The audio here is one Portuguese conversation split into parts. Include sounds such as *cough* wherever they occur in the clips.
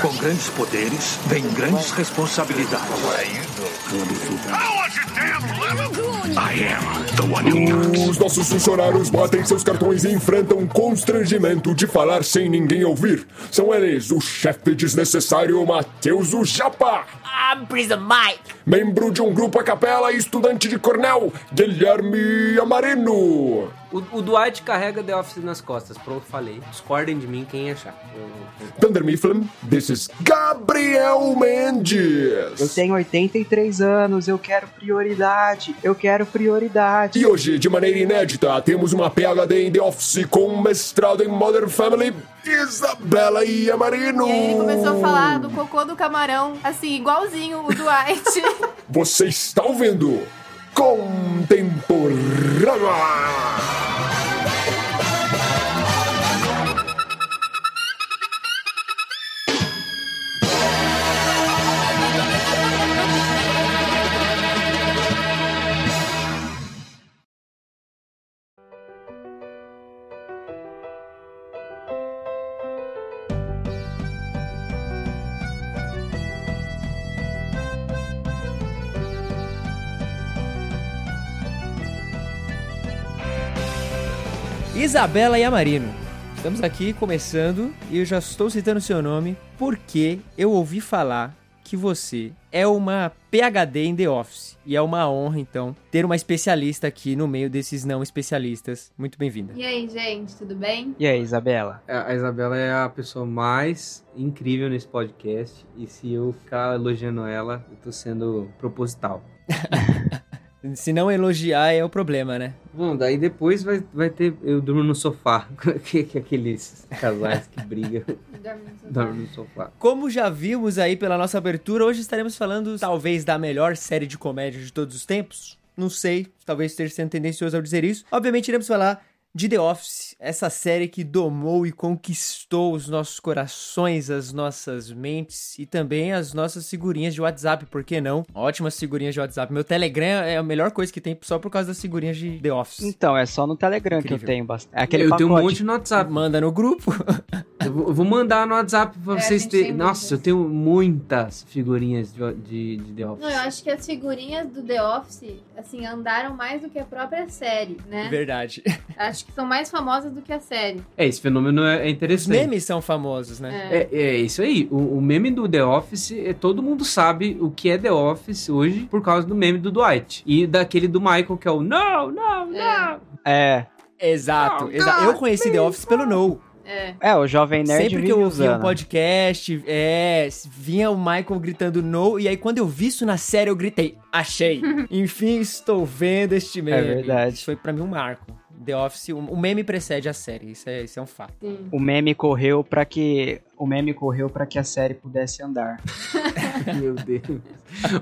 Com grandes poderes, vem grandes responsabilidades. Os nossos funcionários batem seus cartões e enfrentam um constrangimento de falar sem ninguém ouvir. São eles o chefe desnecessário Matheus o Japa. I'm Prison Mike. Membro de um grupo a capela e estudante de Cornell, Guilherme Amarino. O, o Dwight carrega The Office nas costas. Pronto, falei. Discordem de mim quem achar. Thunder Mifflin, this is Gabriel Mendes. Eu tenho 83 anos, eu quero prioridade, eu quero prioridade. E hoje, de maneira inédita, temos uma PhD em The Office com um mestrado em Modern Family, Isabela Iamarino. E aí ele começou a falar do cocô do camarão, assim, igualzinho o Dwight. *laughs* Você está ouvindo contemporánea. Isabela Yamarino. Estamos aqui começando e eu já estou citando seu nome porque eu ouvi falar que você é uma PhD em The Office. E é uma honra, então, ter uma especialista aqui no meio desses não especialistas. Muito bem-vinda. E aí, gente, tudo bem? E aí, Isabela? A a Isabela é a pessoa mais incrível nesse podcast. E se eu ficar elogiando ela, eu tô sendo proposital. *laughs* Se não elogiar é o problema, né? Bom, daí depois vai, vai ter. Eu durmo no sofá. *laughs* que, que aqueles casais que brigam *laughs* dormem no sofá. Como já vimos aí pela nossa abertura, hoje estaremos falando talvez da melhor série de comédia de todos os tempos. Não sei, talvez esteja sendo tendencioso ao dizer isso. Obviamente iremos falar de The Office, essa série que domou e conquistou os nossos corações, as nossas mentes e também as nossas figurinhas de WhatsApp, por que não? Ótimas figurinhas de WhatsApp. Meu Telegram é a melhor coisa que tem só por causa das figurinhas de The Office. Então, é só no Telegram que eu Incrível. tenho bastante. É aquele eu pacote. tenho um monte no WhatsApp. Manda no grupo. Eu vou, mandar no WhatsApp pra É, vocês terem. Nossa, eu tenho muitas figurinhas de, de, de The Office. Não, eu acho que as figurinhas do The Office, assim, andaram mais do que a própria série, né? Verdade. Acho que são mais famosas do que a série. É, esse fenômeno é, é Os interessante. memes são famosos, né? É. É, é isso aí. O, o meme do The Office, é, todo mundo sabe o que é The Office hoje por causa do meme do Dwight. E daquele do Michael, que é o não, não, não. É. Exato. Oh, exa- God, eu conheci The Office pelo No. É. É, o Jovem Nerd Sempre que eu ouvia um podcast, é, vinha o Michael gritando no, e aí quando eu vi isso na série, eu gritei, achei. *laughs* Enfim, estou vendo este meme. É verdade. Isso foi pra mim um marco. The Office, o meme precede a série, isso é, isso é um fato. Sim. O meme correu pra que o meme correu para que a série pudesse andar. *laughs* Meu Deus.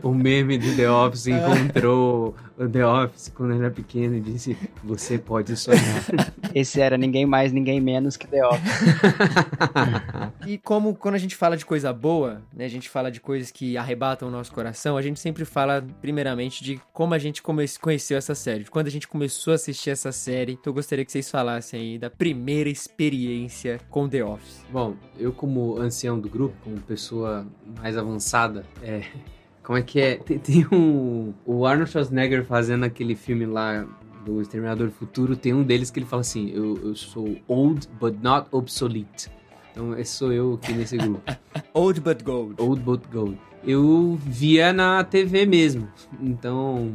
O meme do The Office encontrou o The Office quando ele era pequeno e disse: Você pode sonhar. Esse era ninguém mais, ninguém menos que The Office. *laughs* E como quando a gente fala de coisa boa, né, a gente fala de coisas que arrebatam o nosso coração, a gente sempre fala primeiramente de como a gente conheceu essa série, de quando a gente começou a assistir essa série. Então eu gostaria que vocês falassem aí da primeira experiência com The Office. Bom, eu como ancião do grupo, como pessoa mais avançada, é... Como é que é? Tem, tem um... O Arnold Schwarzenegger fazendo aquele filme lá do Exterminador do Futuro, tem um deles que ele fala assim, eu, eu sou old but not obsolete. Então esse sou eu aqui nesse grupo. *laughs* Old But Gold. Old but gold. Eu via na TV mesmo. Então,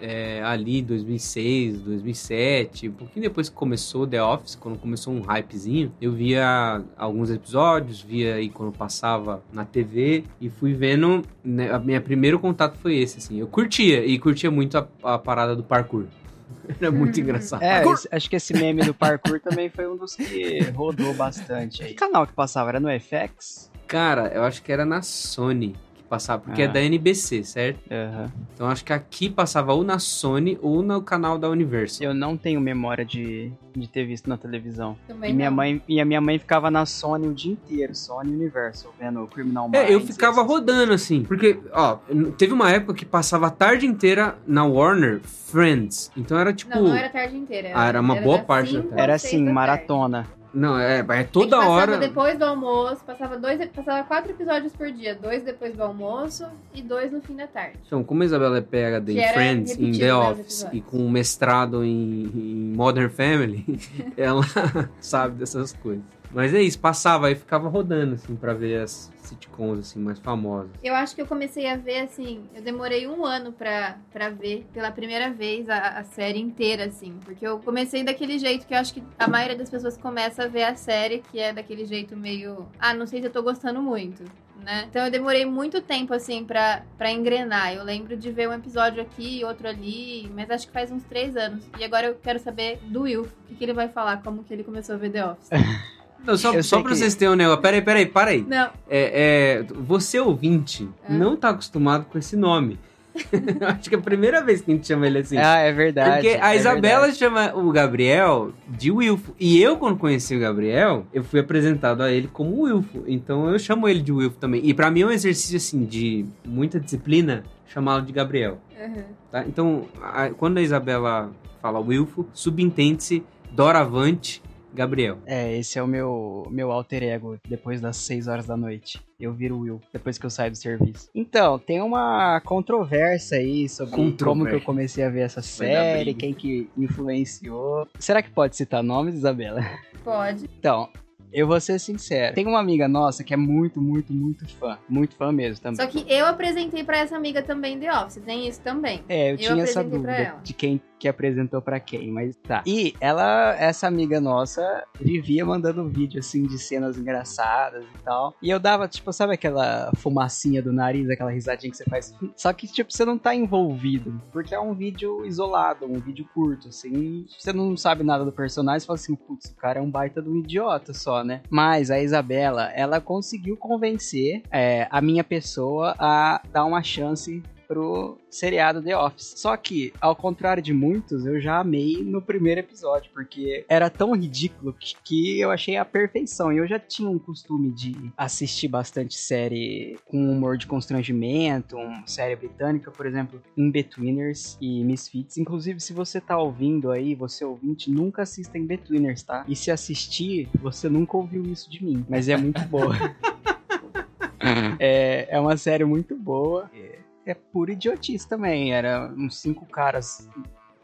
é, ali 2006, 2007, um pouquinho depois que começou The Office, quando começou um hypezinho, eu via alguns episódios, via aí quando passava na TV e fui vendo, né, a minha primeiro contato foi esse, assim. Eu curtia e curtia muito a, a parada do parkour. *laughs* Era muito engraçado. É, esse- acho que esse meme do parkour também foi um dos que rodou bastante aí. Que canal que passava? Era no FX? Cara, eu acho que era na Sony que passava, porque é Ah. da NBC, certo? Aham. Então acho que aqui passava ou na Sony ou no canal da Universal. Eu não tenho memória de, de ter visto na televisão. Também E minha, não. mãe, e a minha mãe ficava na Sony o dia inteiro, Sony Universal, vendo Criminal Minds. É, eu ficava rodando assim. Porque, ó, teve uma época que passava a tarde inteira na Warner Friends. Então era tipo. Não, não era a tarde inteira. Ah, era uma boa das parte da tarde. Era assim, maratona. Não, é, é toda É que hora. Passava depois do almoço, passava, dois, passava quatro episódios por dia. Dois depois do almoço e dois no fim da tarde. Então, como a Isabela é PhD em Friends, em The Office e com mestrado em, em Modern Family, *laughs* ela *laughs* sabe dessas coisas. Mas é isso, passava aí ficava rodando, assim, pra ver as sitcoms, assim, mais famosas. Eu acho que eu comecei a ver, assim, eu demorei um ano pra, pra ver pela primeira vez a, a série inteira, assim. Porque eu comecei daquele jeito que eu acho que a maioria das pessoas começa a ver a série, que é daquele jeito meio. Ah, não sei se eu tô gostando muito. Né? Então eu demorei muito tempo, assim, pra, pra engrenar. Eu lembro de ver um episódio aqui, outro ali, mas acho que faz uns três anos. E agora eu quero saber do Will, o que, que ele vai falar, como que ele começou a ver The Office. *laughs* Não, só, Eu só pra que- vocês terem um negócio. Peraí, peraí, para aí. Não, É, é, você ouvinte É. não tá acostumado com esse nome. *laughs* Acho que é a primeira vez que a gente chama ele assim. Ah, é verdade. Porque a é Isabela verdade. chama o Gabriel de Wilfo. E eu, quando conheci o Gabriel, eu fui apresentado a ele como Wilfo. Então eu chamo ele de Wilfo também. E pra mim é um exercício, assim, de muita disciplina chamá-lo de Gabriel. Uhum. tá? Então, a- quando a Isabela fala Wilfo, subentende-se doravante Gabriel. É, esse é o meu, meu alter ego depois das 6 horas da noite. Eu viro Will depois que eu saio do serviço. Então, tem uma controvérsia aí sobre como Controvérsia. que eu comecei a ver essa série, quem que influenciou. Será que pode citar nomes, Isabela? pode. Então, eu vou ser sincero. Tem uma amiga nossa que é muito, muito, muito fã. Muito fã mesmo também. Só que eu apresentei pra essa amiga também The Office, tem isso também. É, eu, Eu tinha essa dúvida ela. de quem que apresentou pra quem, mas tá. E ela, essa amiga nossa, vivia mandando vídeo assim de cenas engraçadas e tal. E eu dava, tipo, sabe aquela fumacinha do nariz, aquela risadinha que você faz? Só que, tipo, você não tá envolvido, porque é um vídeo isolado, um vídeo curto, assim. Você não sabe nada do personagem, você fala assim, putz, o cara é um baita de um idiota só, né? Mas a Isabela, ela conseguiu convencer é, a minha pessoa a dar uma chance pro seriado The Office. Só que, ao contrário de muitos, eu já amei no primeiro episódio, porque era tão ridículo que, eu achei a perfeição. E eu já tinha um costume de assistir bastante série com humor de constrangimento, uma série britânica, por exemplo, In-Betweeners e Misfits. Inclusive, se você tá ouvindo aí, você ouvinte, nunca assista In-Betweeners, tá? E se assistir, você nunca ouviu isso de mim, mas é muito boa. *laughs* é, é uma série muito boa. É, é pura idiotice também. Era uns cinco caras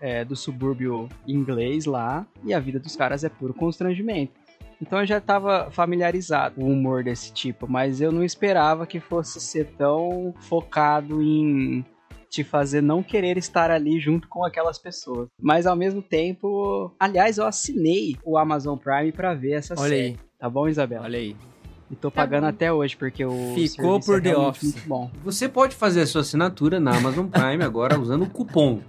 é, do subúrbio inglês lá, e a vida dos caras é puro constrangimento. Então eu já estava familiarizado com o humor desse tipo, mas eu não esperava que fosse ser tão focado em te fazer não querer estar ali junto com aquelas pessoas. Mas ao mesmo tempo, aliás, eu assinei o Amazon Prime para ver essa Olha série. aí, Tá bom, Isabela? olha aí. E tô Tá pagando bom. até hoje porque o Ficou serviço por é The Office. muito bom. Você pode fazer a sua assinatura na Amazon Prime agora usando o cupom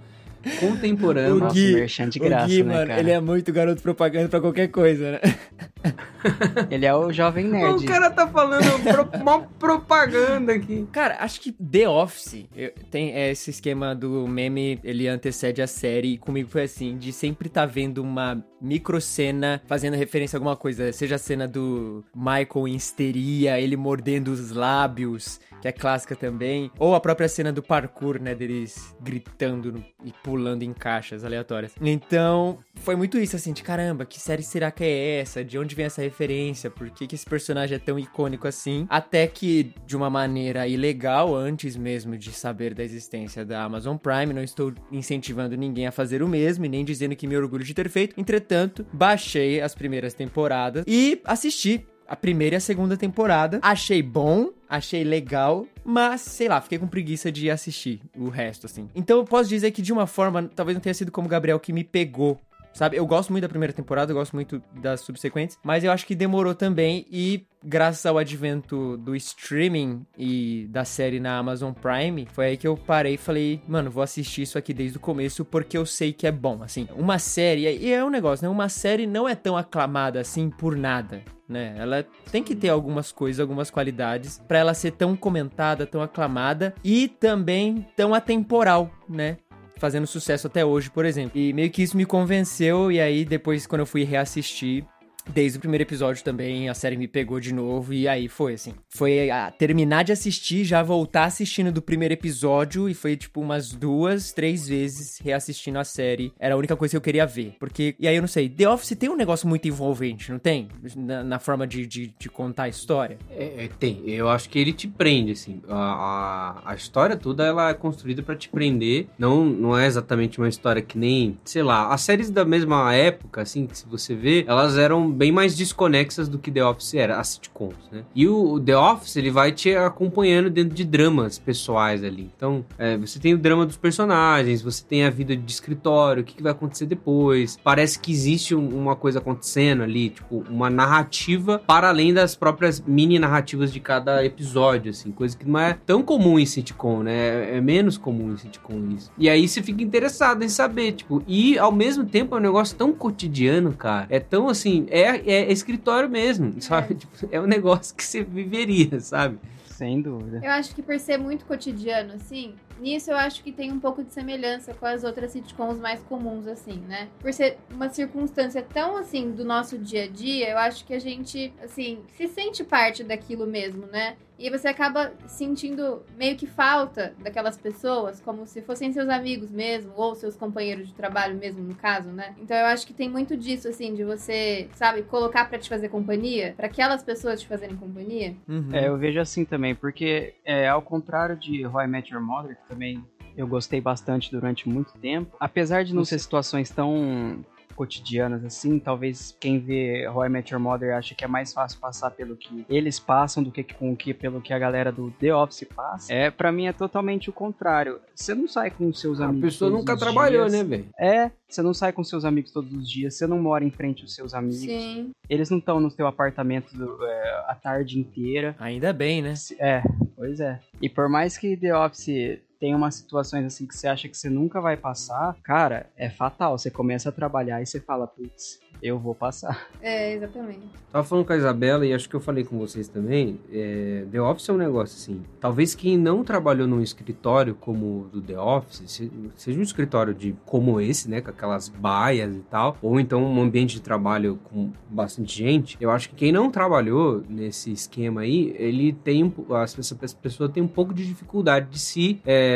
contemporâneo. O Gui- merchan de o graça, Gui, né, mano, cara? ele é muito garoto propaganda pra qualquer coisa, né? *laughs* Ele é o jovem O nerd. cara tá falando pro, mó propaganda aqui. Cara, acho que The Office eu- tem é, esse esquema do meme, ele antecede a série. E comigo foi assim, de sempre tá vendo uma microcena fazendo referência a alguma coisa. Seja a cena do Michael em histeria, ele mordendo os lábios, que é clássica também. Ou a própria cena do parkour, né, deles gritando e pulando em caixas aleatórias. Então, foi muito isso, assim, de caramba, que série será que é essa? De onde vem essa referência? Por que, que esse personagem é tão icônico assim? Até que, de uma maneira ilegal, antes mesmo de saber da existência da Amazon Prime, não estou incentivando ninguém a fazer o mesmo e nem dizendo que me orgulho de ter feito. Entretanto, baixei as primeiras temporadas e assisti a primeira e a segunda temporada. Achei bom, achei legal, mas sei lá, fiquei com preguiça de assistir o resto, assim. Então eu posso dizer que de uma forma, talvez não tenha sido como o Gabriel que me pegou. Sabe, eu gosto muito da primeira temporada, eu gosto muito das subsequentes, mas eu acho que demorou também e graças ao advento do streaming e da série na Amazon Prime, foi aí que eu parei e falei, mano, vou assistir isso aqui desde o começo porque eu sei que é bom, assim. Uma série, e é um negócio, né? Uma série não é tão aclamada assim por nada. Né? Ela tem que ter algumas coisas, algumas qualidades pra ela ser tão comentada, tão aclamada e também tão atemporal, né? Fazendo sucesso até hoje, por exemplo. E meio que isso me convenceu e aí depois quando eu fui reassistir, Desde o primeiro episódio também, a série me pegou de novo e aí foi assim. Foi a, terminar de assistir, já voltar assistindo do primeiro episódio e foi tipo umas duas, três vezes reassistindo a série. Era a única coisa que eu queria ver. Porque, e aí eu não sei, The Office tem um negócio muito envolvente, não tem? Na, na forma de, de, de, contar a história. É, é, tem. Eu acho que ele te prende, assim. A, a, a história toda ela é construída para te prender. Não, não é exatamente uma história que nem, sei lá, as séries da mesma época, assim, que se você vê, elas eram bem mais desconexas do que The Office era, as sitcoms, né? E o The Office, ele vai te acompanhando dentro de dramas pessoais ali. Então, é, você tem o drama dos personagens, você tem a vida de escritório, o que, que vai acontecer depois. Parece que existe um, uma coisa acontecendo ali, tipo, uma narrativa para além das próprias mini narrativas de cada episódio, assim, coisa que não é tão comum em sitcom, né? É menos comum em sitcom isso. E aí você fica interessado em saber, tipo, e ao mesmo tempo é um negócio tão cotidiano, cara. É tão assim, é, é escritório mesmo, sabe? É. *laughs* Tipo, é um negócio que você viveria, sabe? Sem dúvida. Eu acho que por ser muito cotidiano, assim, nisso eu acho que tem um pouco de semelhança com as outras sitcoms mais comuns, assim, né? Por ser uma circunstância tão, assim, do nosso dia a dia, eu acho que a gente, assim, se sente parte daquilo mesmo, né? E você acaba sentindo meio que falta daquelas pessoas, como se fossem seus amigos mesmo, ou seus companheiros de trabalho mesmo, no caso, né? Então eu acho que tem muito disso, assim, de você, sabe, colocar para te fazer companhia, para aquelas pessoas te fazerem companhia. Uhum. É, eu vejo assim também, porque é, ao contrário de Roy Met Your Mother, que também eu gostei bastante durante muito tempo, apesar de não ser situações tão cotidianas assim, talvez quem vê Roy Met Your Mother acha que é mais fácil passar pelo que eles passam do que com que pelo que a galera do The Office passa. É, para mim é totalmente o contrário. Você não sai com seus amigos. A pessoa nunca trabalhou, dias. né, velho? É, você não sai com seus amigos todos os dias, você não mora em frente aos seus amigos. Sim. Eles não estão no seu apartamento é, a tarde inteira. Ainda bem, né? É, pois é. E por mais que The Office tem umas situações assim que você acha que você nunca vai passar, cara, é fatal. Você começa a trabalhar e você fala, putz, eu vou passar. *laughs* É, exatamente. Tava falando com a Isabela e acho que eu falei com vocês também. É, The Office é um negócio assim. Talvez quem não trabalhou num escritório como o do The Office, seja um escritório de como esse, né, com aquelas baias e tal, ou então um ambiente de trabalho com bastante gente. Eu acho que quem não trabalhou nesse esquema aí, ele tem as pessoas, as pessoas têm um pouco de dificuldade de se é,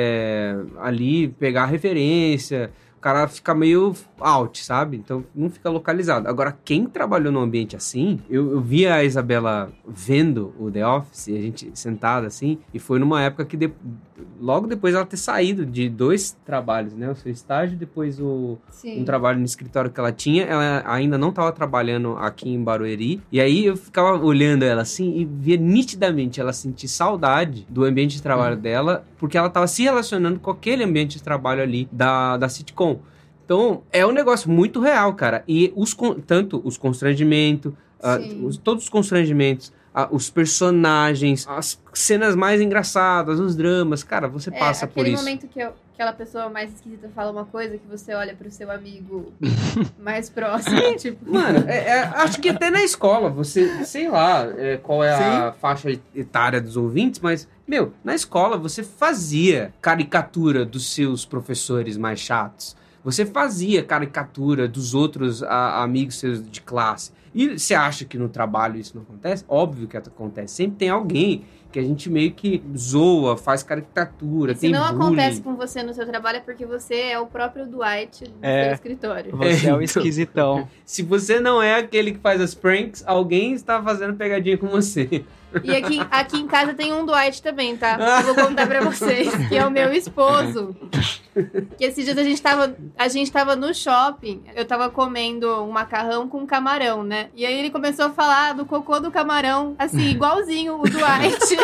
ali pegar referência cara fica meio out, sabe? Então não fica localizado. Agora, quem trabalhou num ambiente assim, eu, eu vi a Isabela vendo o The Office, a gente sentada assim, e foi numa época que de, logo depois ela ter saído de dois trabalhos, né? O seu estágio, depois o, um trabalho no escritório que ela tinha. Ela ainda não estava trabalhando aqui em Barueri. E aí eu ficava olhando ela assim e via nitidamente ela sentir saudade do ambiente de trabalho uhum. dela, porque ela estava se relacionando com aquele ambiente de trabalho ali da, da sitcom. Então, é um negócio muito real, cara. E os, tanto os constrangimentos, uh, os, todos os constrangimentos, os personagens, as cenas mais engraçadas, os dramas, cara, você é, passa por isso. Aquele momento que eu, aquela pessoa mais esquisita fala uma coisa que você olha pro seu amigo *laughs* mais próximo, tipo... Mano, *laughs* é, é, acho que até na escola, você, sei lá é, qual é Sim. a faixa etária dos ouvintes, mas, meu, na escola você fazia caricatura dos seus professores mais chatos. Você fazia caricatura dos outros a, amigos seus de classe. E você acha que no trabalho isso não acontece? Óbvio que acontece. Sempre tem alguém que a gente meio que zoa, faz caricatura, e tem Se não bullying. acontece com você no seu trabalho é porque você é o próprio Dwight do é, seu escritório. Você é, é o esquisitão. Se você não é aquele que faz as pranks, alguém está fazendo pegadinha com você. E aqui, aqui em casa tem um Dwight também, tá? Eu vou contar pra vocês, que é o meu esposo. Que esses dias a gente tava, a gente tava no shopping, eu tava comendo um macarrão com camarão, né? E aí ele começou a falar do cocô do camarão, assim, igualzinho o Dwight.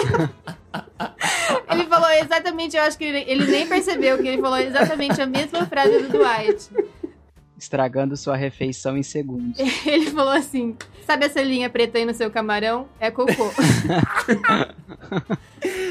ele falou exatamente, eu acho que ele, ele nem percebeu que ele falou exatamente a mesma frase do Dwight estragando sua refeição em segundos. *laughs* Ele falou assim: sabe essa linha preta aí no seu camarão? É cocô. *laughs*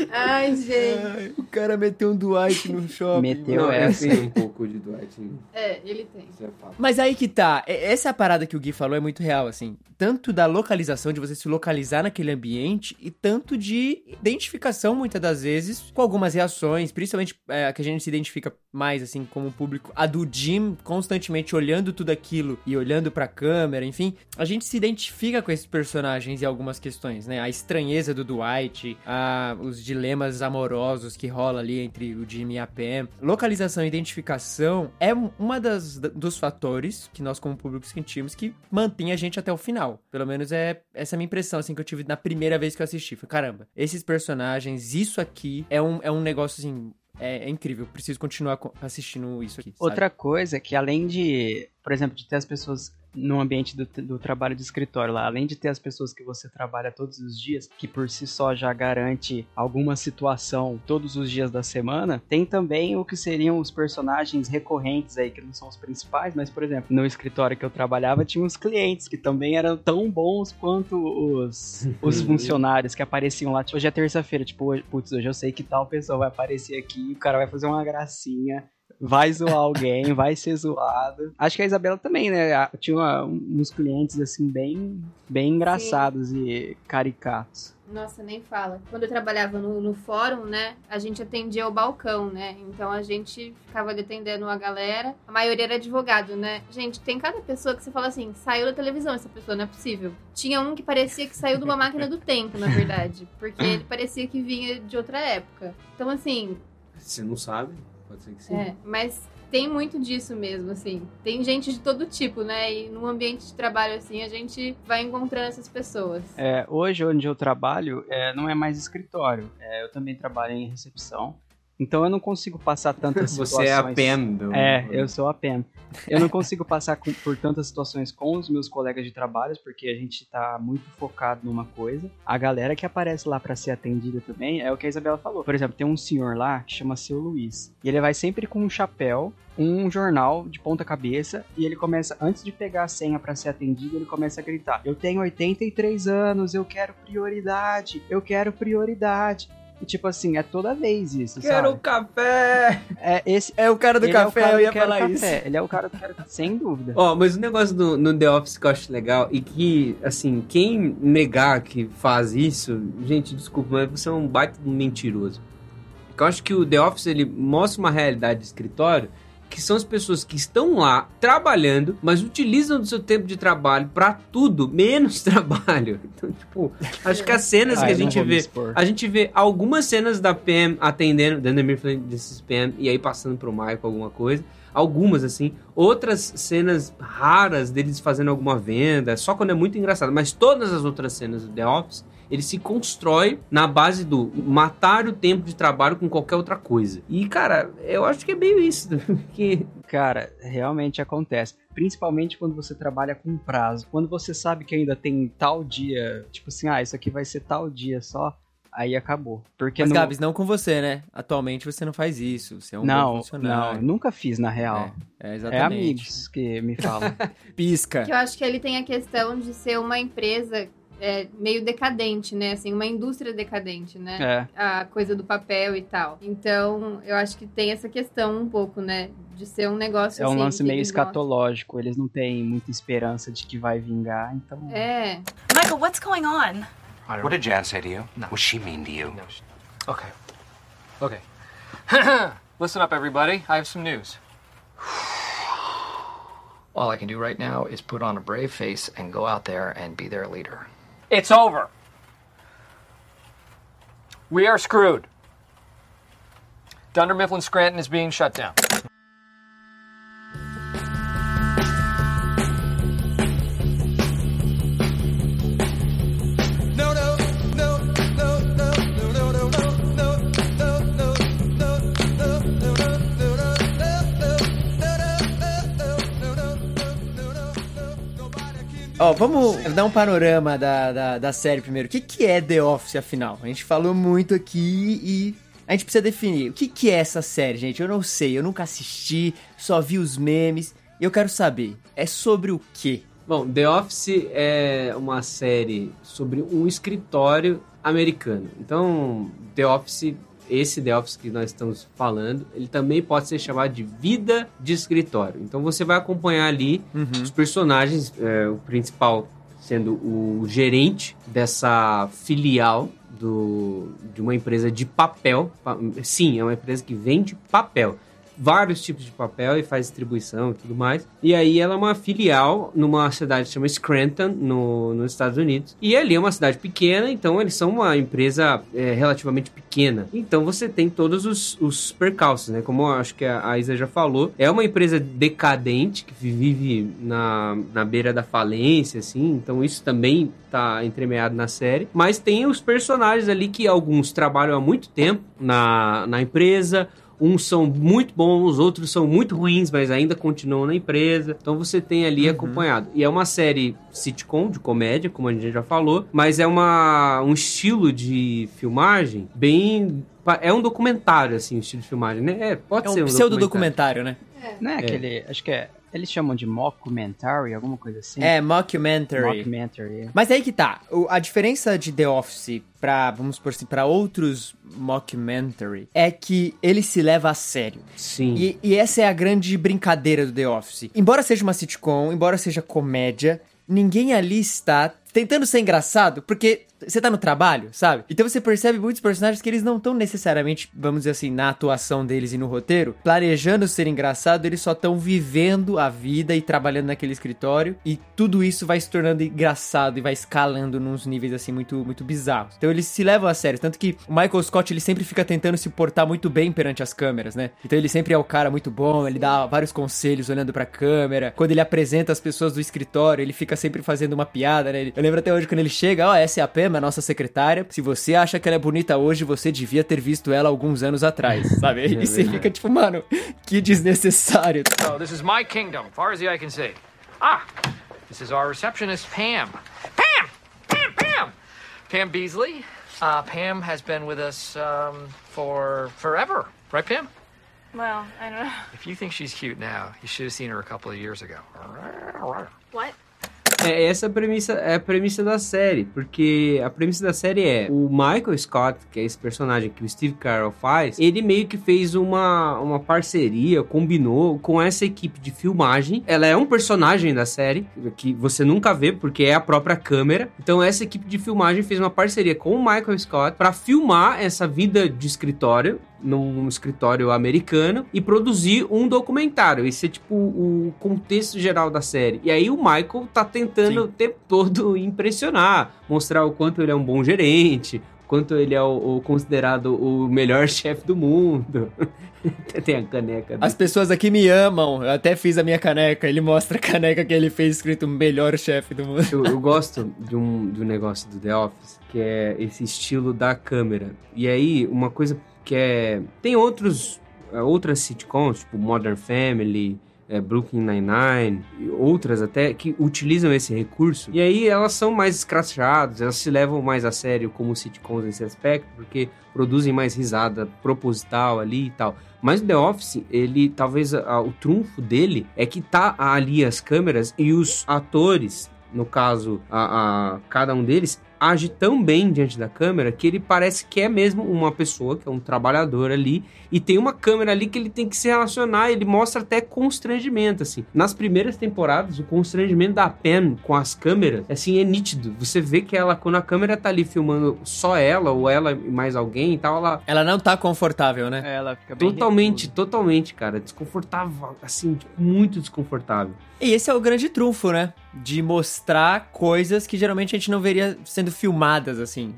Ai, gente. Ai, o cara meteu um Dwight no shopping. Meteu Não, essa. assim um pouco de Dwight. mim. É, ele tem. É. Mas aí que tá, essa é a parada que o Gui falou é muito real, assim. Tanto da localização, de você se localizar naquele ambiente, e tanto de identificação, muitas das vezes, com algumas reações, principalmente é, a que a gente se identifica mais, assim, como público. A do Jim, constantemente olhando tudo aquilo e olhando pra câmera, enfim. A gente se identifica com esses personagens em algumas questões, né? A estranheza do Dwight, a, os dilemas amorosos que rola ali entre o Jimmy e a Pam. Localização e identificação é uma das dos fatores que nós como público sentimos que mantém a gente até o final. Pelo menos é essa a minha impressão assim que eu tive na primeira vez que eu assisti. Foi caramba, esses personagens, isso aqui é um, é um negócio assim é, é incrível, preciso continuar co- assistindo isso aqui. sabe? Outra coisa é que além de, por exemplo, de ter as pessoas no ambiente do, do trabalho de escritório lá, além de ter as pessoas que você trabalha todos os dias, que por si só já garante alguma situação todos os dias da semana, tem também o que seriam os personagens recorrentes aí, que não são os principais, mas, por exemplo, no escritório que eu trabalhava, tinha uns clientes que também eram tão bons quanto os, *laughs* os funcionários que apareciam lá. Tipo, hoje é terça-feira, tipo, putz, hoje eu sei que tal pessoa vai aparecer aqui, o cara vai fazer uma gracinha vai zoar alguém, vai ser zoado. Acho que a Isabela também, né? Tinha uma- uns clientes, assim, bem, bem engraçados e caricatos. Nossa, nem fala. Quando eu trabalhava no, no fórum, né, a gente atendia o balcão, né? Então a gente ficava atendendo a galera. A maioria era advogado, né? Gente, tem cada pessoa que você fala assim, saiu da televisão essa pessoa, não é possível. Tinha um que parecia que saiu de uma máquina do tempo, na verdade. Porque ele parecia que vinha de outra época. Então, assim, Você não sabe? Pode ser que sim. é, mas tem muito disso mesmo, assim. Tem gente de todo tipo, né? E num ambiente de trabalho assim, a gente vai encontrando essas pessoas. É, hoje, onde eu trabalho, é, não é mais escritório. É, eu também trabalho em recepção. Então eu não consigo passar tantas situações... *laughs* Você é a Pam. É, eu sou a Pam. Eu não consigo passar com- por tantas situações com os meus colegas de trabalho, porque a gente tá muito focado numa coisa. A galera que aparece lá pra ser atendida também é o que a Isabela falou. Por exemplo, tem um senhor lá que chama Seu Luiz. E ele vai sempre com um chapéu, um jornal de ponta cabeça, e ele começa, antes de pegar a senha pra ser atendido, ele começa a gritar: Eu tenho 83 anos, eu quero prioridade, eu quero prioridade. E tipo assim, é toda vez isso, Quero sabe? café! É esse É o cara do ele é o café, cara eu do ia falar Café. isso. Ele é o cara do Café, sem dúvida. Ó, mas o negócio do, no The Office que eu acho legal e que, assim, quem negar que faz isso, gente, desculpa, mas você é um baita um mentiroso. Porque eu acho que o The Office, ele mostra uma realidade de escritório que são as pessoas que estão lá trabalhando, mas utilizam do seu tempo de trabalho pra tudo, menos *laughs* trabalho. Então, tipo, acho que as cenas que a gente vê a gente vê algumas cenas da PM atendendo, dando Mifflin desses PM e aí passando pro Michael alguma coisa. Algumas, assim. Outras cenas raras deles fazendo alguma venda, só quando é muito engraçado. Mas todas as outras cenas do The Office, ele se constrói na base do matar o tempo de trabalho com qualquer outra coisa. E, cara, eu acho que é meio isso. *laughs* Que Cara, realmente acontece. Principalmente quando você trabalha com prazo. Quando você sabe que ainda tem tal dia, tipo assim, ah, isso aqui vai ser tal dia só, aí acabou. Porque Mas, não, Gabs, não com você, né? Atualmente você não faz isso. Você é um bom não, não, funcionário. nunca fiz na real. É, É, exatamente. amigos que me falam. *laughs* Pisca. Que eu acho que ele tem a questão de ser uma empresa é, meio decadente, né? Assim, uma indústria decadente, né? é. A coisa do papel e tal. Então, eu acho que tem essa questão um pouco, né? De ser um negócio É um assim, lance meio eles escatológico. Eles não têm muita esperança de que vai vingar, então. gostam. É. Michael, what's going on? What did Jan say to you? Was she mean to you? Okay. Okay. *laughs* Listen up, everybody. I have some news. All I can do right now is put on a brave face and go out there and be their leader. It's over. We are screwed. Dunder Mifflin Scranton is being shut down. Ó, vamos dar um panorama da, da, da série primeiro. O que, que é The Office, afinal? A gente falou muito aqui e a gente precisa definir. O que, que é essa série, gente? Eu não sei, eu nunca assisti, só vi os memes. E eu quero saber, é sobre o quê? Bom, The Office é uma série sobre um escritório americano. Então, The Office esse The Office que nós estamos falando, ele também pode ser chamado de vida de escritório. Então você vai acompanhar ali Uhum. os personagens, é, o principal sendo o gerente dessa filial do, de uma empresa de papel. Pa- Sim, é uma empresa que vende papel. Vários tipos de papel e faz distribuição e tudo mais. E aí ela é uma filial numa cidade que chama Scranton, no, nos Estados Unidos. E ali é uma cidade pequena, então eles são uma empresa é, relativamente pequena. Então você tem todos os, os percalços, né? Como acho que a, a Isa já falou, é uma empresa decadente que vive na, na beira da falência, assim. Então isso também tá entremeado na série. Mas tem os personagens ali que alguns trabalham há muito tempo na, na empresa. Uns são muito bons, outros são muito ruins, mas ainda continuam na empresa. Então você tem ali acompanhado. E é uma série sitcom, de comédia, como a gente já falou, mas é uma, um estilo de filmagem bem. É um documentário, assim, o estilo de filmagem, né? É, pode É ser um um pseudo-documentário, né? Não é aquele. Acho que é. Eles chamam de mockumentary, alguma coisa assim? É, mockumentary. Mockumentary. é. Mas aí que tá. O- a diferença de The Office pra, vamos por assim, pra outros mockumentary é que ele se leva a sério. Sim. E, e essa é a grande brincadeira do The Office. Embora seja uma sitcom, embora seja comédia, ninguém ali está tentando ser engraçado, porque você tá no trabalho, sabe? Então você percebe muitos personagens que eles não estão necessariamente, vamos dizer assim, na atuação deles e no roteiro, planejando ser engraçado, eles só estão vivendo a vida e trabalhando naquele escritório, e tudo isso vai se tornando engraçado e vai escalando nos níveis assim muito muito bizarros. Então eles se levam a sério, tanto que o Michael Scott ele sempre fica tentando se portar muito bem perante as câmeras, né? Então ele sempre é o cara muito bom, ele dá vários conselhos olhando pra câmera. Quando ele apresenta as pessoas do escritório, ele fica sempre fazendo uma piada, né? Eu lembro até hoje quando ele chega, ó, essa é a Pema, a nossa secretária. Se você acha que ela é bonita hoje, você devia ter visto ela alguns anos atrás, *laughs* sabe? E você fica tipo, mano, que desnecessário. So this is my kingdom, far as the eye can see. Ah, this is our receptionist, Pam. Pam! Pam! Pam! Pam Beasley. Uh, Pam has been with us um, for forever, right, Pam? Well, I don't know. If you think she's cute now, you should have seen her a couple of years ago. What? É, essa é a premissa, é a premissa da série, porque a premissa da série é o Michael Scott, que é esse personagem que o Steve Carell faz, ele meio que fez uma, uma parceria, combinou com essa equipe de filmagem. Ela é um personagem da série, que você nunca vê, porque é a própria câmera. Então essa equipe de filmagem fez uma parceria com o Michael Scott para filmar essa vida de escritório num escritório americano e produzir um documentário. Esse é tipo o contexto geral da série. E aí o Michael tá tentando o tempo todo impressionar, mostrar o quanto ele é um bom gerente, o quanto ele é o, o considerado o melhor *laughs* chefe do mundo. *laughs* Tem a caneca. As dele. pessoas aqui me amam. Eu até fiz a minha caneca. Ele mostra a caneca que ele fez escrito melhor chefe do mundo. Eu, eu *laughs* gosto de um, de um negócio do The Office, que é esse estilo da câmera. E aí, uma coisa que é. Tem outros. é, Outras sitcoms, tipo Modern Family, é, Brooklyn Nine-Nine, e outras até, que utilizam esse recurso. E aí elas são mais escrachadas, elas se levam mais a sério como sitcoms nesse aspecto, porque produzem mais risada proposital ali e tal. Mas The Office, ele talvez a- o trunfo dele é que tá ali as câmeras e os atores, no caso, a, a- cada um deles, age tão bem diante da câmera que ele parece que é mesmo uma pessoa, que é um trabalhador ali, e tem uma câmera ali que ele tem que se relacionar, ele mostra até constrangimento, assim. Nas primeiras temporadas, o constrangimento da Pen com as câmeras, assim, é nítido. Você vê que ela, quando a câmera tá ali filmando só ela, ou ela e mais alguém e tal, ela Ela não tá confortável, né? Ela fica bem totalmente, totalmente, cara, desconfortável, assim, tipo, muito desconfortável. E esse é o grande trunfo, né? De mostrar coisas que geralmente a gente não veria sendo filmadas, assim.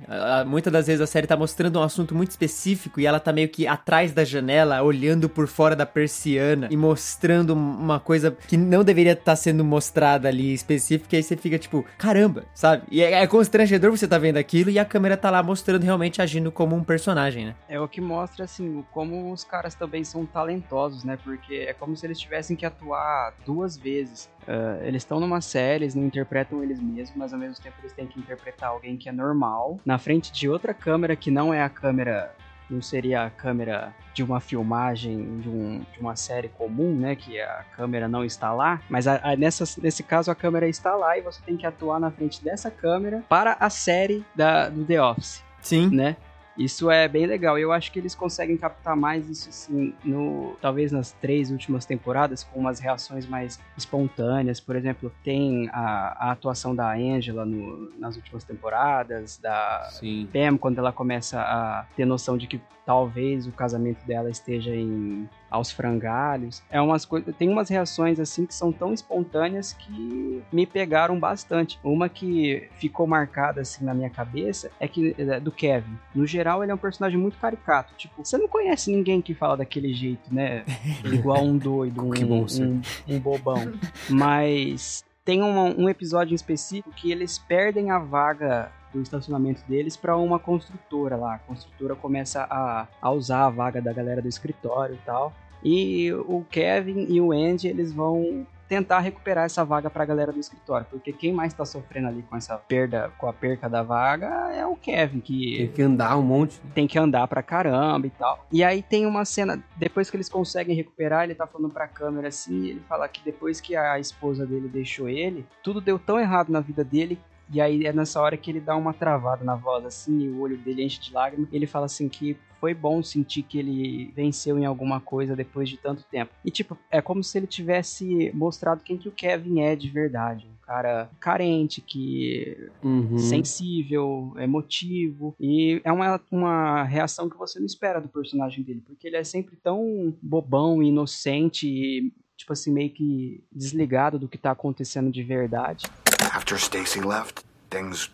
Muitas das vezes a série tá mostrando um assunto muito específico e ela tá meio que atrás da janela, olhando por fora da persiana e mostrando um- uma coisa que não deveria estar sendo mostrada ali específica. E aí você fica tipo, caramba, sabe? E é, é constrangedor você tá vendo aquilo e a câmera tá lá mostrando realmente agindo como um personagem, né? É o que mostra, assim, como os caras também são talentosos, né? Porque é como se eles tivessem que atuar duas vezes. Ah, eles estão numa série, eles não interpretam eles mesmos, mas ao mesmo tempo eles têm que interpretar alguém que é normal, na frente de outra câmera que não é a câmera. Não seria a câmera de uma filmagem de, um- de uma série comum, né? Que a câmera não está lá. Mas a- a- nessa, nesse caso a câmera está lá e você tem que atuar na frente dessa câmera para a série da, do The Office. Sim. né? Isso é bem legal. Eu acho que eles conseguem captar mais isso assim, no, talvez nas três últimas temporadas, com umas reações mais espontâneas. Por exemplo, tem a, a atuação da Angela no- nas últimas temporadas, da Sim. Pam, quando ela começa a ter noção de que talvez o casamento dela esteja em aos frangalhos. É umas coisas, tem umas reações assim que são tão espontâneas que me pegaram bastante. Uma que ficou marcada assim na minha cabeça é que é do Kevin. No geral, ele é um personagem muito caricato. Tipo, você não conhece ninguém que fala daquele jeito, né? *laughs* Igual um doido, um, bom um, um bobão. Mas tem um, um episódio em específico que eles perdem a vaga do estacionamento deles para uma construtora lá. A construtora começa a, a usar a vaga da galera do escritório e tal. E o Kevin e o Andy, eles vão tentar recuperar essa vaga para a galera do escritório, porque quem mais tá sofrendo ali com essa perda, com a perca da vaga é o Kevin, que Tem que andar um monte. tem que andar pra caramba e tal. E aí tem uma cena, depois que eles conseguem recuperar, ele tá falando pra câmera assim, ele fala que depois que a esposa dele deixou ele, tudo deu tão errado na vida dele. E aí é nessa hora que ele dá uma travada na voz assim, e o olho dele enche de lágrimas. Ele fala assim que foi bom sentir que ele venceu em alguma coisa depois de tanto tempo. E tipo, é como se ele tivesse mostrado quem que o Kevin é de verdade. Um cara carente, que Uhum. sensível, emotivo. E é uma, uma reação que você não espera do personagem dele, porque ele é sempre tão bobão e inocente e, tipo assim, meio que desligado do que tá acontecendo de verdade. After Stacy left, things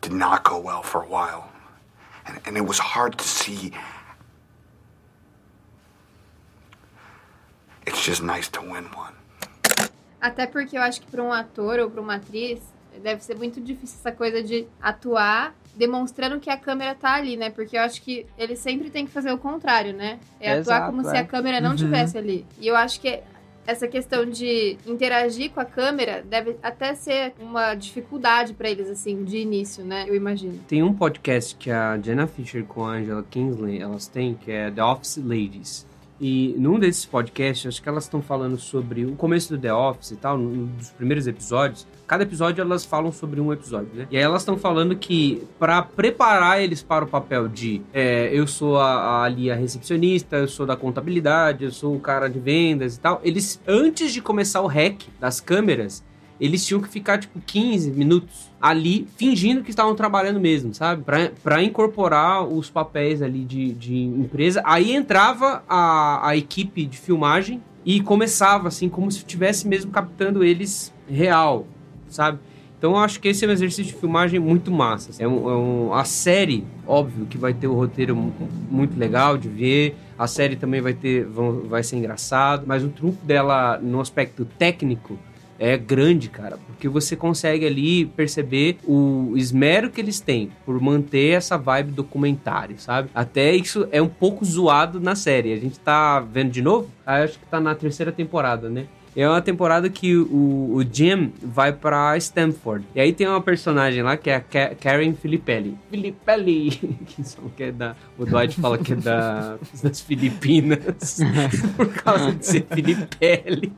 did not go well for a while. And, and it was hard to see. It's just nice to win one. Até porque eu acho que para um ator ou para uma atriz deve ser muito difícil essa coisa de atuar demonstrando que a câmera tá ali, né? Porque eu acho que ele sempre tem que fazer o contrário, né? É atuar Exato, como é. se a câmera não Uhum. estivesse ali. E eu acho que essa questão de interagir com a câmera deve até ser uma dificuldade para eles, assim, de início, né? Eu imagino. Tem um podcast que a Jenna Fisher com a Angela Kingsley, elas têm, que é The Office Ladies. E num desses podcasts, acho que elas estão falando sobre o começo do The Office e tal, num dos primeiros episódios. Cada episódio elas falam sobre um episódio, né? E aí elas estão falando que pra preparar eles para o papel de é, eu sou a, a- ali a recepcionista, eu sou da contabilidade, eu sou o cara de vendas e tal, eles, antes de começar o hack das câmeras, eles tinham que ficar, tipo, 15 minutos ali, fingindo que estavam trabalhando mesmo, sabe? Pra, pra incorporar os papéis ali de, de empresa. Aí entrava a, a equipe de filmagem e começava, assim, como se estivesse mesmo captando eles real, sabe? Então eu acho que esse é um exercício de filmagem muito massa. É, um, é um- a série, óbvio, que vai ter o roteiro mu- muito legal de ver. A série também vai ter, vão- vai ser engraçado. Mas o trunfo dela no aspecto técnico é grande, cara, porque você consegue ali perceber o esmero que eles têm por manter essa vibe documentário, sabe? Até isso é um pouco zoado na série. A gente tá vendo de novo? Ah, acho que tá na terceira temporada, né? É uma temporada que o, o Jim vai pra Stanford. E aí tem uma personagem lá que é a Ka- Karen Filippelli. Filippelli! *laughs* Que é da, o Dwight fala que é da, das Filipinas. *laughs* por causa de ser Filippelli.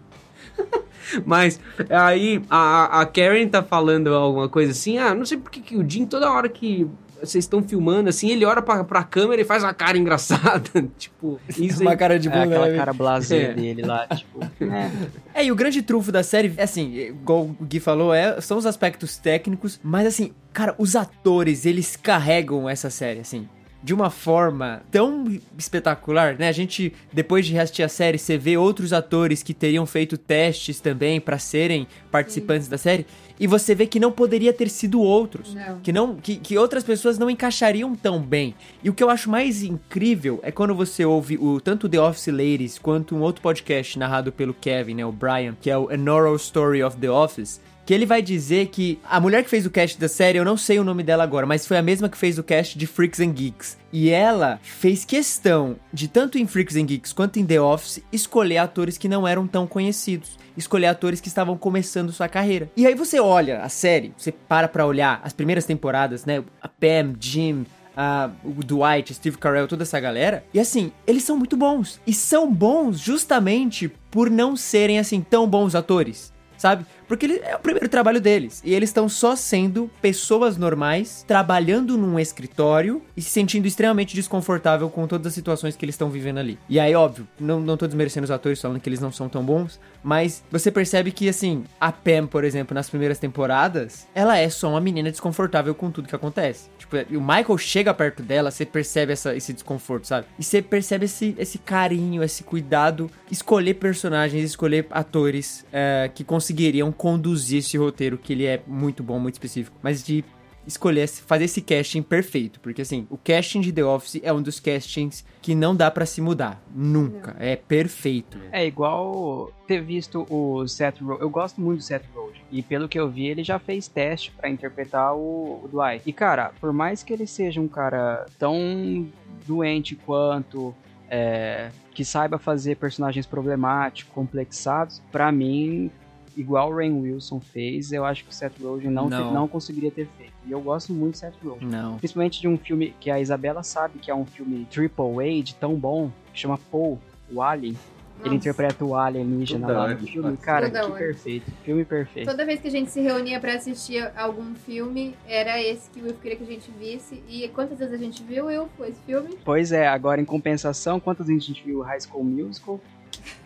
*laughs* Mas aí a, a Karen tá falando alguma coisa assim, ah, não sei por que o Jim toda hora que vocês estão filmando assim, ele olha pra, pra câmera e faz uma cara engraçada, *laughs* tipo, isso Uma aí- cara de É aquela bunda, né? cara blasé É. dele lá, tipo. é. É, e o grande trunfo da série, é assim, igual o Gui falou, é, são os aspectos técnicos, mas assim, cara, os atores, eles carregam essa série, assim, de uma forma tão espetacular, né? A gente, depois de reassistir a série, você vê outros atores que teriam feito testes também pra serem participantes da série, e você vê que não poderia ter sido outros. Não. Que, não, que, que outras pessoas não encaixariam tão bem. E o que eu acho mais incrível é quando você ouve o, tanto The Office Ladies quanto um outro podcast narrado pelo Kevin, né, o Brian, que é o An Oral Story of the Office. Que ele vai dizer que a mulher que fez o cast da série, eu não sei o nome dela agora, mas foi a mesma que fez o cast de Freaks and Geeks. E ela fez questão de, tanto em Freaks and Geeks quanto em The Office, escolher atores que não eram tão conhecidos. Escolher atores que estavam começando sua carreira. E aí você olha a série, você para pra olhar as primeiras temporadas, né? A Pam, Jim, a- o Dwight, Steve Carell, toda essa galera. E assim, eles são muito bons. E são bons justamente por não serem assim tão bons atores. Sabe? Porque ele, é o primeiro trabalho deles. E eles estão só sendo pessoas normais, trabalhando num escritório e se sentindo extremamente desconfortável com todas as situações que eles estão vivendo ali. E aí, óbvio, não, não tô desmerecendo os atores falando que eles não são tão bons, mas você percebe que, assim, a Pam, por exemplo, nas primeiras temporadas, ela é só uma menina desconfortável com tudo que acontece. Tipo, o Michael chega perto dela, você percebe essa, esse desconforto, sabe? E você percebe esse, esse carinho, esse cuidado, escolher personagens, escolher atores é, que conseguiriam conduzir esse roteiro, que ele é muito bom, muito específico, mas de escolher fazer esse casting perfeito, porque assim, o casting de The Office é um dos castings que não dá para se mudar, nunca, é perfeito. É igual ter visto o Seth Rogen, eu gosto muito do Seth Rogen, e pelo que eu vi, ele já fez teste para interpretar o, o Dwight. E cara, por mais que ele seja um cara tão doente quanto é, que saiba fazer personagens problemáticos, complexados, para mim igual o Rain Wilson fez, eu acho que o Seth Rogen não, não. Te, não conseguiria ter feito. E eu gosto muito do Seth Rogen. Não. Principalmente de um filme que a Isabela sabe que é um filme triple A de tão bom, que chama Paul, o Alien. Nossa. Ele interpreta o alienígena lá no filme. Cara, Toda que hora. perfeito. Filme perfeito. Toda vez que a gente se reunia para assistir algum filme, era esse que o Will queria que a gente visse. E quantas vezes a gente viu, Will, esse filme? Pois é, agora em compensação, quantas vezes a gente viu High School Musical?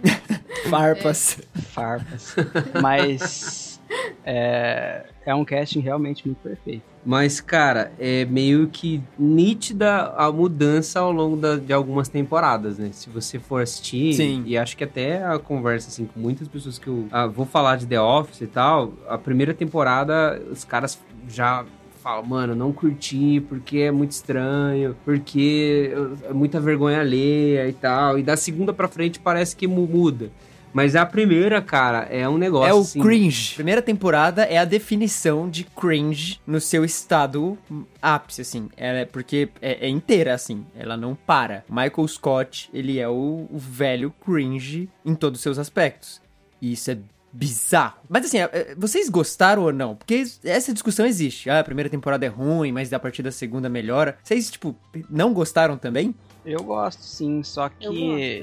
*laughs* Farpas. É. Farpas. Mas é, é um casting realmente muito perfeito. Mas, cara, é meio que nítida a mudança ao longo da, de algumas temporadas, né? Se você for assistir, Sim. e acho que até a conversa, assim, com muitas pessoas que eu ah, vou falar de The Office e tal, a primeira temporada, os caras já fala, mano, não curti porque é muito estranho, porque é muita vergonha alheia e tal. E da segunda pra frente parece que muda. Mas a primeira, cara, é um negócio. É o assim, cringe. Primeira temporada é a definição de cringe no seu estado ápice, assim. Ela é porque é, é inteira, assim. Ela não para. Michael Scott, ele é o, o velho cringe em todos os seus aspectos. E isso é bizarro. Mas assim, é, é, vocês gostaram ou não? Porque essa discussão existe. Ah, a primeira temporada é ruim, mas a partir da segunda melhora. Vocês, tipo, não gostaram também? Eu gosto sim, só que eu,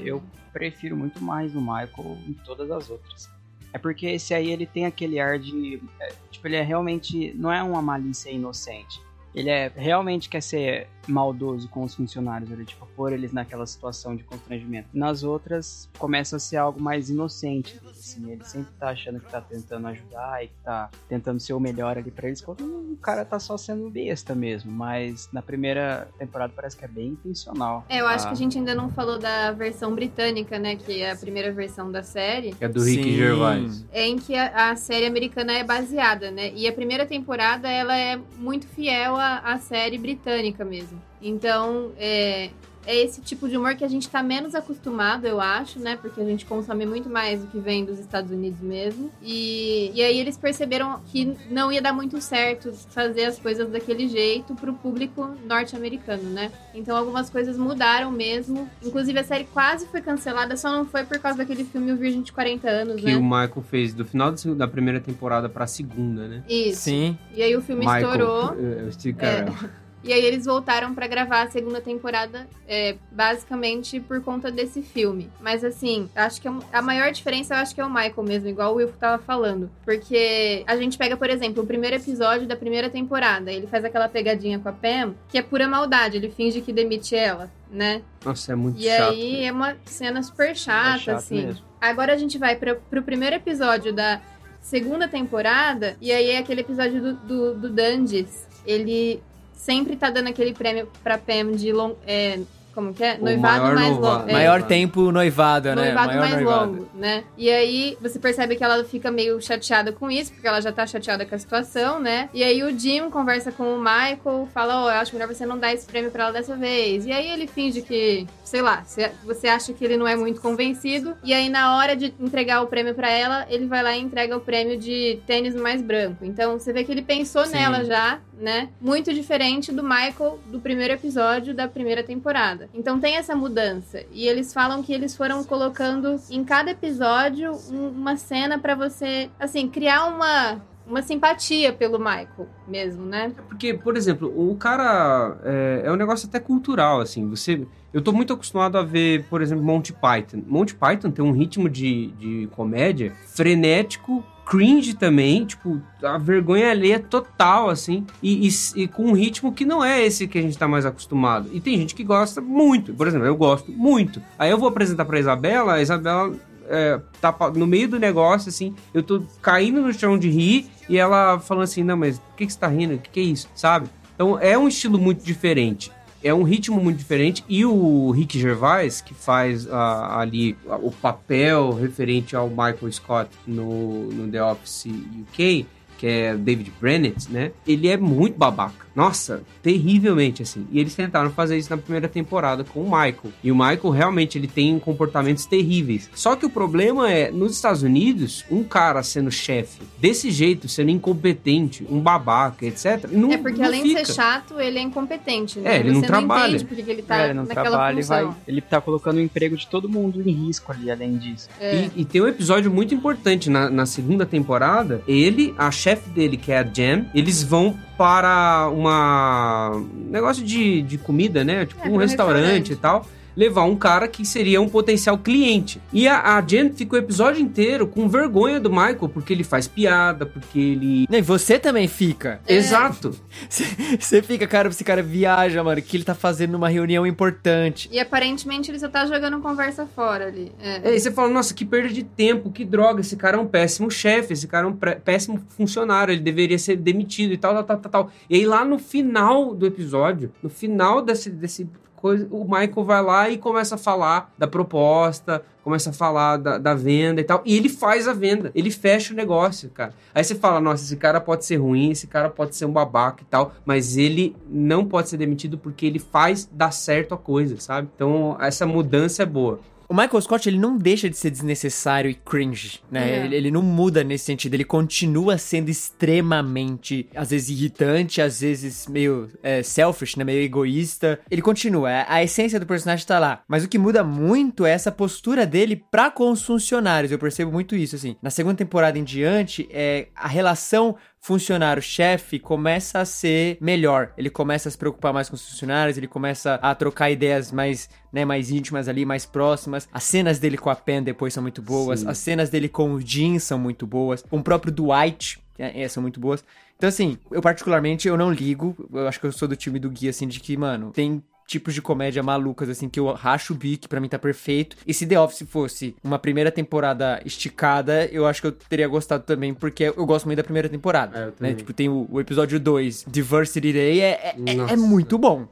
eu prefiro muito mais o Michael em todas as outras. É porque esse aí ele tem aquele ar de. É, tipo, ele é realmente. Não é uma malícia inocente. Ele é realmente quer ser maldoso com os funcionários, ele, tipo, pôr eles naquela situação de constrangimento. Nas outras, começa a ser algo mais inocente, assim, ele sempre tá achando que tá tentando ajudar e que tá tentando ser o melhor ali pra eles, quando o cara tá só sendo besta mesmo, mas na primeira temporada parece que é bem intencional. É, eu acho que a gente ainda não falou da versão britânica, né, que é a primeira versão da série. É do Rick Gervais. É em que a, a, série americana é baseada, né, e a primeira temporada, ela é muito fiel à série britânica mesmo. Então, é, é esse tipo de humor que a gente tá menos acostumado, eu acho, né? Porque a gente consome muito mais do que vem dos Estados Unidos mesmo. E, e aí eles perceberam que não ia dar muito certo fazer as coisas daquele jeito pro público norte-americano, né? Então algumas coisas mudaram mesmo. Inclusive a série quase foi cancelada, só não foi por causa daquele filme O Virgem de 40 Anos, que né? Que o Michael fez do final da primeira temporada pra segunda, né? Isso. Sim. E aí o filme Michael, estourou. Eu, eu, eu, e aí eles voltaram para gravar a segunda temporada, é, basicamente por conta desse filme. Mas assim, acho que é a maior diferença eu acho que é o Michael mesmo, igual o Will tava falando. Porque a gente pega, por exemplo, o primeiro episódio da primeira temporada. Ele faz aquela pegadinha com a Pam, que é pura maldade. Ele finge que demite ela, né? Nossa, é muito e chato. E aí é uma cena super chata, é assim. Mesmo. Agora a gente vai pra, pro primeiro episódio da segunda temporada, e aí é aquele episódio do, do, do Dunges. Ele sempre tá dando aquele prêmio pra Pam de long, é, como que é? noivado mais longo. É. Maior tempo noivado, né? Noivado Maior mais noivado. longo, né? E aí você percebe que ela fica meio chateada com isso, porque ela já tá chateada com a situação, né? E aí o Jim conversa com o Michael, fala, ó, oh, eu acho melhor você não dar esse prêmio pra ela dessa vez. E aí ele finge que, sei lá, você acha que ele não é muito convencido. E aí na hora de entregar o prêmio pra ela, ele vai lá e entrega o prêmio de tênis mais branco. Então você vê que ele pensou Sim. nela já, né? Muito diferente do Michael do primeiro episódio da primeira temporada. Então tem essa mudança. E eles falam que eles foram colocando em cada episódio uma cena para você, assim, criar uma uma simpatia pelo Michael mesmo, né? É porque, por exemplo, o cara é, é, um negócio até cultural, assim. Você, eu tô muito acostumado a ver, por exemplo, Monty Python. Monty Python tem um ritmo de, de comédia frenético, cringe também, tipo, a vergonha alheia total, assim, e, e, e, com um ritmo que não é esse que a gente tá mais acostumado. E tem gente que gosta muito, por exemplo, eu gosto muito. Aí eu vou apresentar pra Isabela, a Isabela é, tá no meio do negócio, assim, eu tô caindo no chão de rir, e ela falando assim, não, mas por que, que você tá rindo? O que, que é isso? Sabe? Então é um estilo muito diferente é um ritmo muito diferente e o Rick Gervais, que faz uh, ali o papel referente ao Michael Scott no, no The Office UK, que é David Brennett, né? Ele é muito babaca. Nossa, terrivelmente, assim. E eles tentaram fazer isso na primeira temporada com o Michael. E o Michael realmente ele tem comportamentos terríveis. Só que o problema é, nos Estados Unidos, um cara sendo chefe desse jeito, sendo incompetente, um babaca, etc. Não, é porque não além fica. de ser chato, ele é incompetente. Né? É, ele Você não trabalha. porque que ele tá É, ele não naquela trabalha, ele, função. vai, ele tá colocando o emprego de todo mundo em risco ali, além disso. É. E, e tem um episódio muito importante na, na segunda temporada. Ele, a chefe dele, que é a Jam, eles vão para uma um negócio de, de comida, né? Tipo É, um um restaurante, restaurante. e tal. Levar um cara que seria um potencial cliente. E a, a Jen fica o episódio inteiro com vergonha do Michael, porque ele faz piada, porque ele. Não, e você também fica. Exato. Você fica, cara, esse cara viaja, mano, que ele tá fazendo numa reunião importante. E aparentemente ele só tá jogando conversa fora ali. É. É, e você fala, nossa, que perda de tempo, que droga, esse cara é um péssimo chefe, esse cara é um péssimo funcionário, ele deveria ser demitido e tal, tal, tal, tal, tal. E aí lá no final do episódio, no final desse, desse coisa, o Michael vai lá e começa a falar da proposta, começa a falar da, da venda e tal, e ele faz a venda, ele fecha o negócio, cara. Aí você fala, nossa, esse cara pode ser ruim, esse cara pode ser um babaca e tal, mas ele não pode ser demitido porque ele faz dar certo a coisa, sabe? Então essa mudança é boa. O Michael Scott, ele não deixa de ser desnecessário e cringe, né? É. Ele, ele não muda nesse sentido. Ele continua sendo extremamente, às vezes, irritante, às vezes meio é, selfish, né? Meio egoísta. Ele continua. A, a essência do personagem tá lá. Mas o que muda muito é essa postura dele pra com os funcionários. Eu percebo muito isso, assim. Na segunda temporada em diante, é a relação funcionário-chefe começa a ser melhor. Ele começa a se preocupar mais com os funcionários, ele começa a trocar ideias mais, né, mais íntimas ali, mais próximas. As cenas dele com a Pen depois são muito boas, Sim. as cenas dele com o Jim são muito boas, com o próprio Dwight é, é, são muito boas. Então, assim, eu particularmente eu não ligo. Eu acho que eu sou do time do Gui, assim, de que, mano, tem tipos de comédia malucas, assim, que eu racho o bico, pra mim tá perfeito. E se The Office fosse uma primeira temporada esticada, eu acho que eu teria gostado também, porque eu gosto muito da primeira temporada. É, eu né? Tipo, tem o, o episódio 2, Diversity Day, é, é, é- é muito bom.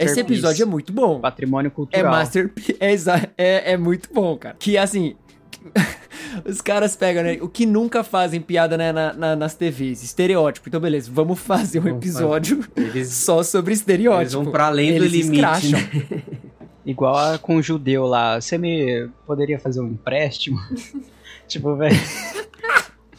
Esse episódio é muito bom. Patrimônio É cultural. Masterpiece. *laughs* É, é, é muito bom, cara. Que assim. Os caras pegam, né? O que nunca fazem piada né, na, na- nas TVs. Estereótipo. Então, beleza, vamos fazer um episódio Eles, *laughs* só sobre estereótipo. eles vão pra além do Eles limite. escracham. né? *laughs* Igual a com o judeu lá. Você me poderia fazer um empréstimo? *laughs* tipo, velho.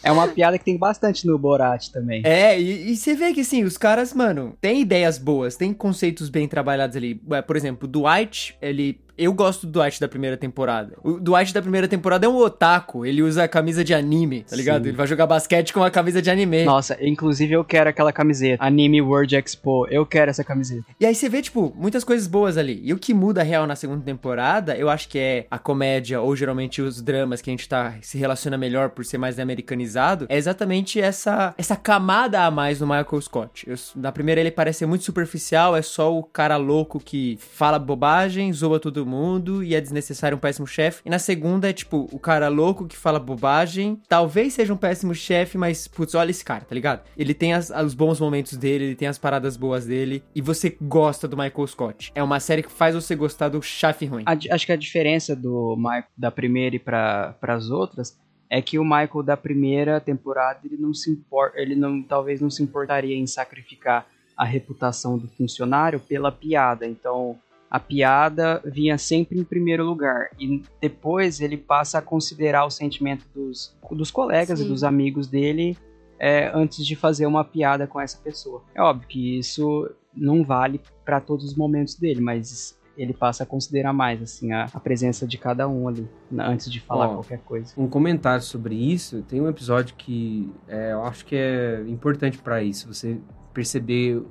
É uma piada que tem bastante no Borat também. É, e, e você vê que assim, os caras, mano, tem ideias boas, tem conceitos bem trabalhados ali. Ué, Por exemplo, o Dwight, ele. Eu gosto do Dwight da primeira temporada. O Dwight da primeira temporada é um otaku. Ele usa a camisa de anime, tá ligado? Sim. Ele vai jogar basquete com a camisa de anime. Nossa, inclusive eu quero aquela camiseta. Anime World Expo. Eu quero essa camiseta. E aí você vê, tipo, muitas coisas boas ali. E o que muda real na segunda temporada, eu acho que é a comédia, ou geralmente os dramas que a gente tá se relaciona melhor por ser mais americanizado, é exatamente essa essa camada a mais no Michael Scott. Eu- na primeira ele parece ser muito superficial, é só o cara louco que fala bobagem, zoa todo mundo e é desnecessário um péssimo chefe. E na segunda é tipo o cara louco que fala bobagem, talvez seja um péssimo chefe, mas putz, olha esse cara, tá ligado? Ele tem as- os bons momentos dele, ele tem as paradas boas dele e você gosta do Michael Scott. É uma série que faz você gostar do chefe ruim. A acho que a diferença do da primeira e para as outras é que o Michael da primeira temporada ele não se importa, ele não talvez não se importaria em sacrificar a reputação do funcionário pela piada. Então a piada vinha sempre em primeiro lugar e depois ele passa a considerar o sentimento dos, dos colegas e Sim. dos amigos dele é, antes de fazer uma piada com essa pessoa. É óbvio que isso não vale para todos os momentos dele, mas ele passa a considerar mais assim a, a presença de cada um ali na- antes de falar Ó, qualquer coisa. Um comentário sobre isso, tem um episódio que é, eu acho que é importante pra isso, você perceber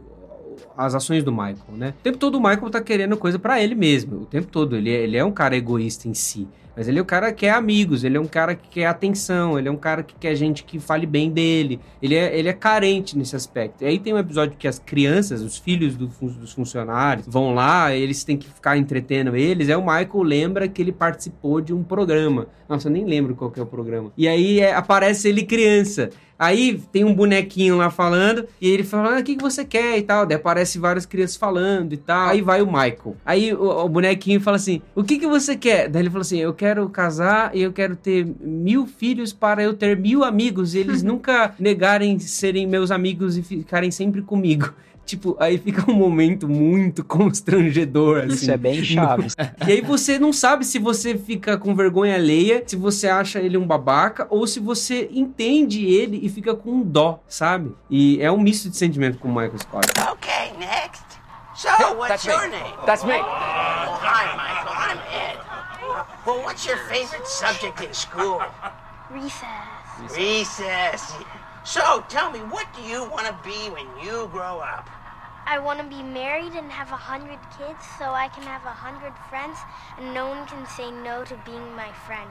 as ações do Michael, né? O tempo todo o Michael tá querendo coisa pra ele mesmo, o tempo todo. Ele é, ele é um cara egoísta em si. Mas ele é o cara que quer amigos, ele é um cara que quer atenção, ele é um cara que quer gente que fale bem dele. Ele é, ele é carente nesse aspecto. E aí tem um episódio que as crianças, os filhos do dos funcionários, vão lá, eles têm que ficar entretendo eles. Aí o Michael lembra que ele participou de um programa. Nossa, eu nem lembro qual que é o programa. E aí é, aparece ele criança. Aí tem um bonequinho lá falando, e ele fala, ah, o que, que você quer e tal. Daí aparece várias crianças falando e tal. Aí vai o Michael. Aí o, o bonequinho fala assim, o que, que você quer? Daí ele fala assim, eu quero casar e eu quero ter mil filhos para eu ter mil amigos. E eles *laughs* nunca negarem serem meus amigos e ficarem sempre comigo. *laughs* Tipo, aí fica um momento muito constrangedor, assim. Isso é bem Chaves. *laughs* E aí você não sabe se você fica com vergonha alheia, se você acha ele um babaca, ou se você entende ele e fica com dó, sabe? E é um misto de sentimento com o Michael Scott. Okay, next. So, what's that's your me. name? That's me. Oh, hi, Michael. Well, what's your favorite subject in school? Recess. Recess. So, tell me, what do you want to be when you grow up? I want to be married and have a hundred kids so I can have a hundred friends and no one can say no to being my friend.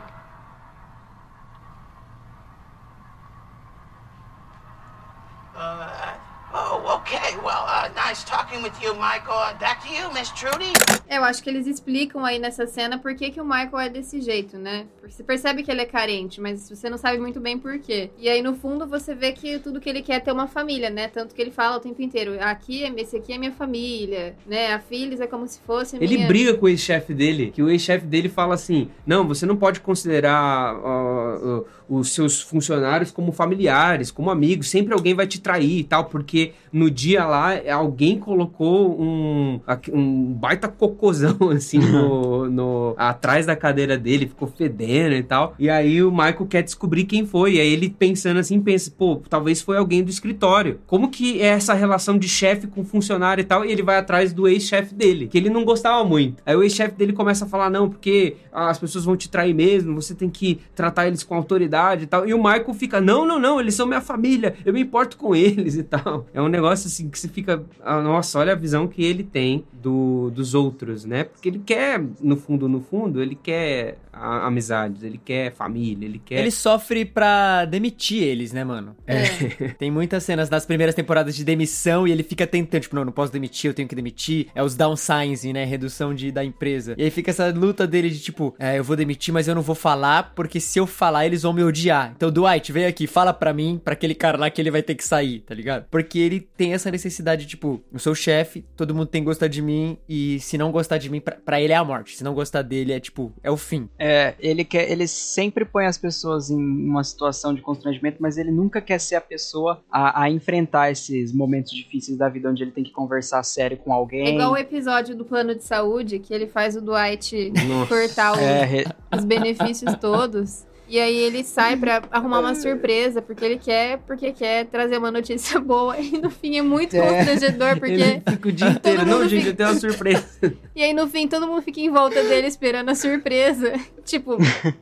Uh, oh, okay. Well, uh, nice talking with you, Michael. Uh, back to you, Miss Trudy. Eu acho que eles explicam aí nessa cena por que, que o Michael é desse jeito, né? Porque Você percebe que ele é carente, mas você não sabe muito bem por quê. E aí, no fundo, você vê que tudo que ele quer é ter uma família, né? Tanto que ele fala o tempo inteiro, aqui, é- esse aqui é minha família, né? A Phyllis é como se fosse minha... Ele briga com o ex-chefe dele, que o ex-chefe dele fala assim: não, você não pode considerar ó, ó, os seus funcionários como familiares, como amigos, sempre alguém vai te trair e tal, porque no dia lá alguém colocou um, um baita cocôzão *laughs* assim no, *laughs* no- atrás da cadeira dele, ficou fedendo e tal. E aí o Michael quer descobrir quem foi. E aí ele pensando assim, pensa, pô, talvez foi alguém do escritório. Como que é essa relação de chefe com funcionário e tal? E ele vai atrás do ex-chefe dele, que ele não gostava muito. Aí o ex-chefe dele começa a falar, não, porque as pessoas vão te trair mesmo, você tem que tratar eles com autoridade e tal. E o Michael fica, não, não, não, eles são minha família, eu me importo com eles e tal. *laughs* É um negócio assim que você fica, ah, nossa, olha a visão que ele tem do, dos outros, né? Porque ele quer, no fundo, no fundo, ele quer amizades, ele quer família, ele quer... Ele sofre pra demitir eles, né, mano? É. *laughs* *laughs* Tem muitas cenas nas primeiras temporadas de demissão e ele fica tentando, tipo, não, não posso demitir, eu tenho que demitir. É os downsizing, né? Redução de, da empresa. E aí fica essa luta dele de, tipo, é, eu vou demitir, mas eu não vou falar, porque se eu falar, eles vão me odiar. Então, Dwight, vem aqui, fala pra mim, pra aquele cara lá que ele vai ter que sair, tá ligado? Porque ele tem essa necessidade, tipo, eu sou o chefe, todo mundo tem que gostar de mim, e se não gostar de mim, pra, pra ele é a morte. Se não gostar dele, é tipo, é o fim. É, ele quer, ele sempre põe as pessoas em uma situação de constrangimento, mas ele nunca quer ser a pessoa a, a enfrentar esses momentos difíceis da vida onde ele tem que conversar sério com É alguém. igual o episódio do plano de saúde, que ele faz o Dwight Nossa. cortar os, É, re- os benefícios todos. E aí ele sai pra arrumar uma surpresa, porque ele quer, porque quer trazer uma notícia *laughs* boa. E no fim é muito É. constrangedor, porque. Ele fica o dia inteiro, não, gente, fica- eu tenho uma surpresa. *laughs* E aí no fim todo mundo fica em volta dele esperando a surpresa. Tipo,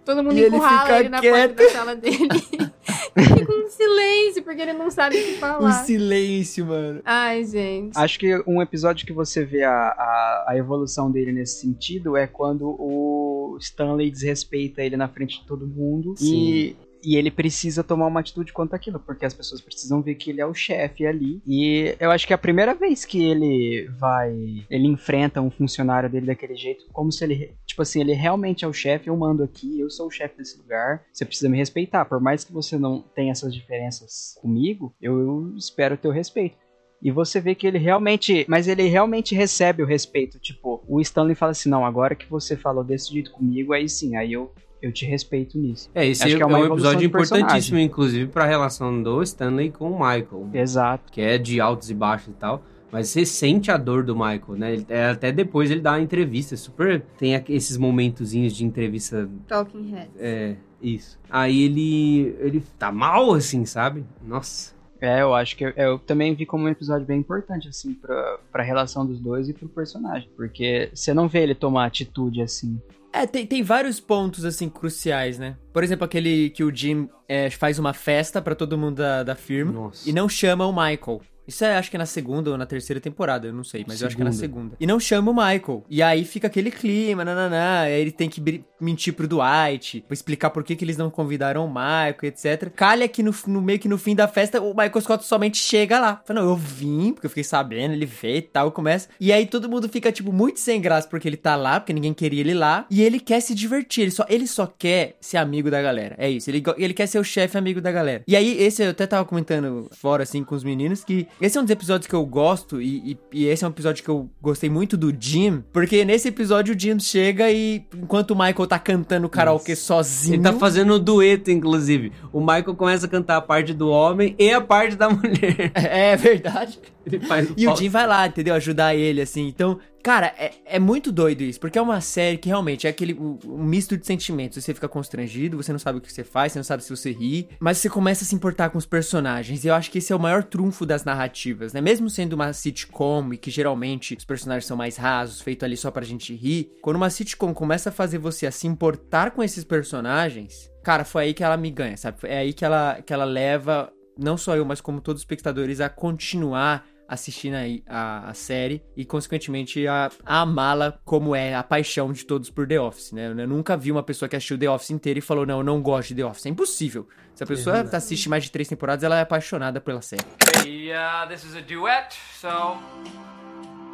todo mundo E ele encurrala ele na quieto. porta da sala dele. *laughs* fica um silêncio, porque ele não sabe o que falar. silêncio, mano. Ai, gente. Acho que um episódio que você vê a, a, a evolução dele nesse sentido é quando o Stanley desrespeita ele na frente de todo mundo e, e ele precisa tomar uma atitude quanto àquilo, porque as pessoas precisam ver que ele é o chefe ali. E eu acho que é a primeira vez que ele vai. Ele enfrenta um funcionário dele daquele jeito, como se ele. Tipo assim, ele realmente é o chefe, eu mando aqui, eu sou o chefe desse lugar, você precisa me respeitar. Por mais que você não tenha essas diferenças comigo, eu, eu espero o teu respeito. E você vê que ele realmente. Mas ele realmente recebe o respeito. Tipo, o Stanley fala assim: não, agora que você falou desse jeito comigo, aí sim, aí eu, eu te respeito nisso. É, esse Acho é, que é uma um episódio importantíssimo, inclusive, pra relação do Stanley com o Michael. Exato. Que é de altos e baixos e tal. Mas você sente a dor do Michael, né? Ele- é, até depois ele dá uma entrevista. Super. Tem esses momentozinhos de entrevista. Talking Heads. É, isso. Aí ele. Ele tá mal, assim, sabe? Nossa. É, eu acho que eu, eu também vi como um episódio bem importante, assim, pra, pra relação dos dois e pro personagem. Porque você não vê ele tomar atitude assim. É, tem, tem vários pontos, assim, cruciais, né? Por exemplo, aquele que o Jim é, faz uma festa pra todo mundo da, da firma Nossa. e não chama o Michael. Isso é, acho que é na segunda ou na terceira temporada, eu não sei, mas eu acho que é na Segunda. segunda. E não chama o Michael. E aí fica aquele clima, nananã, aí ele tem que mentir pro Dwight, explicar por que, que eles não convidaram o Michael, etc. Calha que no, no meio que no fim da festa, o Michael Scott somente chega lá. Fala, não, eu vim, porque eu fiquei sabendo, ele veio e tal, começa. E aí todo mundo fica, tipo, muito sem graça porque ele tá lá, porque ninguém queria ele lá. E ele quer se divertir, ele só, ele só quer ser amigo da galera. É isso, ele, ele quer ser o chefe amigo da galera. E aí, esse eu até tava comentando fora, assim, com os meninos, que esse é um dos episódios que eu gosto, e, e- e esse é um episódio que eu gostei muito do Jim, porque nesse episódio o Jim chega e, enquanto o Michael tá cantando karaokê sozinho... Ele tá fazendo um dueto, inclusive. O Michael começa a cantar a parte do homem e a parte da mulher. *laughs* É verdade. Ele faz E o Jim vai lá, entendeu? Ajudar ele, assim. Então, cara, é, é muito doido isso. Porque é uma série que realmente é aquele um, um misto de sentimentos. Você fica constrangido, você não sabe o que você faz, você não sabe se você ri. Mas você começa a se importar com os personagens. E eu acho que esse é o maior trunfo das narrativas, né? Mesmo sendo uma sitcom e que geralmente os personagens são mais rasos, feito ali só pra gente rir. Quando uma sitcom começa a fazer você a se importar com esses personagens... Cara, foi aí que ela me ganha, sabe? É aí que ela, que ela leva não só eu, mas como todos os espectadores, a continuar assistindo aí a, a série e, consequentemente, a, a amá-la como é a paixão de todos por The Office, né? Eu nunca vi uma pessoa que assistiu The Office inteira e falou, não, eu não gosto de The Office. É impossível. Se a pessoa verdade. assiste mais de três temporadas, ela é apaixonada pela série. Hey, uh, this is a duet, so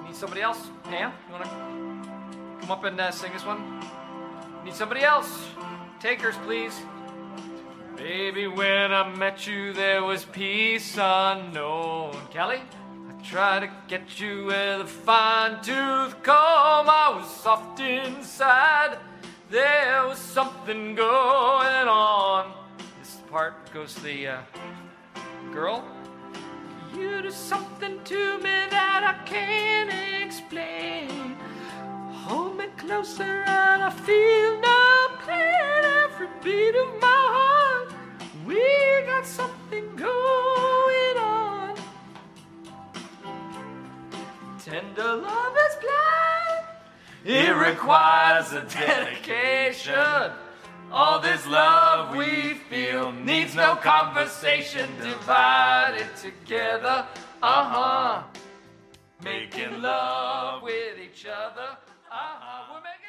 need somebody else. Pam, you wanna come up and uh, sing this one? Need somebody else? Takers, please. Baby, when I met you, there was peace unknown. Kelly, Tried to get you with a fine tooth comb. I was soft inside. There was something going on. This part goes to the uh, girl. You do something to me that I can't explain. Hold me closer and I feel no pain. Every beat of my heart, we got something going on. Tender love is blind. It requires a dedication. All this love we feel needs no conversation. Divided together, uh huh. Making love with each other, uh huh. We're making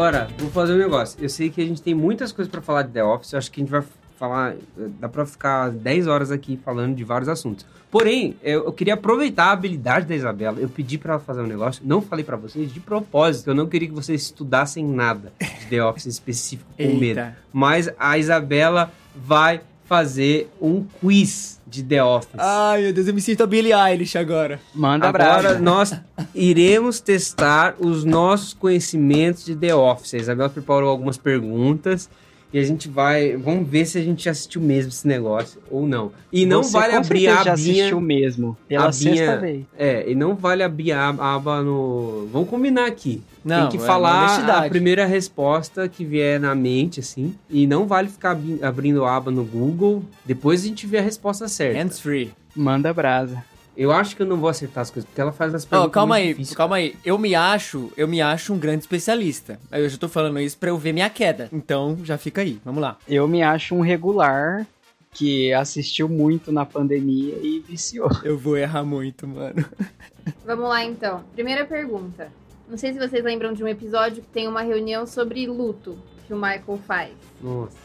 Agora, vou fazer um negócio. Eu sei que a gente tem muitas coisas pra falar de The Office. Eu acho que a gente vai falar. Dá pra ficar 10 horas aqui falando de vários assuntos. Porém, eu, eu queria aproveitar a habilidade da Isabela. Eu pedi pra ela fazer um negócio. Não falei pra vocês de propósito. Eu não queria que vocês estudassem nada de The Office específico com *laughs* medo. Mas a Isabela vai fazer um quiz de The Office. Ai, meu Deus, eu me sinto a Billie Eilish agora. Manda Agora nós iremos testar os nossos conhecimentos de The Office. A Isabela preparou algumas perguntas e a gente vai. Vamos ver se a gente assistiu mesmo esse negócio ou não. E não Você vale abrir a já abinha. assistiu mesmo. Pela sexta vez. É, e não vale abrir a aba no. Vamos combinar aqui. Não, Tem que é falar a primeira resposta que vier na mente, assim. E não vale ficar abrindo a aba no Google. Depois a gente vê a resposta certa. Hands free. Manda brasa. Eu acho que eu não vou acertar as coisas, porque ela faz as perguntas. calma muito aí, difíceis. calma aí. Eu me acho, eu me acho um grande especialista. Eu já tô falando isso pra eu ver minha queda. Então, já fica aí. Vamos lá. Eu me acho um regular que assistiu muito na pandemia e viciou. Eu vou errar muito, mano. *laughs* Vamos lá então. Primeira pergunta. Não sei se vocês lembram de um episódio que tem uma reunião sobre luto que o Michael faz. Nossa.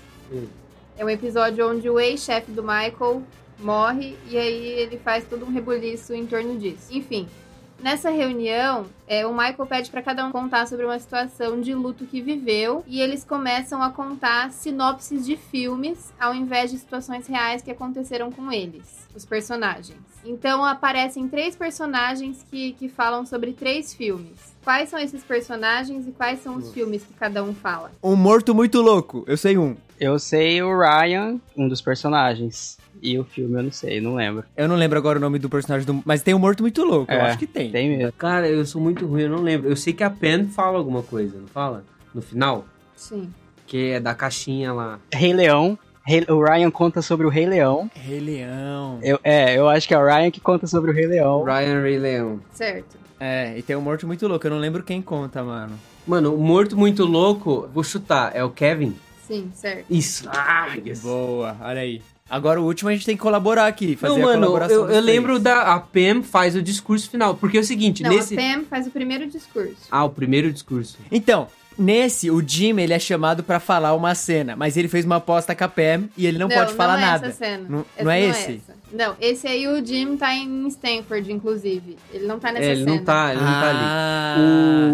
É um episódio onde o ex-chefe do Michael morre e aí ele faz todo um rebuliço em torno disso. Enfim, nessa reunião, é, o Michael pede para cada um contar sobre uma situação de luto que viveu e eles começam a contar sinopses de filmes ao invés de situações reais que aconteceram com eles, os personagens. Então aparecem três personagens que, que falam sobre três filmes. Quais são esses personagens e quais são os filmes que cada um fala? Um morto muito louco. Eu sei um. Eu sei o Ryan, um dos personagens. E o filme eu não sei, não lembro. Eu não lembro agora o nome do personagem do. Mas tem um morto muito louco. Eu É, acho que tem. Tem mesmo. Cara, eu sou muito ruim, eu não lembro. Eu sei que a Pen fala alguma coisa, não fala? No final? Sim. Que é da caixinha lá. Rei Leão. Rei- o Ryan conta sobre o Rei Leão. Rei Leão. Eu, é, eu acho que é o Ryan que conta sobre o Rei Leão. Ryan Ray Leão. Certo. É, e tem um morto muito louco. Eu não lembro quem conta, mano. Mano, o morto muito louco, vou chutar, é o Kevin? Sim, certo. Isso. Ah, yes. Boa, olha aí. Agora o último a gente tem que colaborar aqui, fazer Não, a mano, colaboração eu, eu lembro da. A Pam faz o discurso final. Porque é o seguinte, Não, nesse. a Pam faz o primeiro discurso. Ah, o primeiro discurso. Então, nesse, o Jim, ele é chamado pra falar uma cena, mas ele fez uma aposta com a Pam e ele não, pode falar não nada. É essa cena. Não, Essa não é esse? essa. Não, esse aí o Jim tá em Stanford, inclusive. Ele não tá nessa É, ele cena. não tá, ele não tá ali. Ah,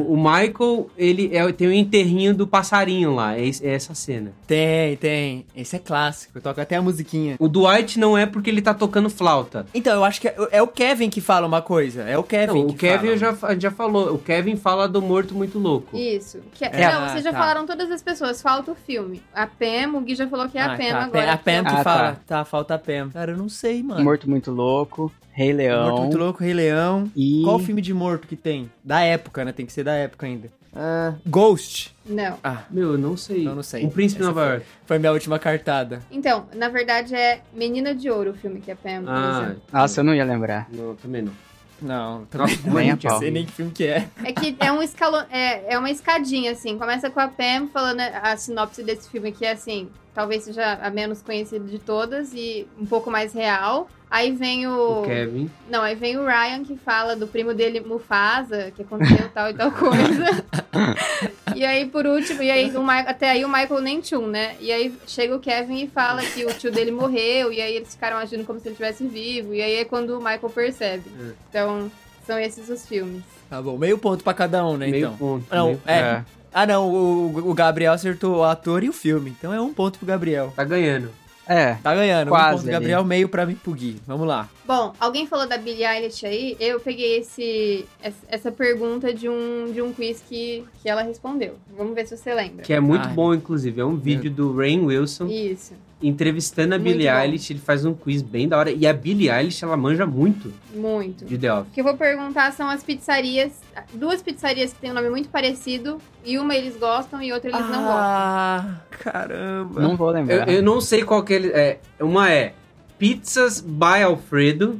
O, o Michael, ele é, tem o enterrinho do passarinho lá. É, é essa cena. tem, tem. Esse é clássico, toca até a musiquinha. O Dwight não é porque ele tá tocando flauta. Então, eu acho que é, é o Kevin que fala uma coisa. É o Kevin Não, que o Kevin fala. já, a gente já falou. O Kevin fala do morto muito louco. Isso. Que- É, não, vocês já tá. falaram todas as pessoas, falta o filme. A Pam, o Gui já falou que é a Ah, Pam tá, agora. A Pam que Ah, fala. tá. Tá. falta a Pam. Cara, eu não sei, mano. Morto Muito Louco, Rei Leão. Morto Muito Louco, Rei Leão. E... Qual filme de morto que tem? Da época, né? Tem que ser da época ainda. Ah, Ghost. Não. Ah, Meu, eu não sei. Eu não sei. O Príncipe Essa Nova foi- York. foi minha última cartada. Então, na verdade é Menina de Ouro o filme que é Pam. por Ah, exemplo. Nossa, eu não ia lembrar. não, também não. Não, Nossa, *laughs* nem não sei nem que filme que é. É que é um escalão, é, é uma escadinha, assim. Começa com a Pam falando a sinopse desse filme, que é assim, talvez seja a menos conhecida de todas e um pouco mais real. Aí vem o. O Kevin. Não, aí vem o Ryan que fala do primo dele, Mufasa, que aconteceu tal e tal coisa. *laughs* e aí, por último, e aí o Ma- até aí o Michael nem tchum, né? E aí chega o Kevin e fala que o tio dele morreu, e aí eles ficaram agindo como se ele estivesse vivo, e aí é quando o Michael percebe. É. Então, são esses os filmes. Tá bom, meio ponto pra cada um, né, Meio então? ponto. Não, meio- é. Ah, não, o, o Gabriel acertou o ator e o filme. Então é um ponto pro Gabriel. Tá ganhando. É, Tá ganhando. um Quase ponto pro ali. Gabriel, meio pra mim pro Gui. Vamos lá. Bom, alguém falou da Billie Eilish aí, eu peguei esse, essa- pergunta de um, de um quiz que, que ela respondeu. Vamos ver se você lembra. Que é muito Ai. bom, inclusive. É um vídeo do Rain Wilson Isso, entrevistando a Muito Billie bom. Eilish. Ele faz um quiz bem da hora. E a Billie Eilish, ela manja muito muito. de The Office. O que eu vou perguntar são as pizzarias, duas pizzarias que têm um nome muito parecido, e uma eles gostam e outra eles não gostam. Ah, caramba. não vou Eu, lembrar. eu não sei qual que ele é. Uma é Pizzas by Alfredo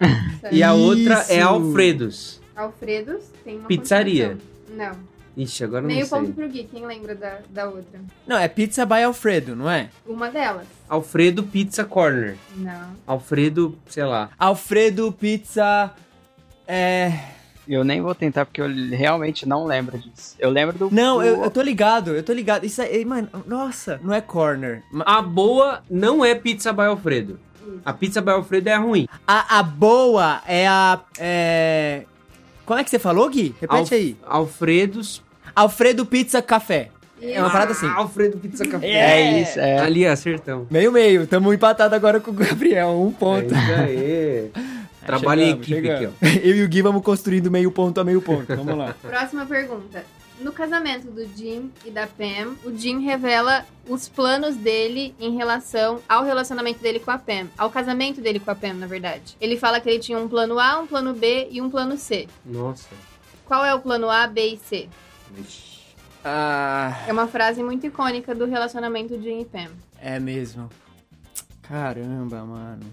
*laughs* e a outra é. Alfredos. Alfredos tem uma Pizzaria. Não. Ixi, agora não Meio sei. ponto pro Gui, quem lembra da, da outra? Não, é Pizza by Alfredo, não é? Uma delas. Alfredo Pizza Corner. Não. Alfredo, sei lá. Alfredo Pizza. É. Eu nem vou tentar porque eu realmente não lembro disso. Eu lembro do. Não, do- eu, eu tô ligado, eu tô ligado. Isso aí, mano, nossa, não é corner. A boa não é Pizza by Alfredo. A Pizza by Alfredo é ruim. A, a boa é a. É. Como é que você falou, Gui? Repete Alf- aí. Alfredos. Alfredo Pizza Café. É uma parada assim. Ah, Alfredo Pizza Café. É isso, é. Ali, acertão. Meio meio, tamo empatado agora com o Gabriel, um É ponto. isso aí. *laughs* Trabalho em equipe chegamos. aqui, Eu e o Gui vamos construindo meio ponto a meio ponto. Vamos lá. *laughs* Próxima pergunta. No casamento do Jim e da Pam, o Jim revela os planos dele em relação ao relacionamento dele com a Pam. Ao casamento dele com a Pam, na verdade. Ele fala que ele tinha um plano A, um plano B e um plano C. ó. Nossa. Qual é o plano A, B e C? Ah, É uma frase muito icônica do relacionamento de Jim e Pam. é mesmo. Caramba, mano.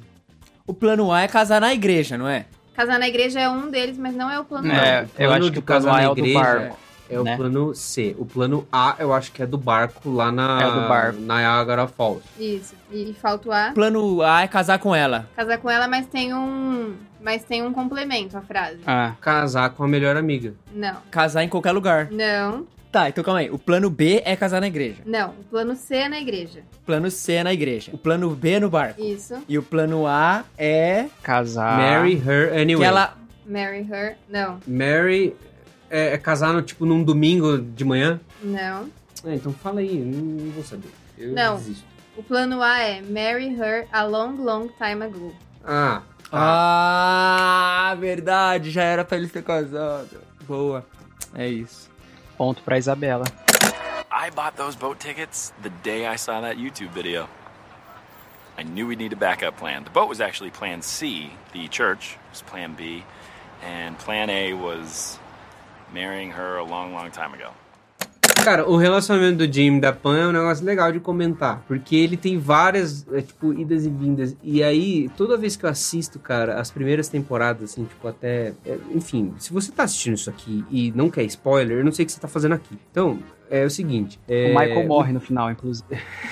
O plano A é casar na igreja, não é? Casar na igreja é um deles, mas não é o plano A. É, eu plano acho que o plano casar A é na o do igreja barco. É o né? plano C. O plano A, eu acho que é do barco lá na É o do barco. Niagara Falls. Isso. E falta o A. Plano A é casar com ela. Casar com ela, mas tem um. Mas tem um complemento à frase. Ah, Casar com a melhor amiga. Não. Casar em qualquer lugar. Não. Tá, então calma aí. O plano B é casar na igreja. Não. O plano C é na igreja. Plano C é na igreja. O plano B é no barco. Isso. E o plano A é casar. Marry her anyway. que ela. Marry her. Não. Marry é, é casar no, tipo num domingo de manhã? Não. É, então fala aí, não, não vou saber. Eu Não. desisto. O plano A é marry her a long, long time ago. Ah, Ah, verdade. Já era pra eles ter casado. Boa. É isso. Ponto pra Isabela. I bought those boat tickets the day I saw that YouTube video. I knew we'd need a backup plan. The boat was actually plan C, the church was plan B, and plan A was marrying her a long, long time ago. Cara, o relacionamento do Jim da Pan é um negócio legal de comentar. Porque ele tem várias, é, tipo, idas e vindas. E aí, toda vez que eu assisto, cara, as primeiras temporadas, assim, tipo, até. é, enfim, se você tá assistindo isso aqui e não quer spoiler, eu não sei o que você tá fazendo aqui. Então, é o seguinte. é, O Michael morre no final, inclusive.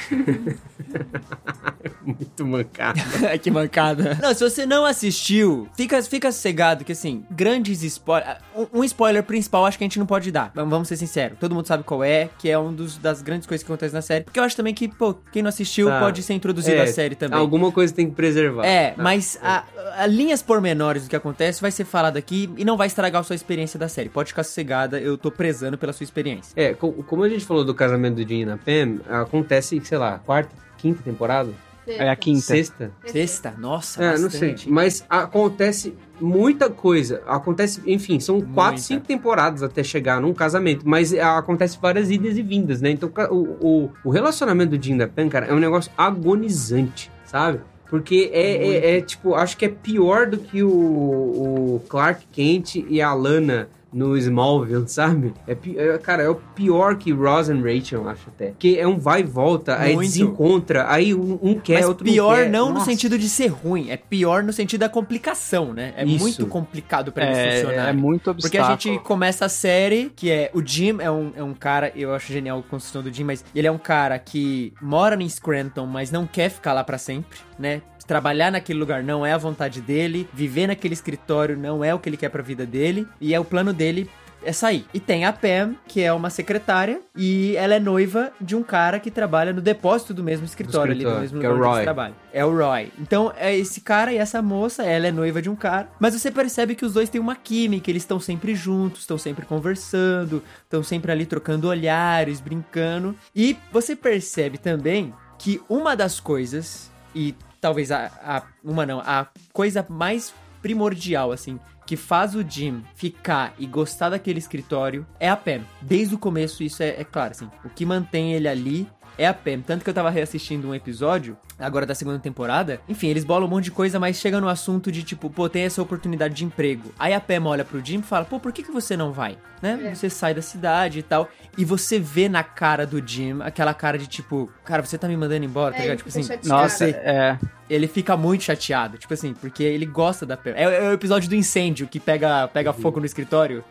*laughs* Muito mancado. *laughs* que mancada. Não, se você não assistiu, fica, fica sossegado que, assim, grandes spoilers... Um, um spoiler principal acho que a gente não pode dar. Vamos vamos ser sinceros. Todo mundo sabe qual é, que é um dos, das grandes coisas que acontece na série. Porque eu acho também que, pô, quem não assistiu Tá. pode ser introduzido É, à série também. Alguma coisa tem que preservar. É, Tá. mas a, a linhas pormenores do que acontece vai ser falado aqui e não vai estragar a sua experiência da série. Pode ficar sossegada, eu tô prezando pela sua experiência. É, co- como a gente falou do casamento do Jim e da Pam, acontece, sei lá, quarta, quinta temporada? É a quinta. Sexta? Sexta? Nossa, É, não bastante. sei. Mas acontece muita coisa. Acontece, enfim, são quatro, Muita. cinco temporadas até chegar num casamento. Mas é, acontece várias idas e vindas, né? Então ca- o, o, o relacionamento do Jim e da Pam, cara, é um negócio agonizante, sabe? Porque é, é- é, tipo, acho que é pior do que o, o Clark Kent e a Lana no Smallville, sabe? É, é, cara, é o pior que Ross and Rachel, acho até. Porque é um vai e volta, aí Muito. desencontra, aí um, um quer, Mas outro pior não quer. não no sentido de ser ruim, é pior no sentido da complicação, né? É Isso. muito complicado pra eles É, funcionarem. é muito Porque a obstáculo. gente começa a série, que é o Jim é um, é um cara, eu acho genial a construção do Jim, mas ele é um cara que mora em Scranton, mas não quer ficar lá pra sempre, né? Trabalhar naquele lugar não é a vontade dele, viver naquele escritório não é o que ele quer pra vida dele, e é o plano dele é sair. E tem a Pam, que é uma secretária, e ela é noiva de um cara que trabalha no depósito do mesmo escritório, ali, do escritório, mesmo que é lugar Roy. eles trabalham. É o Roy. Então, é esse cara e essa moça, ela é noiva de um cara, mas você percebe que os dois têm uma química, eles estão sempre juntos, estão sempre conversando, estão sempre ali trocando olhares, brincando. E você percebe também que uma das coisas, e talvez a, a- uma não, a coisa mais primordial, assim, que faz o Jim ficar e gostar daquele escritório é a Pam. Desde o começo, isso é, é claro, assim. O que mantém ele ali é a Pam. Tanto que eu tava reassistindo um episódio, agora da segunda temporada. Enfim, eles bolam um monte de coisa, mas chega no assunto de tipo, pô, tem essa oportunidade de emprego. Aí a Pam olha pro Jim e fala, pô, por que, que você não vai? Né? Você sai da cidade e tal. E você vê na cara do Jim aquela cara de tipo, cara, você tá me mandando embora, tá É, ligado? ele Tipo fica assim, chateado. nossa, É. ele fica muito chateado, tipo assim, porque ele gosta da Pam. É, é o episódio do incêndio que pega, pega fogo no escritório.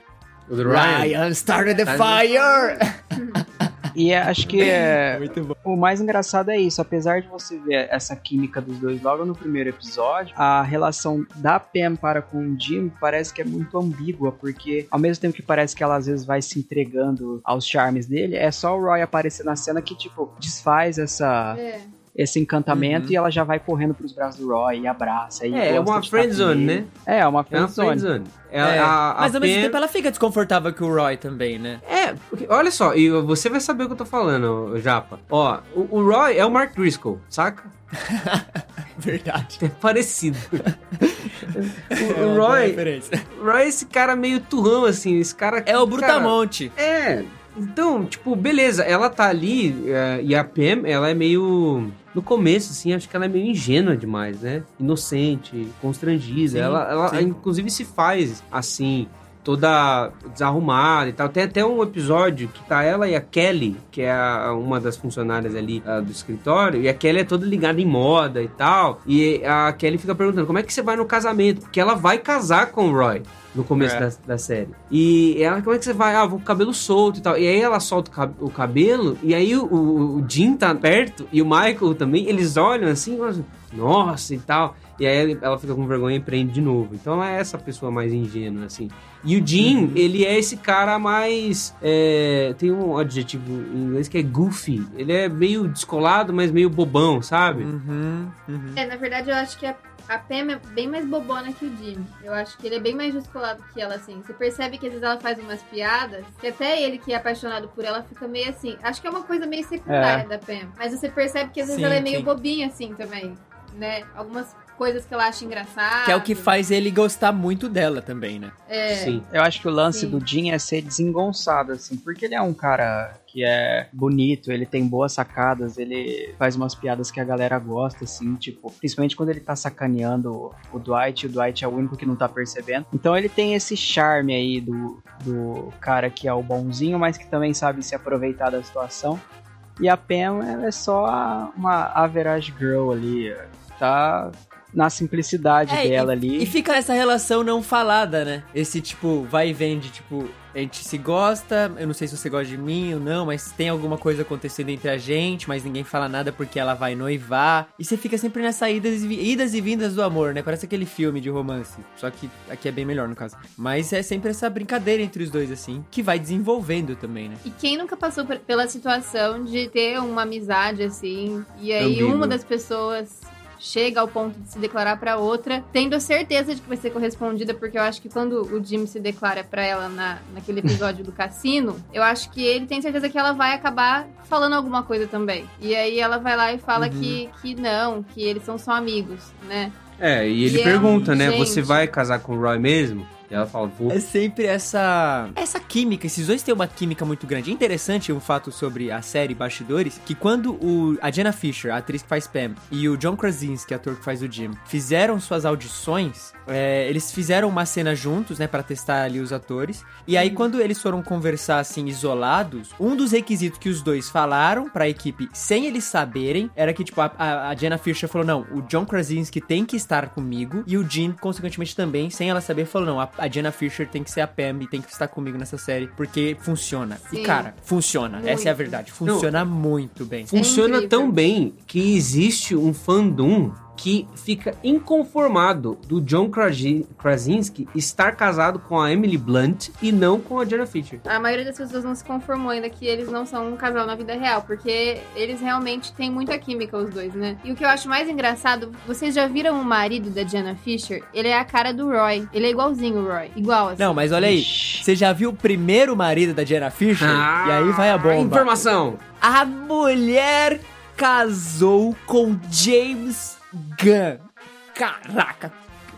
O Ryan. Ryan started the fire! *laughs* E é- acho que é, *laughs* Muito bom. o mais engraçado é isso, apesar de você ver essa química dos dois logo no primeiro episódio, a relação da Pam para com o Jim parece que é muito ambígua, porque ao mesmo tempo que parece que ela às vezes vai se entregando aos charmes dele, é só o Roy aparecer na cena que, tipo, desfaz essa, É. esse encantamento Uhum. e ela já vai correndo pros braços do Roy e abraça. E É, é uma de estar friend com zone, ele. né? É, é uma É uma friend zone. friendzone. É, É, a- a mas ao mesmo Pam- tempo ela fica desconfortável com o Roy também, né? É, olha só, e você vai saber o que eu tô falando, Japa. Ó, o, o Roy é o Mark Driscoll, saca? *laughs* Verdade. É parecido. *laughs* o, É o Roy, o Roy é esse cara meio turrão, assim, esse cara... É o cara, Brutamonte. É, então, tipo, beleza, ela tá ali é, e a Pam, ela é meio... No começo, assim, acho que ela é meio ingênua demais, né? Inocente, constrangida. Sim, ela, ela sim. inclusive, se faz assim, toda desarrumada e tal. Tem até um episódio que tá ela e a Kelly, que é a- uma das funcionárias ali ah, do escritório, e a Kelly é toda ligada em moda e tal. E a Kelly fica perguntando como é que você vai no casamento? Porque ela vai casar com o Roy. No começo É. da, da série. E ela, como é que você vai? Ah, vou com o cabelo solto e tal. E aí ela solta o, cab- o cabelo, e aí o, o, o Jim tá perto, e o Michael também, eles olham assim, mas, nossa e tal. E aí ela fica com vergonha e prende de novo. Então ela é essa pessoa mais ingênua, assim. E o Jim, ele é esse cara mais. é, tem um adjetivo em inglês que é goofy. Ele é meio descolado, mas meio bobão, sabe? Uhum, uhum. É, na verdade, eu acho que a, a Pam é bem mais bobona que o Jim. Eu acho que ele é bem mais descolado que ela, assim. Você percebe que às vezes ela faz umas piadas, que até ele que é apaixonado por ela fica meio assim. Acho que é uma coisa meio secundária É. da Pam. Mas você percebe que às vezes Sim, ela é meio sim. bobinha, assim, também. Né? Algumas coisas que ela acha engraçada. Que é o que faz ele gostar muito dela também, né? É. Eu acho que o lance Sim. do Jim é ser desengonçado, assim, porque ele é um cara que é bonito, ele tem boas sacadas, ele faz umas piadas que a galera gosta, assim, tipo, principalmente quando ele tá sacaneando o Dwight, o Dwight é o único que não tá percebendo. Então ele tem esse charme aí do, do cara que é o bonzinho, mas que também sabe se aproveitar da situação. E a Pam, ela é só uma average girl ali, tá na simplicidade É, dela e, ali. E fica essa relação não falada, né? Esse tipo, vai e vem de tipo, a gente se gosta, eu não sei se você gosta de mim ou não, mas tem alguma coisa acontecendo entre a gente, mas ninguém fala nada porque ela vai noivar. E você fica sempre nessa idas e, idas e vindas do amor, né? Parece aquele filme de romance. Só que aqui é bem melhor no caso. Mas é sempre essa brincadeira entre os dois, assim, que vai desenvolvendo também, né? E quem nunca passou por- pela situação de ter uma amizade assim, e aí uma das pessoas chega ao ponto de se declarar pra outra, tendo a certeza de que vai ser correspondida, porque eu acho que quando o Jim se declara pra ela na, naquele episódio do cassino, *laughs* eu acho que ele tem certeza que ela vai acabar falando alguma coisa também. E aí ela vai lá e fala Uhum. que, que não, que eles são só amigos, né? É, e ele E é pergunta, um- né? gente. Você vai casar com o Roy mesmo? E ela fala, vou. É sempre essa essa química, esses dois têm uma química muito grande. É interessante um fato sobre a série Bastidores, que quando o, a Jenna Fisher, a atriz que faz Pam, e o John Krasinski, ator que faz o Jim, fizeram suas audições, é, eles fizeram uma cena juntos, né, Pra testar ali os atores. E aí quando eles foram conversar assim isolados, um dos requisitos que os dois falaram pra equipe sem eles saberem era que tipo a, a, a Jenna Fisher falou não, o John Krasinski tem que estar comigo e o Jim consequentemente também, sem ela saber, falou não, a, a Jenna Fisher tem que ser a Pam e tem que estar comigo nessa série porque funciona. E Sim. cara, funciona. Essa é a Muito. verdade. Funciona muito bem. Funciona incrível. tão bem que existe um fandom que fica inconformado do John Krasin- Krasinski estar casado com a Emily Blunt e não com a Jenna Fisher. A maioria das pessoas não se conformou ainda que eles não são um casal na vida real, porque eles realmente têm muita química, os dois, né? E o que eu acho mais engraçado, vocês já viram o marido da Jenna Fisher? Ele é a cara do Roy. Ele é igualzinho o Roy. Igual, assim. Não, mas olha aí, você já viu o primeiro marido da Jenna Fisher? e aí vai a bomba. Informação! A mulher casou com James Gunn. Caraca,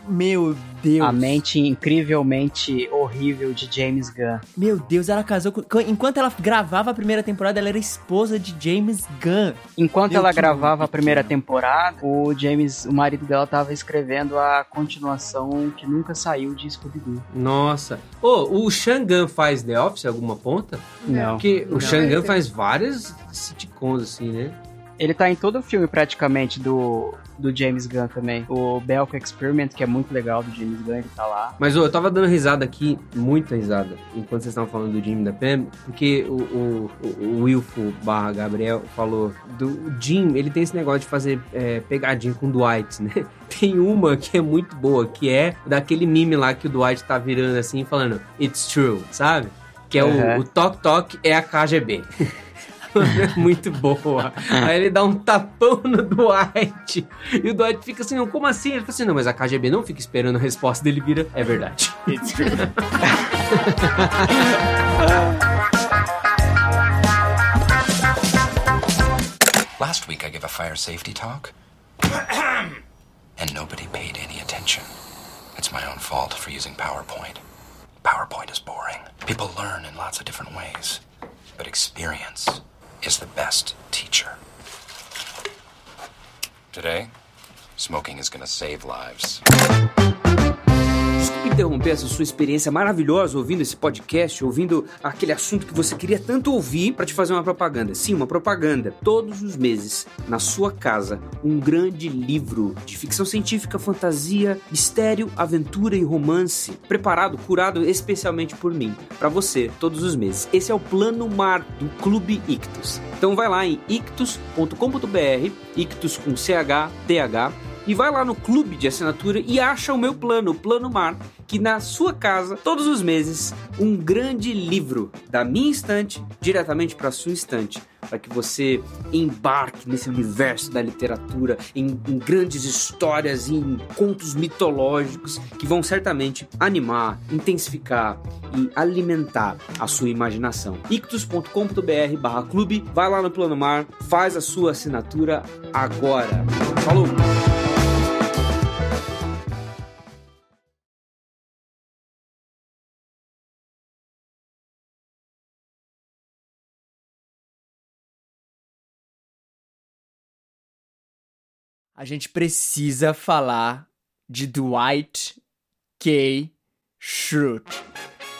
meu Deus. A mente incrivelmente horrível de James Gunn. Meu Deus, ela casou com. Enquanto ela gravava a primeira temporada, ela era esposa de James Gunn. Enquanto Meu, ela gravava a primeira temporada, o James, o marido dela, tava escrevendo a continuação que nunca saiu de Scooby-Doo. Nossa. Ô, o Shangan faz The Office alguma ponta? Não. Porque Não. o Shangan faz várias sitcoms, assim, né? Ele tá em todo o filme praticamente do, do James Gunn também. O Belko Experiment, que é muito legal do James Gunn, ele tá lá. Mas ô, eu tava dando risada aqui, muita risada, enquanto vocês estavam falando do Jim da Pam, porque o, o, o- Wilfo barra Gabriel falou do Jim, ele tem esse negócio de fazer é, pegadinha com o Dwight, né? *laughs* Tem uma que é muito boa, que é daquele meme lá que o Dwight tá virando assim, falando It's true, sabe? Que é Uhum. o, o Tok Tok é a KGB. *laughs* É *laughs* muito boa. Aí ele dá um tapão no Dwight. E o Dwight fica assim, não, como assim? Ele fica assim, não, mas a KGB não fica esperando a resposta dele vira. É verdade. It's true. Last week I gave a fire safety talk, and nobody paid any attention. It's my own fault for using PowerPoint. PowerPoint is boring. People learn in lots of different ways, but experience is the best teacher. Today, smoking is gonna save lives. Desculpe interromper essa sua experiência maravilhosa ouvindo esse podcast, ouvindo aquele assunto que você queria tanto ouvir para te fazer uma propaganda. Sim, uma propaganda. Todos os meses, na sua casa, um grande livro de ficção científica, fantasia, mistério, aventura e romance, preparado, curado especialmente por mim, para você, todos os meses. Esse é o Plano Mar do Clube Ictus. Então vai lá em ictus.com.br, ictus com CH, TH, e vai lá no clube de assinatura e acha o meu plano, o Plano Mar, que na sua casa, todos os meses, um grande livro da minha estante diretamente para sua estante, para que você embarque nesse universo da literatura, em, em grandes histórias e em contos mitológicos que vão certamente animar, intensificar e alimentar a sua imaginação. ictus.com.br barra clube, vai lá no Plano Mar, faz a sua assinatura agora. Falou! A gente precisa falar de Dwight K. Schrute.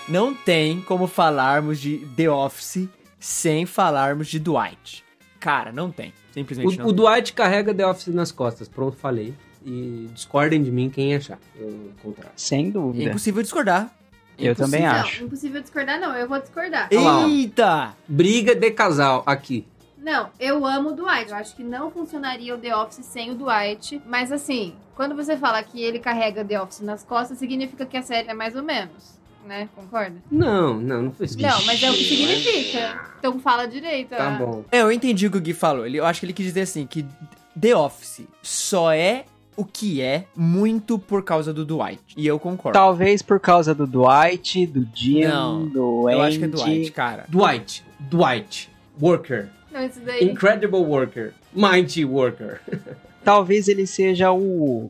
Não tem como falarmos de The Office sem falarmos de Dwight. Cara, não tem. Simplesmente não O, o tem. Dwight carrega The Office nas costas. Pronto, falei. E discordem de mim quem achar. Eu, contrário. Sem É dúvida. impossível discordar. Eu também Não, acho. impossível discordar, não. Eu vou discordar. Eita! Briga de casal aqui. Não, eu amo o Dwight. Eu acho que não funcionaria o The Office sem o Dwight. Mas assim, quando você fala que ele carrega The Office nas costas, significa que a série é mais ou menos. Né? Concorda? Não, não, não foi isso. Não, mas é o que significa. Então fala direito. Tá ah. bom. É, eu entendi o que o Gui falou. Ele, eu acho que ele quis dizer assim, que The Office só é o que é muito por causa do Dwight. E eu concordo. Talvez por causa do Dwight, do Jim, Não, do eu acho que é Andy. Dwight, cara. Dwight. Dwight. Worker. Não, isso daí. Incredible worker. Mighty worker. *laughs* Talvez ele seja o.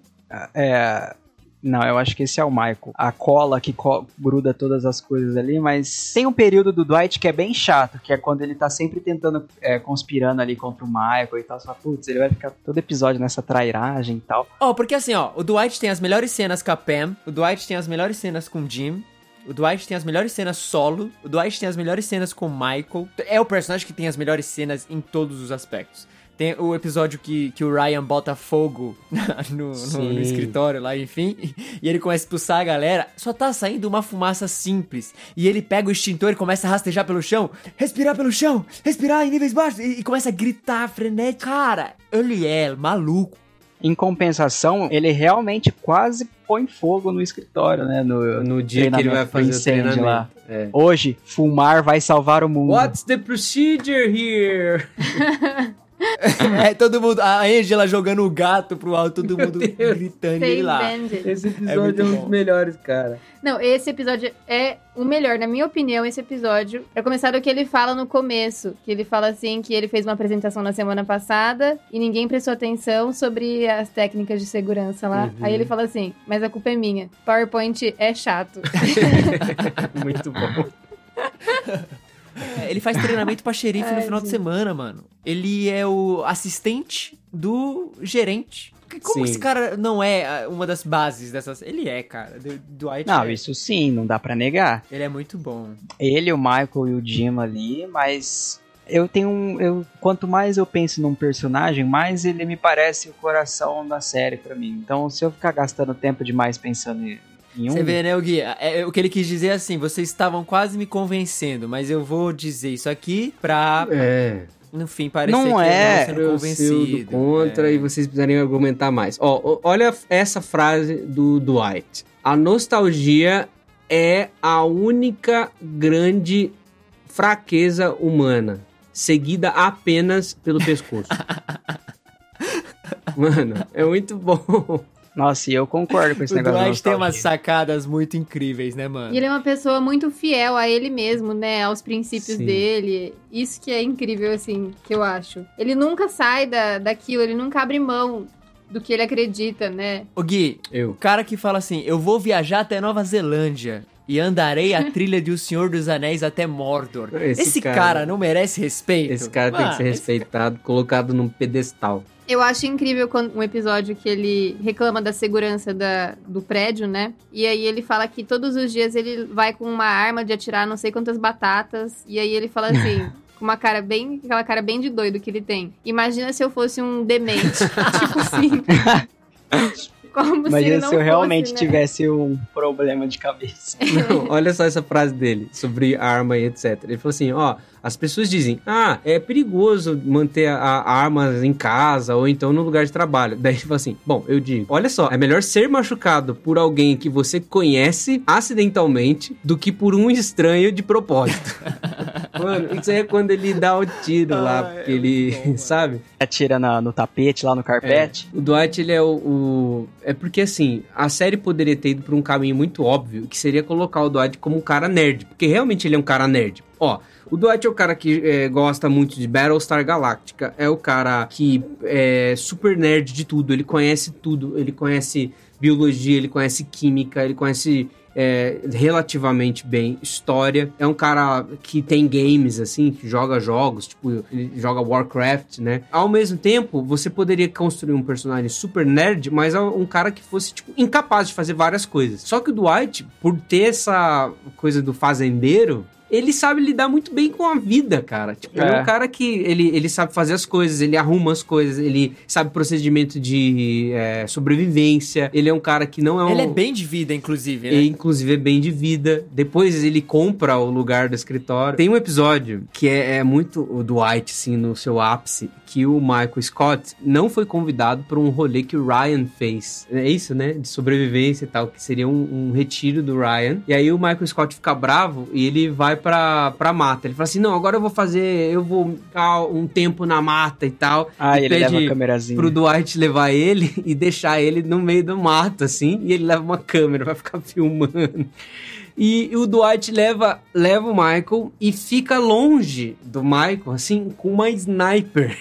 É, não, eu acho que esse é o Michael. A cola que co- gruda todas as coisas ali, mas tem um período do Dwight que é bem chato, que é quando ele tá sempre tentando, é, conspirando ali contra o Michael e tal. Fala, putz, ele vai ficar todo episódio nessa trairagem e tal. Ó, porque assim, ó, o Dwight tem as melhores cenas com a Pam, o Dwight tem as melhores cenas com o Jim, o Dwight tem as melhores cenas solo, o Dwight tem as melhores cenas com o Michael. É o personagem que tem as melhores cenas em todos os aspectos. Tem o episódio que, que o Ryan bota fogo *laughs* no, no- no escritório lá, enfim, *laughs* e ele começa a expulsar a galera. Só tá saindo uma fumaça simples. E ele pega o extintor e começa a rastejar pelo chão, respirar pelo chão, respirar em níveis baixos, e, e começa a gritar frenético. Cara, ele é maluco. Em compensação, ele realmente quase põe fogo no escritório, né? No, No dia que ele vai fazer o incêndio treinamento. lá. É. Hoje, fumar vai salvar o mundo. What's the procedure here? *laughs* *laughs* É, todo mundo. A Angela jogando o gato pro alto, todo mundo gritando e ele lá. Bandit. Esse episódio é, um bom. dos melhores, cara. Não, esse episódio é o melhor. Na minha opinião, esse episódio. Pra começar do que ele fala no começo. Que ele fala assim que ele fez uma apresentação na semana passada e ninguém prestou atenção sobre as técnicas de segurança lá. Uhum. Aí ele fala assim, mas a culpa é minha. PowerPoint é chato. *laughs* Muito bom. *laughs* É, ele faz treinamento pra xerife no final de gente. semana, mano. Ele é o assistente do gerente. Como Sim. esse cara não é ah, uma das bases dessas. Ele é, cara. Do, Dwight Não, é. isso sim, não dá pra negar. Ele é muito bom. Ele, o Michael e o Jim ali, mas eu tenho um. Eu, quanto mais eu penso num personagem, mais ele me parece o coração da série pra mim. Então, se eu ficar gastando tempo demais pensando um. Você vê, né, o Gui? É, é, o que ele quis dizer é assim: vocês estavam quase me convencendo, mas eu vou dizer isso aqui pra, É. no fim, parecer Não que é. eu tô sendo convencido. contra É. e vocês precisarem argumentar mais. Ó, olha essa frase do Dwight. A nostalgia é a única grande fraqueza humana, seguida apenas pelo pescoço. *laughs* Mano, é muito bom. Nossa, e eu concordo com *laughs* esse O negócio. da Dwight tem umas sacadas muito incríveis, né, mano? E ele é uma pessoa muito fiel a ele mesmo, né? Aos princípios Sim. dele. Isso que é incrível, assim, que eu acho. Ele nunca sai da, daquilo, ele nunca abre mão do que ele acredita, né? Ô Gui, o Eu. cara que fala assim, eu vou viajar até Nova Zelândia e andarei a trilha de O Senhor dos Anéis até Mordor. Esse Esse, cara- cara, não merece respeito? Esse cara tem que Mano, ser respeitado, colocado num pedestal. Eu acho incrível quando, um episódio que ele reclama da segurança da, do prédio, né? E aí ele fala que todos os dias ele vai com uma arma de atirar não sei quantas batatas. E aí ele fala assim. *laughs* Com uma cara bem. Aquela cara bem de doido que ele tem. Imagina se eu fosse um demente. *laughs* tipo assim. *laughs* Como se ele Imagina não se eu realmente fosse, né? tivesse um problema de cabeça. Não, *laughs* olha só essa frase dele sobre arma e etc. Ele falou assim: ó, as pessoas dizem, ah, é perigoso manter a, a armas em casa ou então no lugar de trabalho. Daí ele falou assim: bom, eu digo, olha só, é melhor ser machucado por alguém que você conhece acidentalmente do que por um estranho de propósito. *laughs* Mano, isso aí é quando ele dá o tiro lá, Ah, porque é ele, bom. É sabe? Atira na- no tapete, lá no carpete. O Dwight, ele é o, o- É porque, assim, a série poderia ter ido por um caminho muito óbvio, que seria colocar o Dwight como um cara nerd. Porque realmente ele é um cara nerd. Ó, o Dwight é o cara que é, gosta muito de Battlestar Galactica. É o cara que é super nerd de tudo. Ele conhece tudo. Ele conhece biologia, ele conhece química, ele conhece é, relativamente bem história. É um cara que tem games, assim, que joga jogos, tipo, ele joga Warcraft, né? Ao mesmo tempo, você poderia construir um personagem super nerd, mas é um cara que fosse, tipo, incapaz de fazer várias coisas. Só que o Dwight, por ter essa coisa do fazendeiro, ele sabe lidar muito bem com a vida, cara. Tipo, ele é É. um cara que ele, ele sabe fazer as coisas, ele arruma as coisas, ele sabe procedimento de é, sobrevivência. Ele é um cara que não é um. Ele é bem de vida, inclusive, né? Ele, inclusive, é bem de vida. Depois ele compra o lugar do escritório. Tem um episódio que é, é muito o Dwight, assim, no seu ápice, que o Michael Scott não foi convidado para um rolê que o Ryan fez. É isso, né? De sobrevivência e tal, que seria um, um retiro do Ryan. E aí o Michael Scott fica bravo e ele vai pra, pra mata. Ele fala assim: não, agora eu vou fazer, eu vou ficar um tempo na mata e tal. Ah, e ele leva a câmerazinha. pro Dwight levar ele e deixar ele no meio do mato, assim, e ele leva uma câmera, vai ficar *laughs* filmando. E o Dwight leva, leva o Michael e fica longe do Michael, assim, com uma sniper.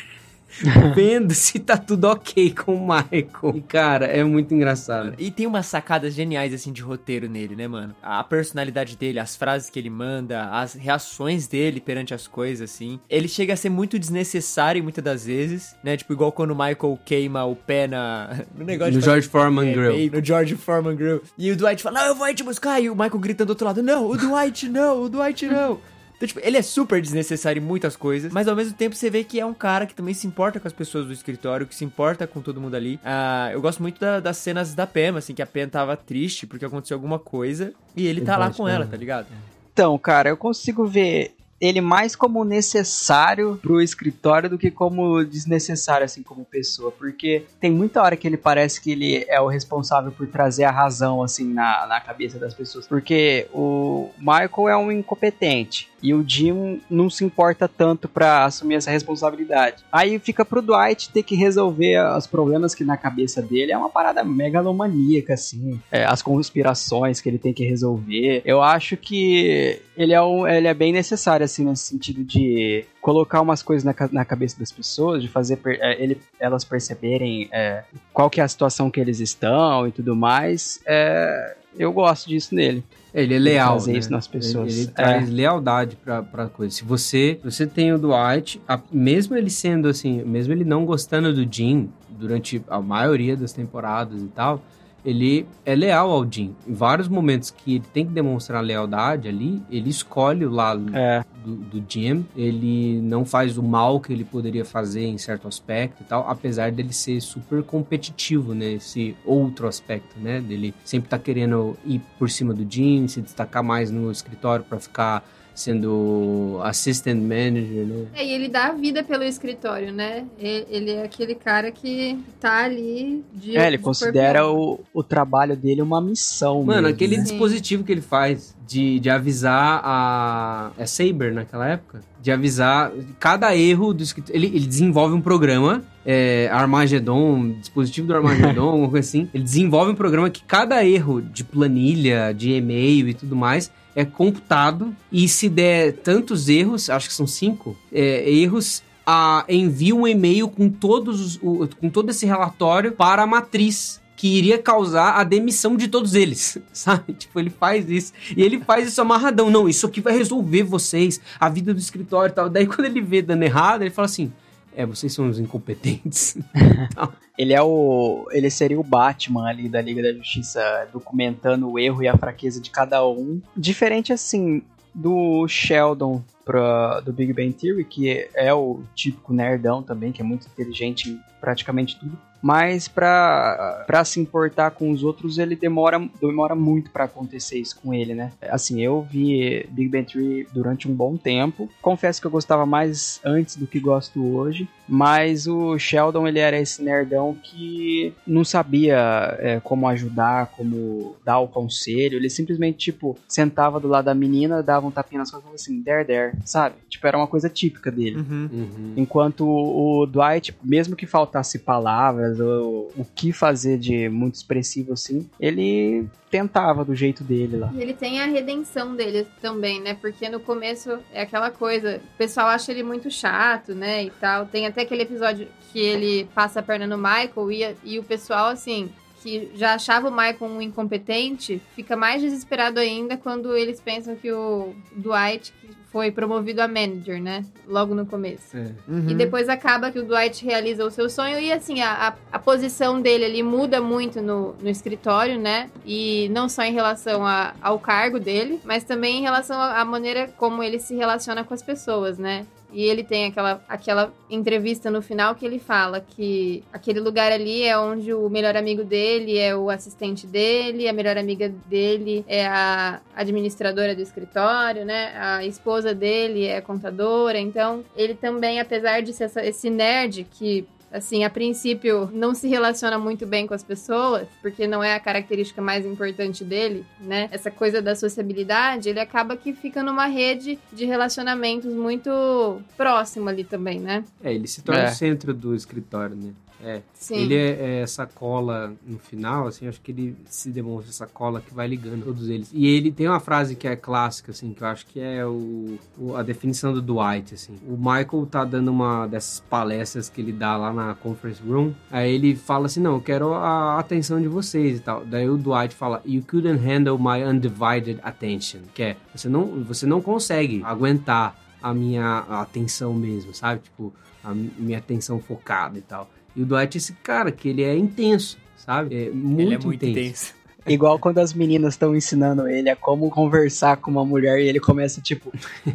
*laughs* vendo se tá tudo ok com o Michael. E, cara, é muito engraçado. E tem umas sacadas geniais, assim, de roteiro nele, né, mano? A personalidade dele, as frases que ele manda, as reações dele perante as coisas, assim. Ele chega a ser muito desnecessário muitas das vezes, né? Tipo, igual quando o Michael queima o pé na... *laughs* no negócio No George Foreman é, Grill. No George Foreman Grill. E o Dwight fala, não, eu vou aí te buscar. E o Michael gritando do outro lado, não, o Dwight não, o Dwight não. Então, tipo, ele é super desnecessário em muitas coisas, mas ao mesmo tempo você vê que é um cara que também se importa com as pessoas do escritório, que se importa com todo mundo ali. Ah, eu gosto muito da- das cenas da Pam, assim, que a Pam tava triste porque aconteceu alguma coisa e ele tá lá Exato, com né? ela, tá ligado? Então, cara, eu consigo ver ele mais como necessário pro escritório do que como desnecessário, assim, como pessoa. Porque tem muita hora que ele parece que ele é o responsável por trazer a razão, assim, na, na cabeça das pessoas. Porque o Michael é um incompetente. E o Jim não se importa tanto pra assumir essa responsabilidade. Aí fica pro Dwight ter que resolver os problemas que na cabeça dele é uma parada megalomaníaca, assim. É, as conspirações que ele tem que resolver. Eu acho que ele é, um, ele é bem necessário, assim, nesse sentido de colocar umas coisas na, na cabeça das pessoas, de fazer per- é, ele, elas perceberem é, qual que é a situação que eles estão e tudo mais. É, eu gosto disso nele. Ele é leal. Fazer né? isso nas pessoas. Ele, ele É. traz lealdade pra, pra coisa. Se você, você tem o Dwight, a- mesmo ele sendo assim, mesmo ele não gostando do Jim durante a maioria das temporadas e tal, ele é leal ao Jim. Em vários momentos que ele tem que demonstrar lealdade ali, ele escolhe o lado É. do, do Jim. Ele não faz o mal que ele poderia fazer em certo aspecto e tal, apesar dele ser super competitivo nesse outro aspecto, né? Dele sempre tá querendo ir por cima do Jim, se destacar mais no escritório pra ficar sendo assistant manager, né? É, e ele dá a vida pelo escritório, né? Ele é aquele cara que tá ali de. É, ele de considera o, o trabalho dele uma missão. Mano, mesmo, aquele né? dispositivo que ele faz de, de avisar a. É Saber naquela época? De avisar cada erro do escritório. Ele, ele desenvolve um programa, é, Armageddon, dispositivo do Armageddon, *laughs* alguma coisa assim. Ele desenvolve um programa que cada erro de planilha, de e-mail e tudo mais é computado. E se der tantos erros, acho que são cinco, é, erros. A, envia um e-mail com todos os, o- com todo esse relatório para a matriz que iria causar a demissão de todos eles, *laughs* sabe? Tipo, ele faz isso. E ele faz isso amarradão. Não, isso aqui vai resolver vocês, a vida do escritório e tal. Daí, quando ele vê dando errado, ele fala assim: É, vocês são os incompetentes. *laughs* Ele é o. Ele seria o Batman ali da Liga da Justiça, documentando o erro e a fraqueza de cada um. Diferente assim do Sheldon pra, do Big Bang Theory, que é o típico nerdão também, que é muito inteligente em praticamente tudo. Mas pra, pra se importar com os outros, ele demora, demora muito pra acontecer isso com ele, né? Assim, eu vi Big Bang Theory durante um bom tempo. Confesso que eu gostava mais antes do que gosto hoje. Mas o Sheldon, ele era esse nerdão que não sabia é, como ajudar, como dar o conselho. Ele simplesmente, tipo, sentava do lado da menina, dava um tapinha nas costas e falava assim, there, there, sabe? Tipo, era uma coisa típica dele. Uhum. Enquanto o Dwight, mesmo que faltasse palavras ou o que fazer de muito expressivo assim, ele tentava do jeito dele lá. E ele tem a redenção dele também, né? Porque no começo é aquela coisa, o pessoal acha ele muito chato, né? E tal. Tem até aquele episódio que ele passa a perna no Michael e, e o pessoal, assim, que já achava o Michael um incompetente, fica mais desesperado ainda quando eles pensam que o Dwight foi promovido a manager, né? Logo no começo. É. Uhum. E depois acaba que o Dwight realiza o seu sonho e assim, a, a, a posição dele ali muda muito no, no escritório, né? E não só em relação a, ao cargo dele, mas também em relação à à maneira como ele se relaciona com as pessoas, né? E ele tem aquela, aquela entrevista no final que ele fala que aquele lugar ali é onde o melhor amigo dele é o assistente dele, a melhor amiga dele é a administradora do escritório, né? A esposa dele é contadora. Então, ele também, apesar de ser essa- esse nerd que assim, a princípio não se relaciona muito bem com as pessoas, porque não é a característica mais importante dele, né? Essa coisa da sociabilidade, ele acaba que fica numa rede de relacionamentos muito próximo ali também, né? É, ele se torna É. o centro do escritório, né? É. Sim. Ele é, é essa cola no final, assim, acho que ele se demonstra essa cola que vai ligando todos eles. E ele tem uma frase que é clássica, assim, que eu acho que é o, o- a definição do Dwight, assim. O Michael tá dando uma dessas palestras que ele dá lá na conference room, aí ele fala assim, não, eu quero a atenção de vocês e tal. Daí o Dwight fala, you couldn't handle my undivided attention, que é, você não, você não consegue aguentar a minha atenção mesmo, sabe? Tipo, a minha atenção focada e tal. E o Dwight é esse cara que ele é intenso, sabe? É muito, Ele é muito intenso. intenso. *laughs* Igual quando as meninas estão ensinando ele a como conversar com uma mulher e ele começa, tipo, *laughs*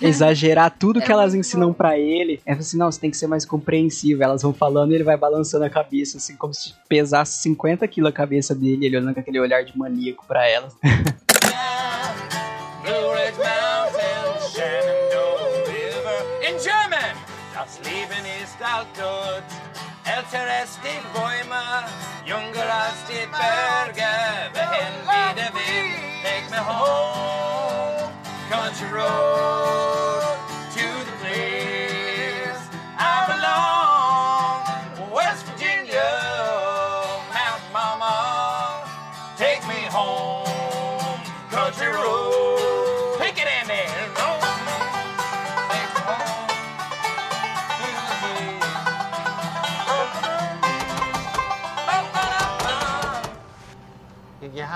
É exagerar tudo que É elas muito ensinam pra ele. É assim, não, você tem que ser mais compreensivo. Elas vão falando e ele vai balançando a cabeça, assim, como se pesasse 50 quilos a cabeça dele, ele olhando com aquele olhar de maníaco pra elas. *laughs* die Bäume, jünger als die Berge. Der Wind, take me home, country road.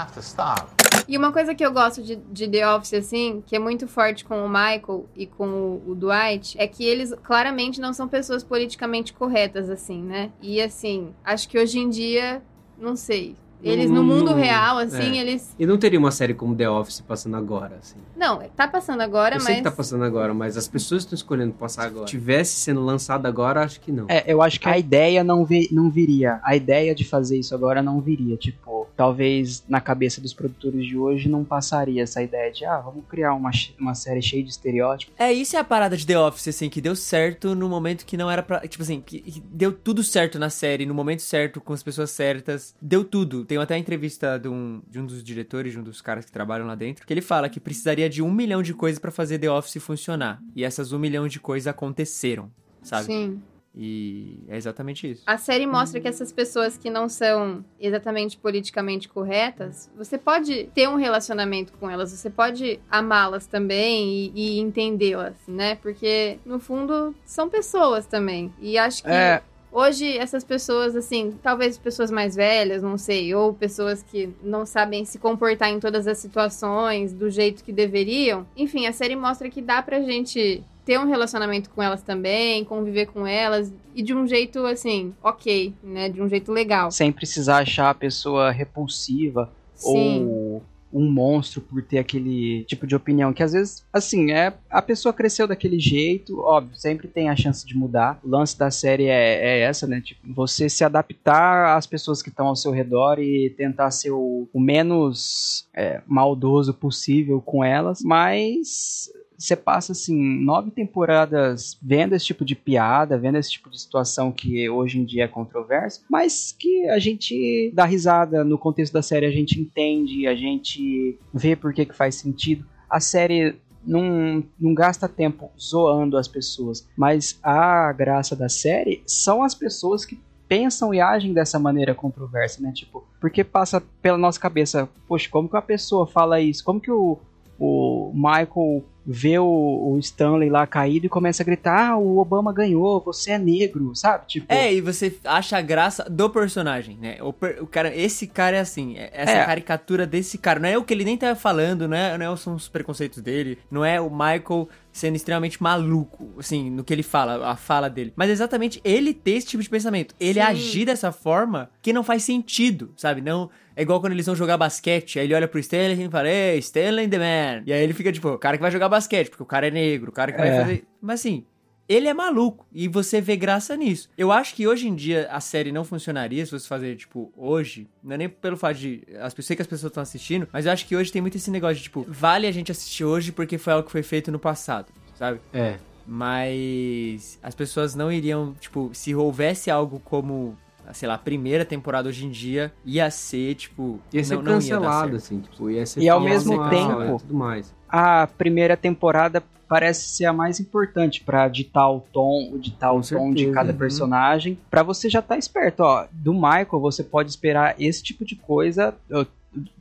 Have to stop. E uma coisa que eu gosto de, de The Office, assim, que é muito forte com o Michael e com o, o Dwight, é que eles claramente não são pessoas politicamente corretas, assim, né? E assim, acho que hoje em dia, não sei. Eles no mundo real, assim, é. eles. E não teria uma série como The Office passando agora, assim. Não, tá passando agora, eu mas. sei que tá passando agora, mas as pessoas estão escolhendo passar agora. Se tivesse sendo lançado agora, acho que não. É, eu acho que a ideia não, vi, não viria. A ideia de fazer isso agora não viria. Tipo, talvez na cabeça dos produtores de hoje não passaria essa ideia de, ah, vamos criar uma, uma série cheia de estereótipos. É, isso é a parada de The Office, assim, que deu certo no momento que não era pra. Tipo assim, que, que deu tudo certo na série, no momento certo, com as pessoas certas. Deu tudo. Tem até a entrevista de um, de um dos diretores, de um dos caras que trabalham lá dentro, que ele fala que precisaria de um milhão de coisas pra fazer The Office funcionar. E essas um milhão de coisas aconteceram, sabe? Sim. E é exatamente isso. A série mostra que essas pessoas que não são exatamente politicamente corretas, você pode ter um relacionamento com elas, você pode amá-las também e, e entendê-las, né? Porque, no fundo, são pessoas também. E acho que. É. Hoje, essas pessoas, assim, talvez pessoas mais velhas, não sei, ou pessoas que não sabem se comportar em todas as situações do jeito que deveriam. Enfim, a série mostra que dá pra gente ter um relacionamento com elas também, conviver com elas, e de um jeito, assim, ok, né? De um jeito legal. Sem precisar achar a pessoa repulsiva Sim. ou um monstro por ter aquele tipo de opinião que às vezes, assim, é a pessoa cresceu daquele jeito, óbvio, sempre tem a chance de mudar. O lance da série é, é essa, né? Tipo, você se adaptar às pessoas que estão ao seu redor e tentar ser o, o menos é, maldoso possível com elas, mas você passa assim nove temporadas vendo esse tipo de piada, vendo esse tipo de situação que hoje em dia é controverso, mas que a gente dá risada no contexto da série, a gente entende, a gente vê por que, que faz sentido. A série não, não gasta tempo zoando as pessoas, mas a graça da série são as pessoas que pensam e agem dessa maneira controversa, né? Tipo, porque passa pela nossa cabeça, poxa, como que uma pessoa fala isso? Como que o, o Michael vê o, o Stanley lá caído e começa a gritar: Ah, o Obama ganhou, você é negro, sabe? Tipo. É, e você acha a graça do personagem, né? O, o cara, esse cara é assim, é- essa É. caricatura desse cara. Não é o que ele nem tá falando, não é, não é- são os preconceitos dele, não é o Michael sendo extremamente maluco, assim, no que ele fala, a fala dele. Mas exatamente ele ter esse tipo de pensamento. Ele Sim. agir dessa forma que não faz sentido, sabe? Não. É igual quando eles vão jogar basquete, aí ele olha pro Stanley e fala, Ei, Stanley the man. E aí ele fica tipo, o cara que vai jogar basquete, porque o cara é negro, o cara que vai É. fazer. Mas assim, ele é maluco e você vê graça nisso. Eu acho que hoje em dia a série não funcionaria se você fazer, tipo, hoje. Não é nem pelo fato de. As, eu sei que as pessoas estão assistindo, mas eu acho que hoje tem muito esse negócio de, tipo, vale a gente assistir hoje porque foi algo que foi feito no passado, sabe? É. Mas as pessoas não iriam, tipo, se houvesse algo como, sei lá, a primeira temporada hoje em dia, ia ser, tipo. Ia ser não, não ia cancelado, assim, tipo, ia ser E ao mesmo mal, tempo- tudo mais. a primeira temporada parece ser a mais importante pra ditar o tom, o ditar o tom de certeza, cada uhum. personagem, Pra você já tá esperto, ó. Do Michael você pode esperar esse tipo de coisa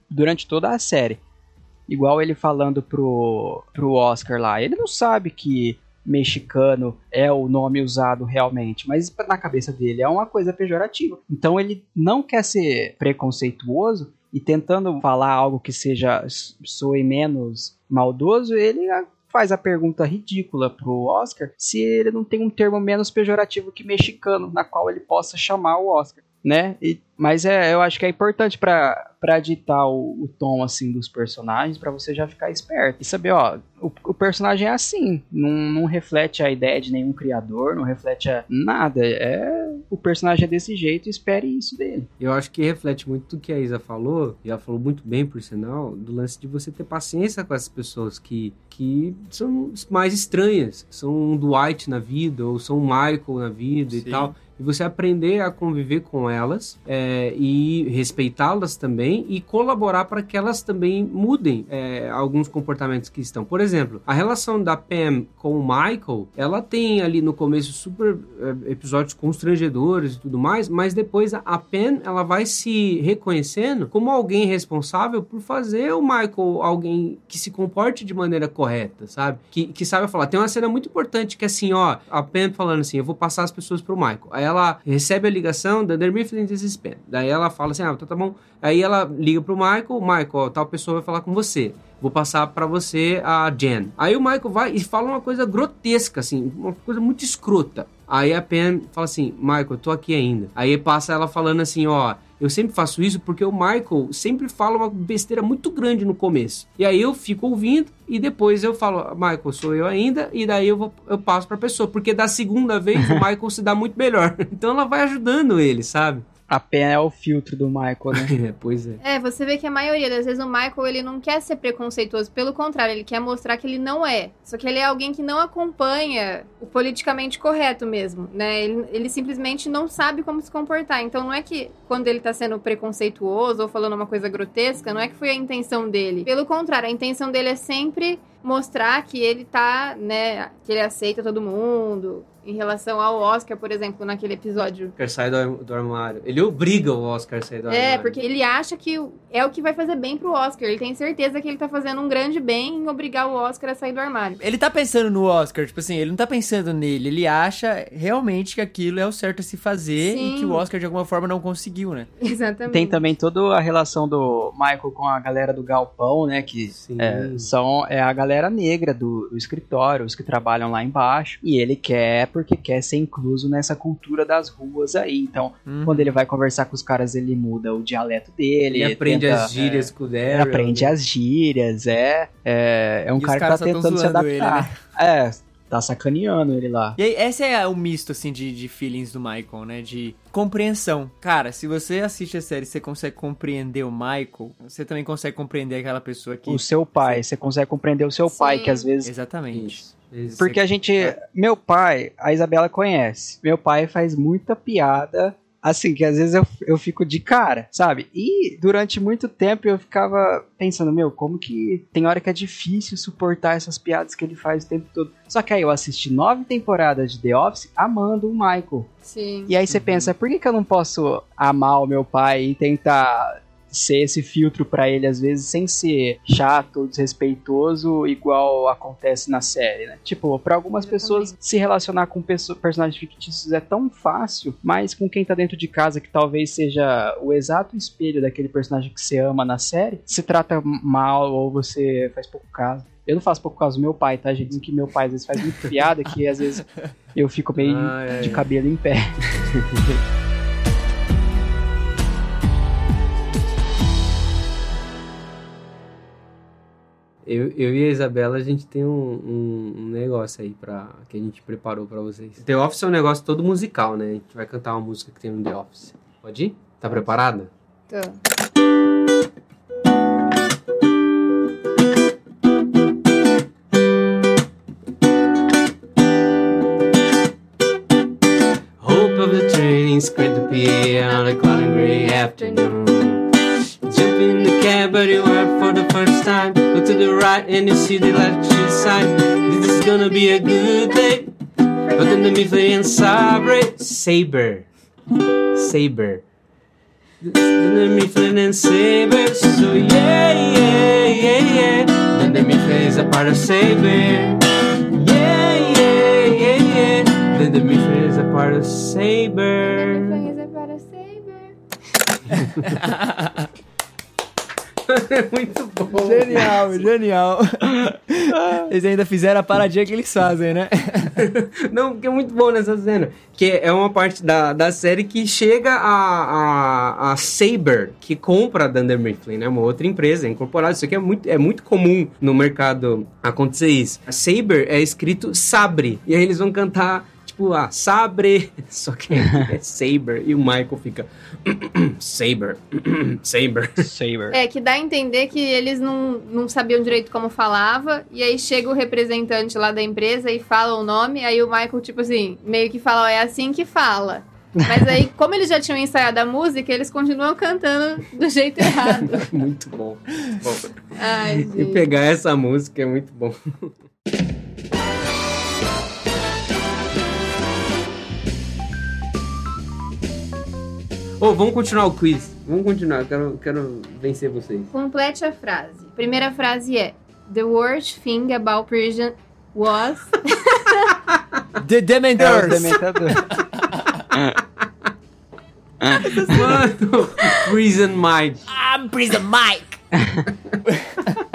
durante toda a série. Igual ele falando pro, pro Oscar lá, ele não sabe que mexicano é o nome usado realmente, mas na cabeça dele é uma coisa pejorativa. Então ele não quer ser preconceituoso e tentando falar algo que seja soe menos maldoso, ele faz a pergunta ridícula pro Oscar se ele não tem um termo menos pejorativo que mexicano na qual ele possa chamar o Oscar, né? E- mas é, eu acho que é importante pra para ditar o, o tom assim dos personagens pra você já ficar esperto e saber, ó, o, o personagem é assim, não, não reflete a ideia de nenhum criador, não reflete a nada, é o personagem é desse jeito, espere isso dele. Eu acho que reflete muito do que a Isa falou, e ela falou muito bem, por sinal, do lance de você ter paciência com essas pessoas que, que são mais estranhas, são um Dwight na vida, ou são um Michael na vida e Sim. tal. Você aprender a conviver com elas é, e respeitá-las também e colaborar para que elas também mudem é, alguns comportamentos que estão. Por exemplo, a relação da Pam com o Michael, ela tem ali no começo super é, episódios constrangedores e tudo mais, mas depois a, a Pam ela vai se reconhecendo como alguém responsável por fazer o Michael alguém que se comporte de maneira correta, sabe? Que, que saiba falar. Tem uma cena muito importante que é assim, ó, a Pam falando assim, eu vou passar as pessoas pro Michael. Aí ela recebe a ligação da Dermir Flint is Pam. Daí ela fala assim, ah, tá, tá bom. Aí ela liga pro Michael, Michael, ó, tal pessoa vai falar com você. Vou passar pra você a Jen. Aí o Michael vai e fala uma coisa grotesca, assim, uma coisa muito escrota. Aí a Pam fala assim, Michael, tô aqui ainda. Aí passa ela falando assim, ó, eu sempre faço isso porque o Michael sempre fala uma besteira muito grande no começo. E aí eu fico ouvindo e depois eu falo, Michael, sou eu ainda, e daí eu, vou, eu passo pra pessoa. Porque da segunda vez o *laughs* Michael se dá muito melhor. *laughs* Então ela vai ajudando ele, sabe? A pena é o filtro do Michael, né? *laughs* É, pois é. É, você vê que a maioria das vezes o Michael ele não quer ser preconceituoso, pelo contrário, ele quer mostrar que ele não é. Só que ele é alguém que não acompanha o politicamente correto mesmo, né? Ele, ele simplesmente não sabe como se comportar. Então não é que quando ele tá sendo preconceituoso ou falando uma coisa grotesca, não é que foi a intenção dele. Pelo contrário, a intenção dele é sempre mostrar que ele tá, né, que ele aceita todo mundo. Em relação ao Oscar, por exemplo, naquele episódio Oscar sai do, do armário. Ele obriga o Oscar a sair do armário. é, porque ele acha que é o que vai fazer bem pro Oscar. Ele tem certeza que ele tá fazendo um grande bem em obrigar o Oscar a sair do armário. Ele tá pensando no Oscar, tipo assim, ele não tá pensando nele, ele acha realmente que aquilo é o certo a se fazer Sim. e que o Oscar de alguma forma não conseguiu, né? *laughs* Exatamente. Tem também toda a relação do Michael com a galera do Galpão, né? Que é, são é a galera negra do, do escritório, os que trabalham lá embaixo. E ele quer, porque quer ser incluso nessa cultura das ruas aí. Então, Uhum. quando ele vai conversar com os caras, ele muda o dialeto dele. Ele aprende tenta- as gírias é, com o Daryl. Aprende as gírias, é. É, é um E cara que tá tentando se zoando ele, adaptar. né? É, tá sacaneando ele lá. E aí, esse é o misto, assim, de, de feelings do Michael, né? De compreensão. Cara, se você assiste a série e você consegue compreender o Michael, você também consegue compreender aquela pessoa que... O seu pai, você consegue compreender o seu pai, que às vezes Exatamente. Porque a gente. Meu pai, a Isabela conhece. Meu pai faz muita piada. Assim, que às vezes eu, eu fico de cara, sabe? E durante muito tempo eu ficava pensando, meu, como que tem hora que é difícil suportar essas piadas que ele faz o tempo todo. Só que aí eu assisti nove temporadas de The Office amando o Michael. Sim. E aí você pensa, por que, que eu não posso amar o meu pai e tentar ser esse filtro pra ele às vezes sem ser chato ou desrespeitoso igual acontece na série, né? Tipo, pra algumas pessoas se relacionar com perso- personagens fictícios é tão fácil, mas com quem tá dentro de casa que talvez seja o exato espelho daquele personagem que você ama na série, se trata mal ou você faz pouco caso. Eu não faço pouco caso do meu pai, tá, gente? Dizem que meu pai às vezes faz muito piada que às vezes eu fico meio Ai, ai, de cabelo em pé. *laughs* Eu, eu e a Isabela, a gente tem um, um- um negócio aí pra, que a gente preparou pra vocês. The Office é um negócio todo musical, né? A gente vai cantar uma música que tem no The Office. Pode ir? Tá preparada? Tô. Hope of the train scraped the PA on a cloudy gray afternoon. First time. Look to the right and you see the electric sign. This is gonna be a good day. But then the Mifflin and Sabre, Saber, Saber. Then the Mifflin and Saber, so yeah, yeah, yeah, yeah. Then the Mifflin is a part of Saber. Yeah, yeah, yeah, yeah. Then the Mifflin is a part of Saber. *laughs* *laughs* Muito bom. Genial, genial. *laughs* Eles ainda fizeram a paradinha que eles fazem, né? *laughs* Não, porque é muito bom nessa cena. Que é uma parte da, da série que chega a, a, a Saber, que compra a Dunder Mifflin, né? Uma outra empresa, é incorporada. Isso aqui é muito, é muito comum no mercado acontecer isso. A Saber é escrito Sabre. E aí eles vão cantar, tipo, ah, Sabre. *laughs* Só que é *laughs* Saber. E o Michael fica... *clears throat* Saber. *clears throat* Saber. Saber. É, que dá a entender que eles não, não sabiam direito como falava, e aí chega o representante lá da empresa e fala o nome, aí o Michael, tipo assim, meio que fala, ó, é assim que fala. Mas aí, *laughs* como eles já tinham ensaiado a música, eles continuam cantando do jeito errado. muito bom. bom. Ai, E pegar essa música é muito bom. Ô, vamos continuar o quiz. Vamos continuar, eu quero, quero vencer vocês. Complete a frase. Primeira frase é: The worst thing about prison was. *laughs* The Dementors. É. Mano, Prison Mike. I'm Prison Mike. *laughs*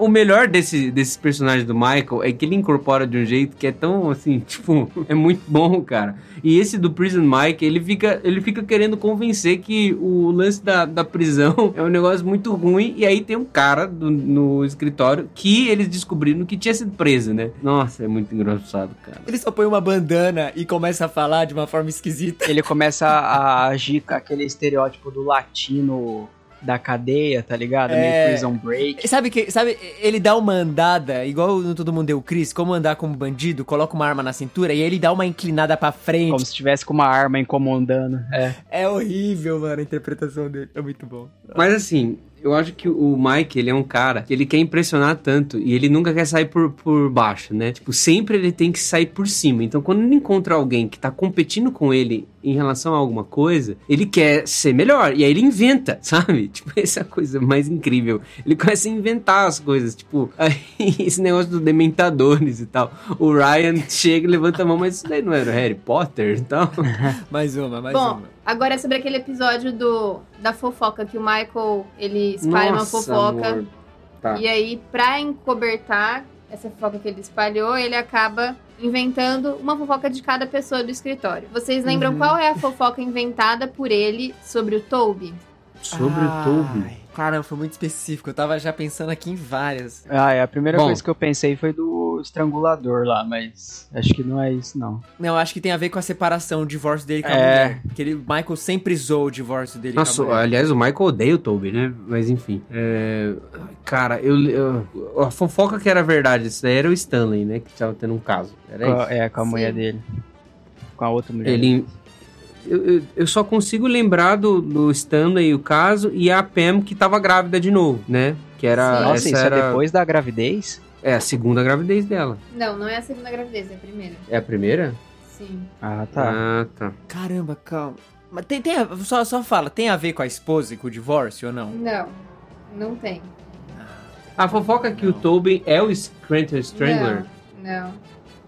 O melhor desse, desses personagens do Michael é que ele incorpora de um jeito que é tão assim, *laughs* tipo, é muito bom, cara. E esse do Prison Mike, ele fica, ele fica querendo convencer que o lance da, da prisão *laughs* é um negócio muito ruim. E aí tem um cara do- no escritório que eles descobriram que tinha sido preso, né? Nossa, é muito engraçado, cara. Ele só põe uma bandana e começa a falar de uma forma esquisita. Ele começa a agir com aquele estereótipo do latino da cadeia, tá ligado? É. Meio prison break. Sabe que sabe, ele dá uma andada, igual no Todo Mundo Deu o Chris, como andar como bandido, coloca uma arma na cintura e ele dá uma inclinada pra frente. Como se tivesse com uma arma incomodando. É. É horrível, mano, a interpretação dele. É muito bom. Mas assim, eu acho que o Mike, ele é um cara que ele quer impressionar tanto e ele nunca quer sair por, por baixo, né? Tipo, sempre ele tem que sair por cima. Então, quando ele encontra alguém que tá competindo com ele em relação a alguma coisa, ele quer ser melhor. E aí ele inventa, *laughs* sabe? Tipo, essa é a coisa mais incrível. Ele começa a inventar as coisas. Tipo, aí, *laughs* esse negócio dos dementadores e tal. O Ryan chega e levanta a mão, mas isso daí não era o Harry Potter e tal. *laughs* mais uma, mais Bom, agora é sobre aquele episódio do, da fofoca, que o Michael, ele espalha Nossa, uma fofoca. Tá. E aí, pra encobertar essa fofoca que ele espalhou, ele acaba inventando uma fofoca de cada pessoa do escritório. Vocês lembram Uhum. qual é a fofoca inventada por ele sobre o Toby? Sobre o Toby. Caramba, foi muito específico. Eu tava já pensando aqui em várias. Ah, é, a primeira Bom. coisa que eu pensei foi do estrangulador lá, mas acho que não é isso, não. Não, acho que tem a ver com a separação, o divórcio dele com a É. mulher. Que ele, o Michael sempre zoou o divórcio dele Nossa, com a mulher. aliás, o Michael odeia o Toby, né? Mas enfim. é, Cara, eu, eu- A fofoca que era verdade, isso daí era o Stanley, né? Que tava tendo um caso. Era Com isso. é, com a mulher dele. Com a outra mulher. Ele. Eu, eu, eu só consigo lembrar do, do Stanley, o caso, e a Pam que tava grávida de novo, né? Que era. Nossa, essa isso era... é depois da gravidez? É a segunda gravidez dela. Não, não é a segunda gravidez, é a primeira. É a primeira? Sim. Ah, tá. Ah, tá. Caramba, calma. Mas tem, tem a- só, só fala, tem a ver com a esposa e com o divórcio ou não? Não, não tem. A fofoca é que o Tobin é o Scranton Strangler. Não, não.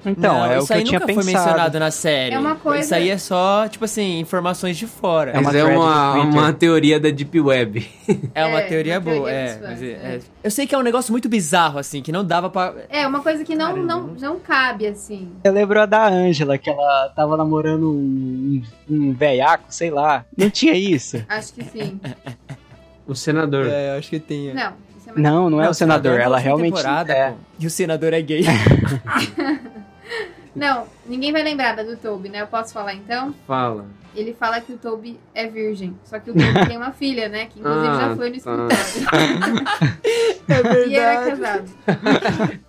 Então, Não, é o isso que aí eu tinha nunca pensado. foi mencionado na série. É uma coisa- Isso aí é só, tipo assim, informações de fora. É uma Mas é uma, uma teoria da Deep Web. É uma É, teoria uma boa, teoria é, é- é. é. Eu sei que é um negócio muito bizarro, assim, que não dava pra... É uma coisa que não, Caramba. não, não cabe, assim. Eu lembro a da Ângela, que ela tava namorando um, um velhaco, sei lá. Não tinha isso? Acho que sim. *laughs* O senador. É, eu acho que tem. Não, isso é mais... Não, não é o senador. na Ela realmente é. E o senador é gay. *laughs* Não, ninguém vai lembrar da do Toby, né? Eu posso falar então? Fala. Ele fala que o Toby é virgem. Só que o Toby tem uma filha, né? Que inclusive Ah, já foi no tá. escritório. *laughs* é E era casado. *laughs*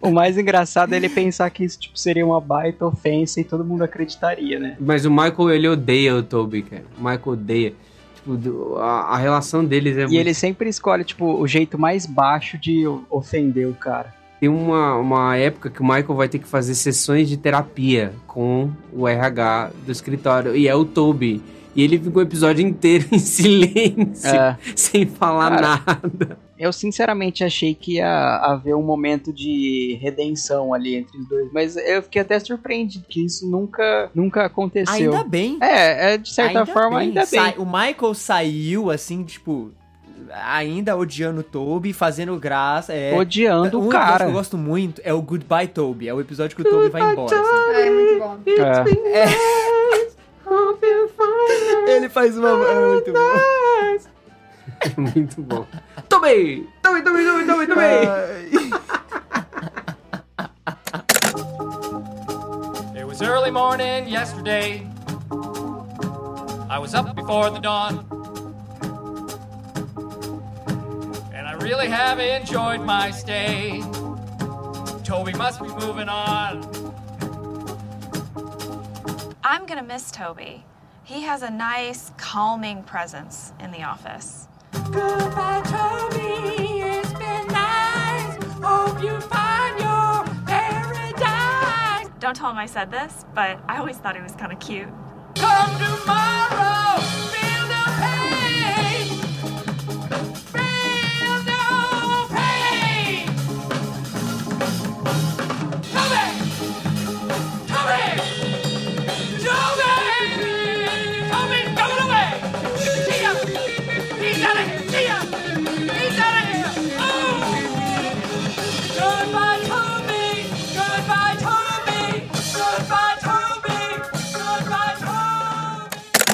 O mais engraçado é ele pensar que isso tipo, seria uma baita ofensa e todo mundo acreditaria, né? Mas o Michael, ele odeia o Toby, cara. O Michael odeia. Tipo, do- a, a relação deles é E muito... ele sempre escolhe, tipo, o jeito mais baixo de ofender o cara. Tem uma, uma época que o Michael vai ter que fazer sessões de terapia com o RH do escritório. E é o Toby. E ele fica o episódio inteiro *laughs* em silêncio, É. sem falar Cara, nada. Eu sinceramente achei que ia haver um momento de redenção ali entre os dois, mas eu fiquei até surpreendido que isso nunca, nunca aconteceu. Ainda bem. É, é de certa forma ainda bem. Sai- o Michael saiu, assim, tipo... Ainda odiando o Toby, fazendo graça. É. Odiando um o episódio cara. que eu gosto muito é o Goodbye Toby. É o episódio que o Toby vai embora. assim. Ah, é muito bom. É. Ele faz uma. É muito bom. *laughs* Muito bom. Toby! Toby, Toby, Toby, Toby, Toby! It was early morning yesterday. I was up before the dawn. Really have enjoyed my stay. Toby must be moving on. I'm gonna miss Toby. He has a nice, calming presence in the office. Goodbye, Toby. It's been nice. Hope you find your paradise. Don't tell him I said this, but I always thought he was kind of cute. Come tomorrow.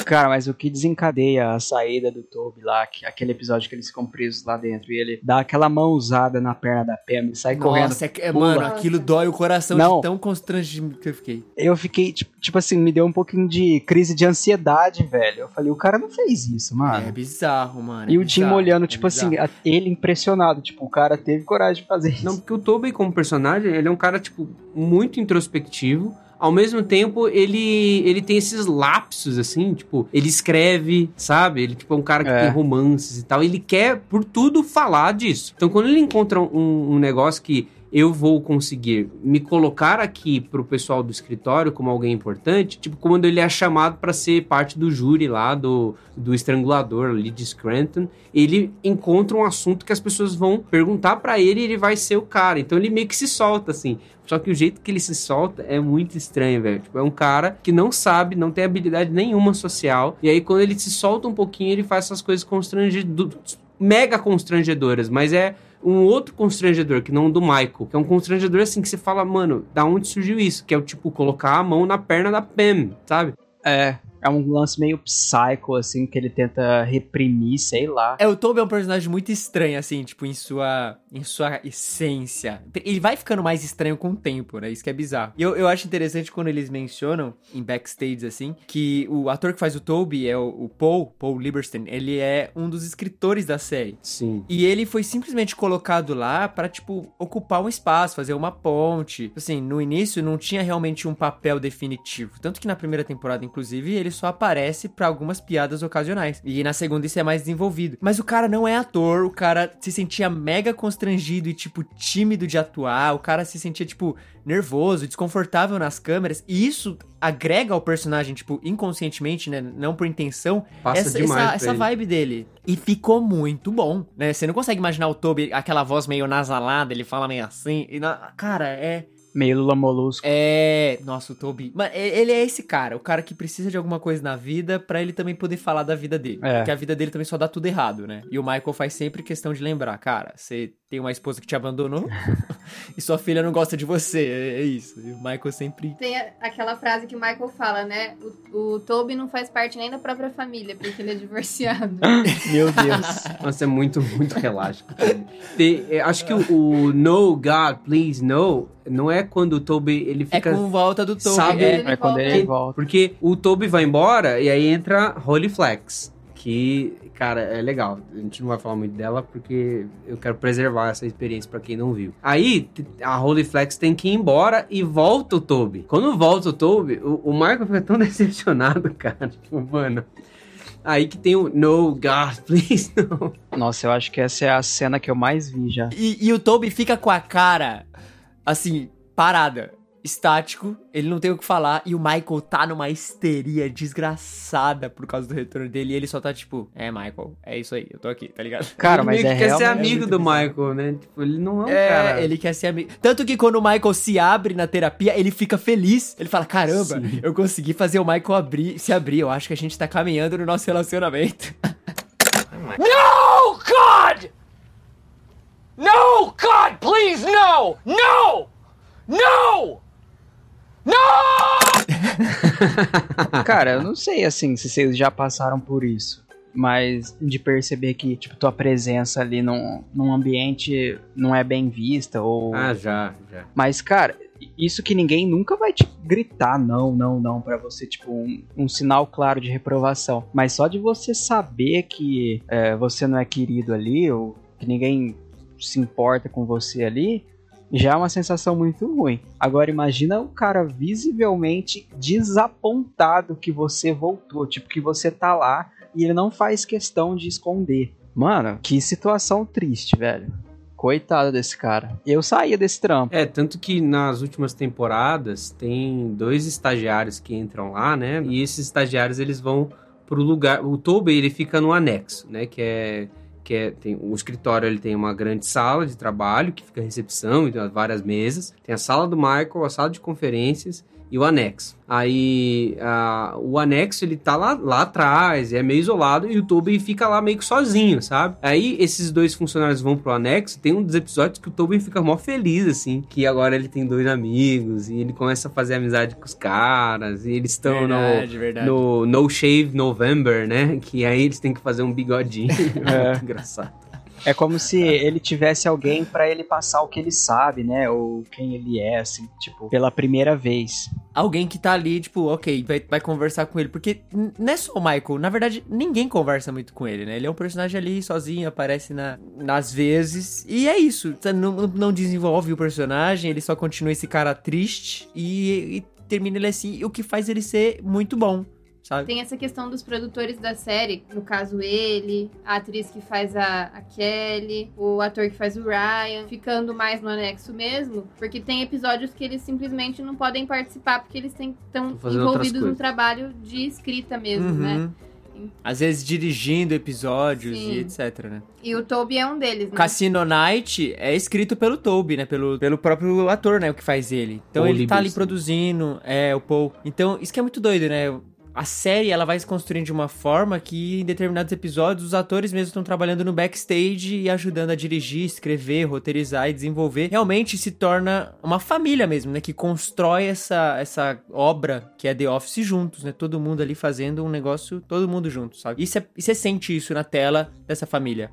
*laughs* Cara, mas o que desencadeia a saída do Toby lá, que, aquele episódio que eles ficam presos lá dentro e ele dá aquela mãozada na perna da Pam e sai correndo. Nossa, é, que- é, pula. mano, aquilo dói o coração Não. de tão constrangido que eu fiquei. Eu fiquei, tipo, tipo assim, me deu um pouquinho de crise de ansiedade, velho. Eu falei, o cara não fez isso, mano. É bizarro, mano. E é o Jim olhando, é tipo assim, bizarro. ele impressionado. Tipo, o cara teve coragem de fazer isso. Não, porque o Tobey como personagem, ele é um cara, tipo, muito introspectivo. Ao mesmo tempo, ele, ele tem esses lapsos, assim, tipo, ele escreve, sabe? Ele, tipo, é um cara que É. tem romances e tal. Ele quer, por tudo, falar disso. Então, quando ele encontra um, um negócio que eu vou conseguir me colocar aqui pro pessoal do escritório como alguém importante, tipo, quando ele é chamado para ser parte do júri lá do, do estrangulador ali de Scranton, ele encontra um assunto que as pessoas vão perguntar para ele e ele vai ser o cara. Então ele meio que se solta assim. Só que o jeito que ele se solta é muito estranho, velho. Tipo, é um cara que não sabe, não tem habilidade nenhuma social. E aí, quando ele se solta um pouquinho, ele faz essas coisas constrangedoras, mega constrangedoras, mas é um outro constrangedor, que não o do Michael. Que é um constrangedor assim que você fala, mano, da onde surgiu isso? Que é o tipo, colocar a mão na perna da Pam, sabe? É, é um lance meio psycho, assim, que ele tenta reprimir, sei lá. É, o Toby é um personagem muito estranho, assim, tipo, em sua, em sua essência. Ele vai ficando mais estranho com o tempo, né? Isso que é bizarro. E eu, eu acho interessante quando eles mencionam, em backstage, assim, que o ator que faz o Toby é o, o Paul, Paul Lieberstein, ele é um dos escritores da série. Sim. E ele foi simplesmente colocado lá pra, tipo, ocupar um espaço, fazer uma ponte. Assim, no início não tinha realmente um papel definitivo. Tanto que na primeira temporada, inclusive, ele só aparece pra algumas piadas ocasionais. E na segunda isso é mais desenvolvido. Mas o cara não é ator, o cara se sentia mega constrangido e, tipo, tímido de atuar, o cara se sentia, tipo, nervoso, desconfortável nas câmeras. E isso agrega ao personagem, tipo, inconscientemente, né? Não por intenção, Passa essa, essa, essa vibe dele. E ficou muito bom, né? Você não consegue imaginar o Toby, aquela voz meio nasalada, ele fala meio assim. E na- cara, é. Meio Lula Molusco. É. Nossa, o Toby. Mano, e- ele é esse cara, o cara que precisa de alguma coisa na vida pra ele também poder falar da vida dele. É. Porque a vida dele também só dá tudo errado, né? E o Michael faz sempre questão de lembrar, cara, você tem uma esposa que te abandonou *laughs* e sua filha não gosta de você. É, é isso. E o Michael sempre. Tem a- aquela frase que o Michael fala, né? O, o Toby não faz parte nem da própria família, porque ele é divorciado. *laughs* Meu Deus. Nossa, é muito, muito relaxo. Tem- é, acho que o, o No God, Please No não é quando o Toby ele É fica. com volta do Toby. Sabe? é. É quando ele volta. Porque o Toby vai embora e aí entra Holy Flex. Que, cara, é legal. A gente não vai falar muito dela porque eu quero preservar essa experiência pra quem não viu. Aí a Holy Flex tem que ir embora e volta o Toby. Quando volta o Toby, o, o Michael fica tão *laughs* decepcionado, cara. Tipo, mano. Aí que tem o No God, please, *laughs* no. Nossa, eu acho que essa é a cena que eu mais vi já. E, e o Toby fica com a cara, assim, parada, estático, ele não tem o que falar, e o Michael tá numa histeria desgraçada por causa do retorno dele, e ele só tá tipo, é, Michael, é isso aí, eu tô aqui, tá ligado? Cara, ele mas meio é que quer ser amigo do Michael, né? Tipo, ele não é um É, cara. ele quer ser amigo. Tanto que quando o Michael se abre na terapia, ele fica feliz. Ele fala: Caramba, Sim. eu consegui fazer o Michael abrir, se abrir. Eu acho que a gente tá caminhando no nosso relacionamento. *laughs* No, God! No, God, please, no! No! No! No! *laughs* Cara, eu não sei, assim, se vocês já passaram por isso. Mas de perceber que, tipo, tua presença ali num, num ambiente não é bem vista, ou... Ah, já, já. Mas, cara, isso que ninguém nunca vai te gritar não, não, não, pra você, tipo, um, um sinal claro de reprovação. Mas só de você saber que é, você não é querido ali, ou que ninguém se importa com você ali, já é uma sensação muito ruim. Agora imagina o cara visivelmente desapontado que você voltou, tipo, que você tá lá e ele não faz questão de esconder. Mano, que situação triste, velho. Coitado desse cara. Eu saía desse trampo. É, tanto que nas últimas temporadas tem dois estagiários que entram lá, né? E esses estagiários eles vão pro lugar. O Toby ele fica no anexo, né? Que é que é, tem o escritório ele tem uma grande sala de trabalho que fica a recepção e tem várias mesas. Tem a sala do Michael, a sala de conferências e o anexo. Aí a- o anexo ele tá lá, lá atrás, é meio isolado e o Toby fica lá meio que sozinho, sabe? Aí esses dois funcionários vão pro anexo, tem um dos episódios que o Toby fica mó feliz, assim, que agora ele tem dois amigos e ele começa a fazer amizade com os caras e eles estão no, verdade. no No Shave November, né? Que aí eles têm que fazer um bigodinho. *laughs* É. Muito engraçado. É como se ele tivesse alguém pra ele passar o que ele sabe, né? Ou quem ele é, assim, tipo, pela primeira vez. Alguém que tá ali, tipo, ok, vai, vai conversar com ele. Porque não é só o Michael, na verdade, ninguém conversa muito com ele, né? Ele é um personagem ali sozinho, aparece na, nas vezes. E é isso. tá, Não, não desenvolve o personagem, ele só continua esse cara triste e, e termina ele assim, o que faz ele ser muito bom, sabe? Tem essa questão dos produtores da série, no caso ele, a atriz que faz a, a Kelly, o ator que faz o Ryan, ficando mais no anexo mesmo, porque tem episódios que eles simplesmente não podem participar porque eles estão envolvidos no trabalho de escrita mesmo, Uhum. né? Às vezes dirigindo episódios Sim. e etc, né? E o Toby é um deles, né? Cassino Night é escrito pelo Toby, né? Pelo, pelo próprio ator, né? O que faz ele. Então Paul ele tá ali produzindo, é, o Paul. Então, isso que é muito doido, né? A série, ela vai se construindo de uma forma que em determinados episódios os atores mesmo estão trabalhando no backstage e ajudando a dirigir, escrever, roteirizar e desenvolver. Realmente se torna uma família mesmo, né? Que constrói essa, essa obra que é The Office juntos, né? Todo mundo ali fazendo um negócio, todo mundo junto, sabe? E você sente isso na tela dessa família.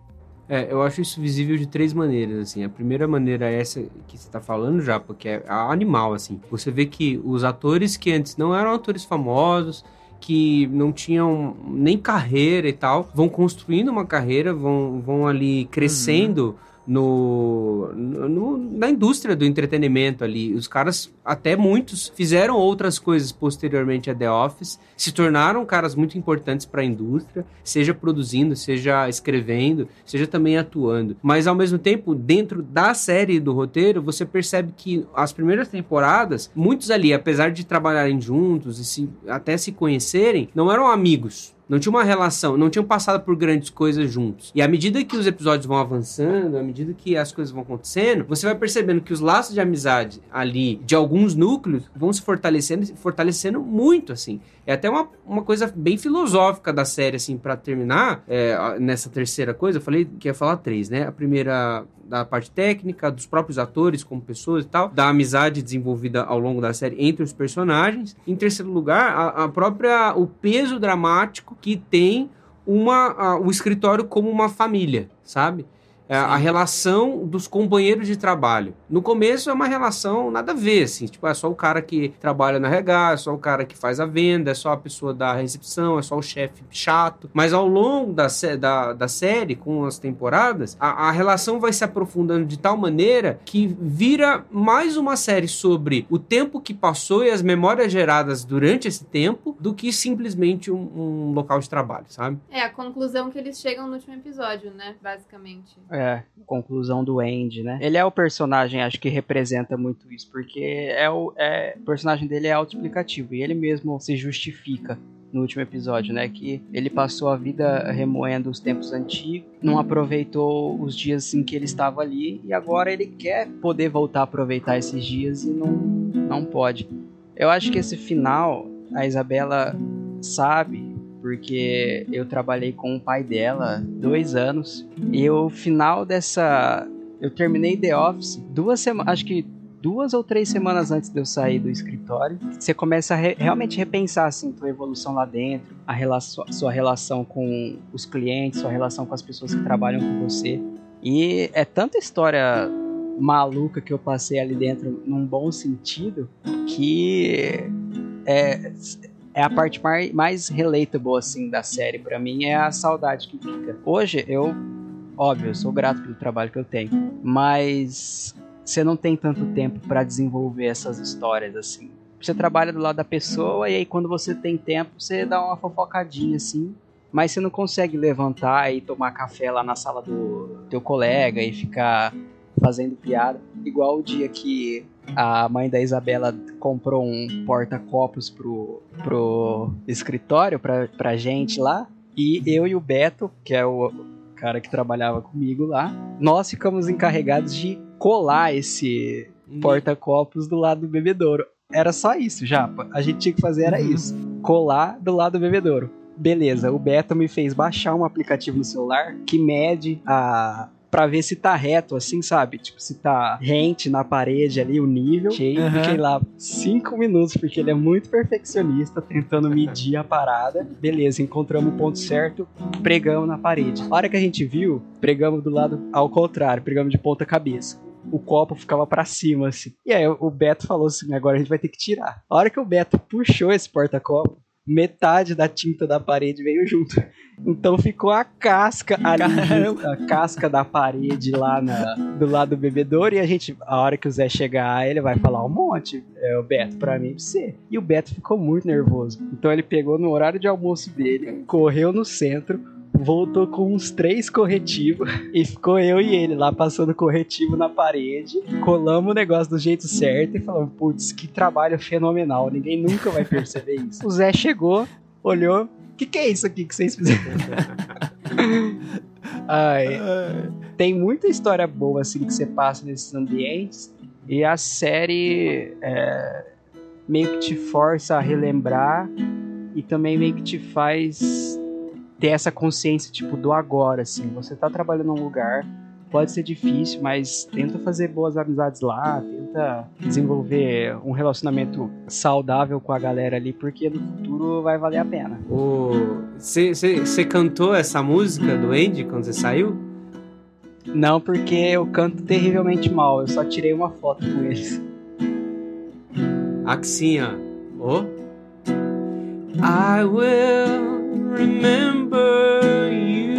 É, eu acho isso visível de três maneiras, assim. A primeira maneira é essa que você tá falando já, porque é animal, assim. Você vê que os atores que antes não eram atores famosos, que não tinham nem carreira e tal, vão construindo uma carreira, vão, vão ali crescendo no, no, no- da indústria do entretenimento ali. Os caras, até muitos, fizeram outras coisas posteriormente a The Office, se tornaram caras muito importantes para a indústria, seja produzindo, seja escrevendo, seja também atuando. Mas ao mesmo tempo, dentro da série do roteiro, você percebe que as primeiras temporadas, muitos ali, apesar de trabalharem juntos e se, até se conhecerem, não eram amigos não tinha uma relação, não tinham passado por grandes coisas juntos. E à medida que os episódios vão avançando, à medida que as coisas vão acontecendo, você vai percebendo que os laços de amizade ali, de alguns núcleos, vão se fortalecendo, fortalecendo muito, assim. É até uma, uma coisa bem filosófica da série, assim, para terminar, é, nessa terceira coisa, eu falei que ia falar três, né? A primeira da parte técnica, dos próprios atores como pessoas e tal, da amizade desenvolvida ao longo da série entre os personagens. Em terceiro lugar, a, a própria o peso dramático que tem uma a, o escritório como uma família, sabe? É, a relação dos companheiros de trabalho. No começo é uma relação nada a ver, assim, tipo, é só o cara que trabalha na RH, é só o cara que faz a venda, é só a pessoa da recepção, é só o chefe chato. Mas ao longo da, da, da série, com as temporadas, a, a relação vai se aprofundando de tal maneira que vira mais uma série sobre o tempo que passou e as memórias geradas durante esse tempo do que simplesmente um, um local de trabalho, sabe? É a conclusão que eles chegam no último episódio, né? Basicamente. É, conclusão do Andy, né? Ele é o personagem, acho que representa muito isso, porque é o, é, o personagem dele é autoexplicativo e ele mesmo se justifica no último episódio, né? Que ele passou a vida remoendo os tempos antigos, não aproveitou os dias em que ele estava ali e agora ele quer poder voltar a aproveitar esses dias e não, não pode. Eu acho que esse final, a Isabela sabe porque eu trabalhei com o pai dela dois anos. E o final dessa eu terminei The Office duas semanas acho que duas ou três semanas antes de eu sair do escritório. Você começa a re realmente repensar assim tua evolução lá dentro a relação sua relação com os clientes sua relação com as pessoas que trabalham com você. E é tanta história maluca que eu passei ali dentro num bom sentido que é, é a parte mais, relatable, assim, da série para mim, é a saudade que fica. Hoje, eu, óbvio, eu sou grato pelo trabalho que eu tenho, mas você não tem tanto tempo para desenvolver essas histórias, assim. Você trabalha do lado da pessoa e aí quando você tem tempo, você dá uma fofocadinha, assim, mas você não consegue levantar e tomar café lá na sala do teu colega e ficar fazendo piada. Igual o dia que a mãe da Isabela comprou um porta-copos pro, pro escritório, pra, pra gente lá. E eu e o Beto, que é o cara que trabalhava comigo lá, nós ficamos encarregados de colar esse porta-copos do lado do bebedouro. Era só isso, Japa. A gente tinha que fazer era isso. Colar do lado do bebedouro. Beleza, o Beto me fez baixar um aplicativo no celular que mede a para ver se tá reto, assim, sabe? Tipo, se tá rente na parede ali, o nível. Cheio, uhum. fiquei lá cinco minutos, porque ele é muito perfeccionista, tentando medir a parada. Beleza, encontramos o ponto certo, pregamos na parede. A hora que a gente viu, pregamos do lado ao contrário, pregamos de ponta cabeça o copo ficava para cima, assim. E aí o Beto falou assim: agora a gente vai ter que tirar. A hora que o Beto puxou esse porta-copo, metade da tinta da parede veio junto. Então ficou a casca ali, a casca da parede lá na, do lado do bebedouro. E a gente, a hora que o Zé chegar, ele vai falar um monte. É, o Beto, pra mim, pra você. E o Beto ficou muito nervoso. Então ele pegou no horário de almoço dele, correu no centro, voltou com uns três corretivos *laughs* e ficou eu e ele lá passando corretivo na parede, colamos o negócio do jeito certo e falamos, putz, que trabalho fenomenal, ninguém nunca vai perceber isso. *laughs* O Zé chegou, olhou, o que, que é isso aqui que vocês fizeram? *laughs* Ai, tem muita história boa assim que você passa nesses ambientes e a série é, meio que te força a relembrar e também meio que te faz ter essa consciência, tipo, do agora, assim. Você tá trabalhando num lugar, pode ser difícil, mas tenta fazer boas amizades lá, tenta desenvolver um relacionamento saudável com a galera ali, porque no futuro vai valer a pena. Você cantou essa música do Andy quando você saiu? Não, porque eu canto terrivelmente mal, eu só tirei uma foto com eles. Aqui ó. Oh. I will remember you. Will you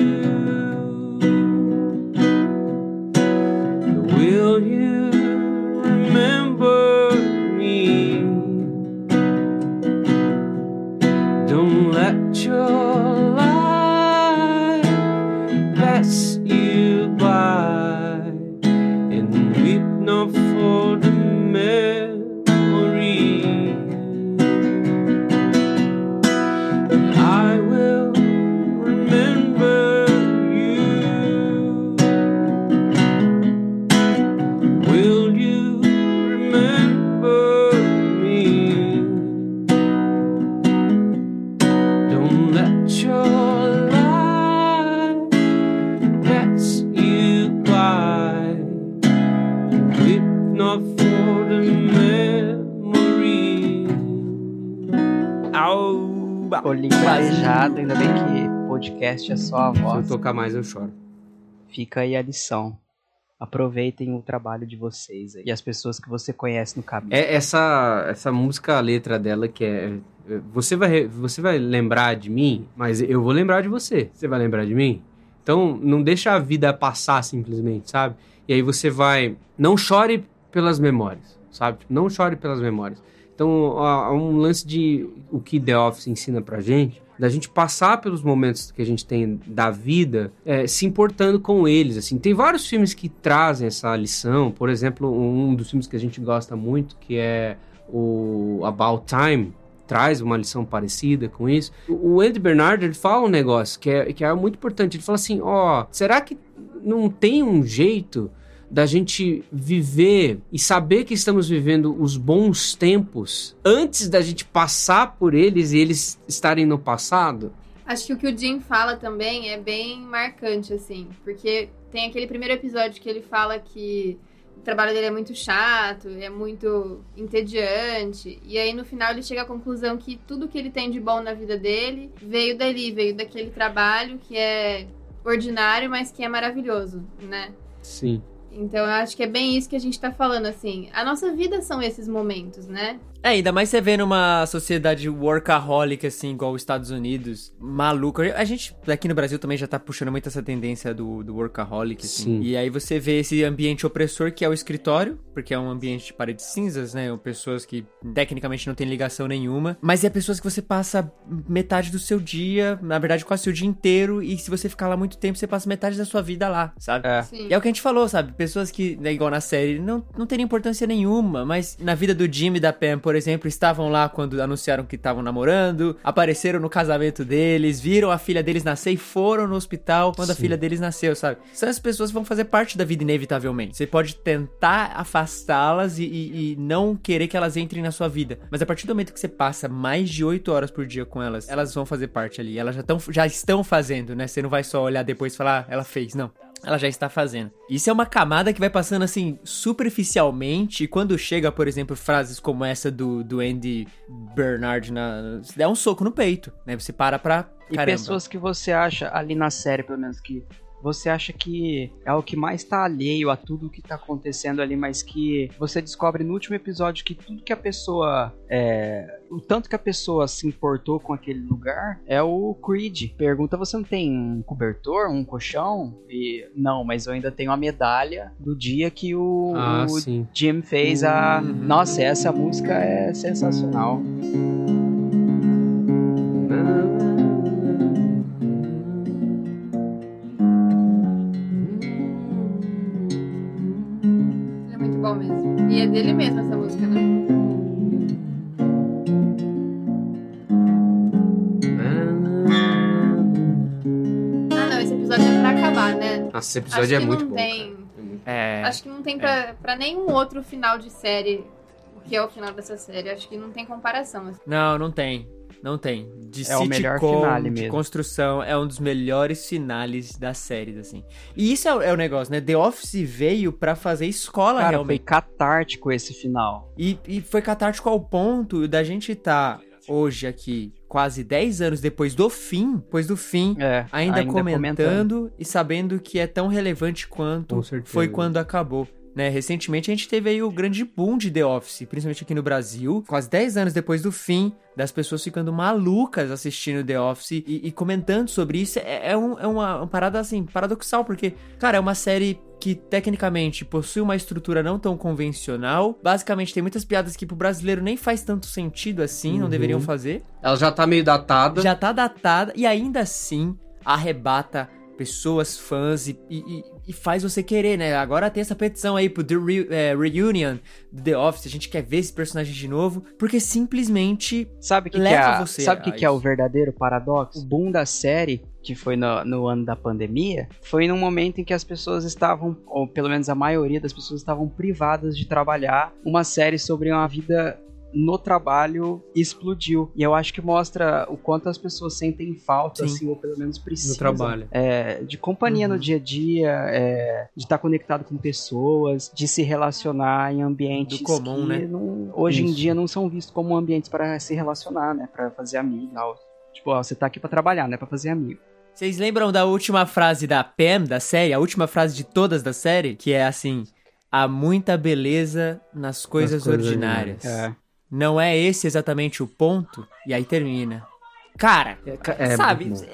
Olhinho marejado, ainda bem que podcast é só a Se eu voz. tocar mais, eu choro. Fica aí a lição. Aproveitem o trabalho de vocês aí, e as pessoas que você conhece no caminho. É essa essa música, a letra dela que é é, você vai você vai lembrar de mim, mas eu vou lembrar de você. Você vai lembrar de mim? Então não deixa a vida passar simplesmente, sabe? E aí você vai não chore pelas memórias, sabe? Não chore pelas memórias. Então há um lance de o que The Office ensina pra gente, da gente passar pelos momentos que a gente tem da vida, é, se importando com eles, assim. Tem vários filmes que trazem essa lição, por exemplo, um dos filmes que a gente gosta muito, que é o About Time, traz uma lição parecida com isso. O Andy Bernard, ele fala um negócio que é, que é muito importante. Ele fala assim, ó, será que não tem um jeito da gente viver e saber que estamos vivendo os bons tempos antes da gente passar por eles e eles estarem no passado? Acho que o que o Jim fala também é bem marcante, assim, porque tem aquele primeiro episódio que ele fala que o trabalho dele é muito chato, é muito entediante, e aí no final ele chega à conclusão que tudo que ele tem de bom na vida dele veio dali, veio daquele trabalho que é ordinário, mas que é maravilhoso, né? Sim. Então eu acho que é bem isso que a gente tá falando, assim. A nossa vida são esses momentos, né? É, ainda mais você vê numa sociedade workaholic, assim, igual os Estados Unidos, maluco. A gente, aqui no Brasil, também já tá puxando muito essa tendência do, do workaholic, assim. Sim. E aí você vê esse ambiente opressor que é o escritório, porque é um ambiente de paredes cinzas, né? Pessoas que tecnicamente não têm ligação nenhuma. Mas é pessoas que você passa metade do seu dia, na verdade, quase o seu dia inteiro, e se você ficar lá muito tempo, você passa metade da sua vida lá, sabe? É. Sim. E é o que a gente falou, sabe? Pessoas que, né, igual na série, não, não teriam importância nenhuma, mas na vida do Jimmy e da Pam, por exemplo, estavam lá quando anunciaram que estavam namorando, apareceram no casamento deles, viram a filha deles nascer e foram no hospital quando a Sim. filha deles nasceu, sabe? São as pessoas que vão fazer parte da vida inevitavelmente. Você pode tentar afastá-las e, e- e não querer que elas entrem na sua vida, mas a partir do momento que você passa mais de 8 horas por dia com elas, elas vão fazer parte ali. Elas já, tão, já estão fazendo, né? Você não vai só olhar depois e falar, ah, ela fez. Não. Ela já está fazendo. Isso é uma camada que vai passando assim superficialmente. E quando chega, por exemplo, frases como essa do, do Andy Bernard na. Você dá um soco no peito, né? Você para pra. E Caramba. pessoas que você acha ali na série, pelo menos, que você acha que é o que mais tá alheio a tudo que tá acontecendo ali, mas que você descobre no último episódio que tudo que a pessoa. É, o tanto que a pessoa se importou com aquele lugar é o Creed. Pergunta: você não tem um cobertor, um colchão? E não, mas eu ainda tenho a medalha do dia que o, Ah, o. Jim fez a. Uhum. Nossa, essa música é sensacional. É E é dele mesmo essa música, né? Ah, não, esse episódio é pra acabar, né? Nossa, esse episódio Acho é que muito não bom. Tem, É. Acho que não tem pra, pra nenhum outro final de série o que é o final dessa série. Acho que não tem comparação. assim. Não, não tem. Não tem. De É o melhor finale de mesmo. construção, é um dos melhores finales das séries, assim. E isso é, o- é o negócio, né? The Office veio pra fazer escola, Cara, foi realmente. catártico esse final. E, e foi catártico ao ponto da gente estar hoje aqui, quase 10 anos depois do fim, depois do fim, É, ainda, ainda comentando, e sabendo que é tão relevante quanto foi quando acabou. Né, recentemente a gente teve aí o grande boom de The Office, principalmente aqui no Brasil, quase 10 anos depois do fim, das pessoas ficando malucas assistindo The Office e, e comentando sobre isso. É, é um- é uma, uma parada assim, paradoxal, porque, cara, é uma série que tecnicamente possui uma estrutura não tão convencional. Basicamente, tem muitas piadas que pro brasileiro nem faz tanto sentido assim, não Uhum. deveriam fazer. Ela já tá meio datada. Já tá datada e ainda assim arrebata pessoas, fãs e, e- e faz você querer, né? Agora tem essa petição aí pro The Re é, Reunion do The Office, a gente quer ver esse personagem de novo, porque simplesmente sabe que leva que é, você Sabe o que, a que é o verdadeiro paradoxo? O boom da série, que foi no, no ano da pandemia, foi num momento em que as pessoas estavam, ou pelo menos a maioria das pessoas estavam privadas de trabalhar uma série sobre uma vida no trabalho explodiu. E eu acho que mostra o quanto as pessoas sentem falta, Sim. assim, ou pelo menos precisam. No trabalho. é, de companhia Uhum. no dia a dia, é, de estar conectado com pessoas, de se relacionar em ambientes Do comum, que né? não- hoje em Isso. dia não são vistos como ambientes para se relacionar, né? Para fazer amigos. Não. Tipo, ó, você tá aqui para trabalhar, não é pra fazer amigo. Vocês lembram da última frase da Pam da série? A última frase de todas da série? Que é assim: há muita beleza nas coisas, coisas ordinárias. ordinárias. Não é esse exatamente o ponto? E aí termina. Cara, é sabe? muito bom.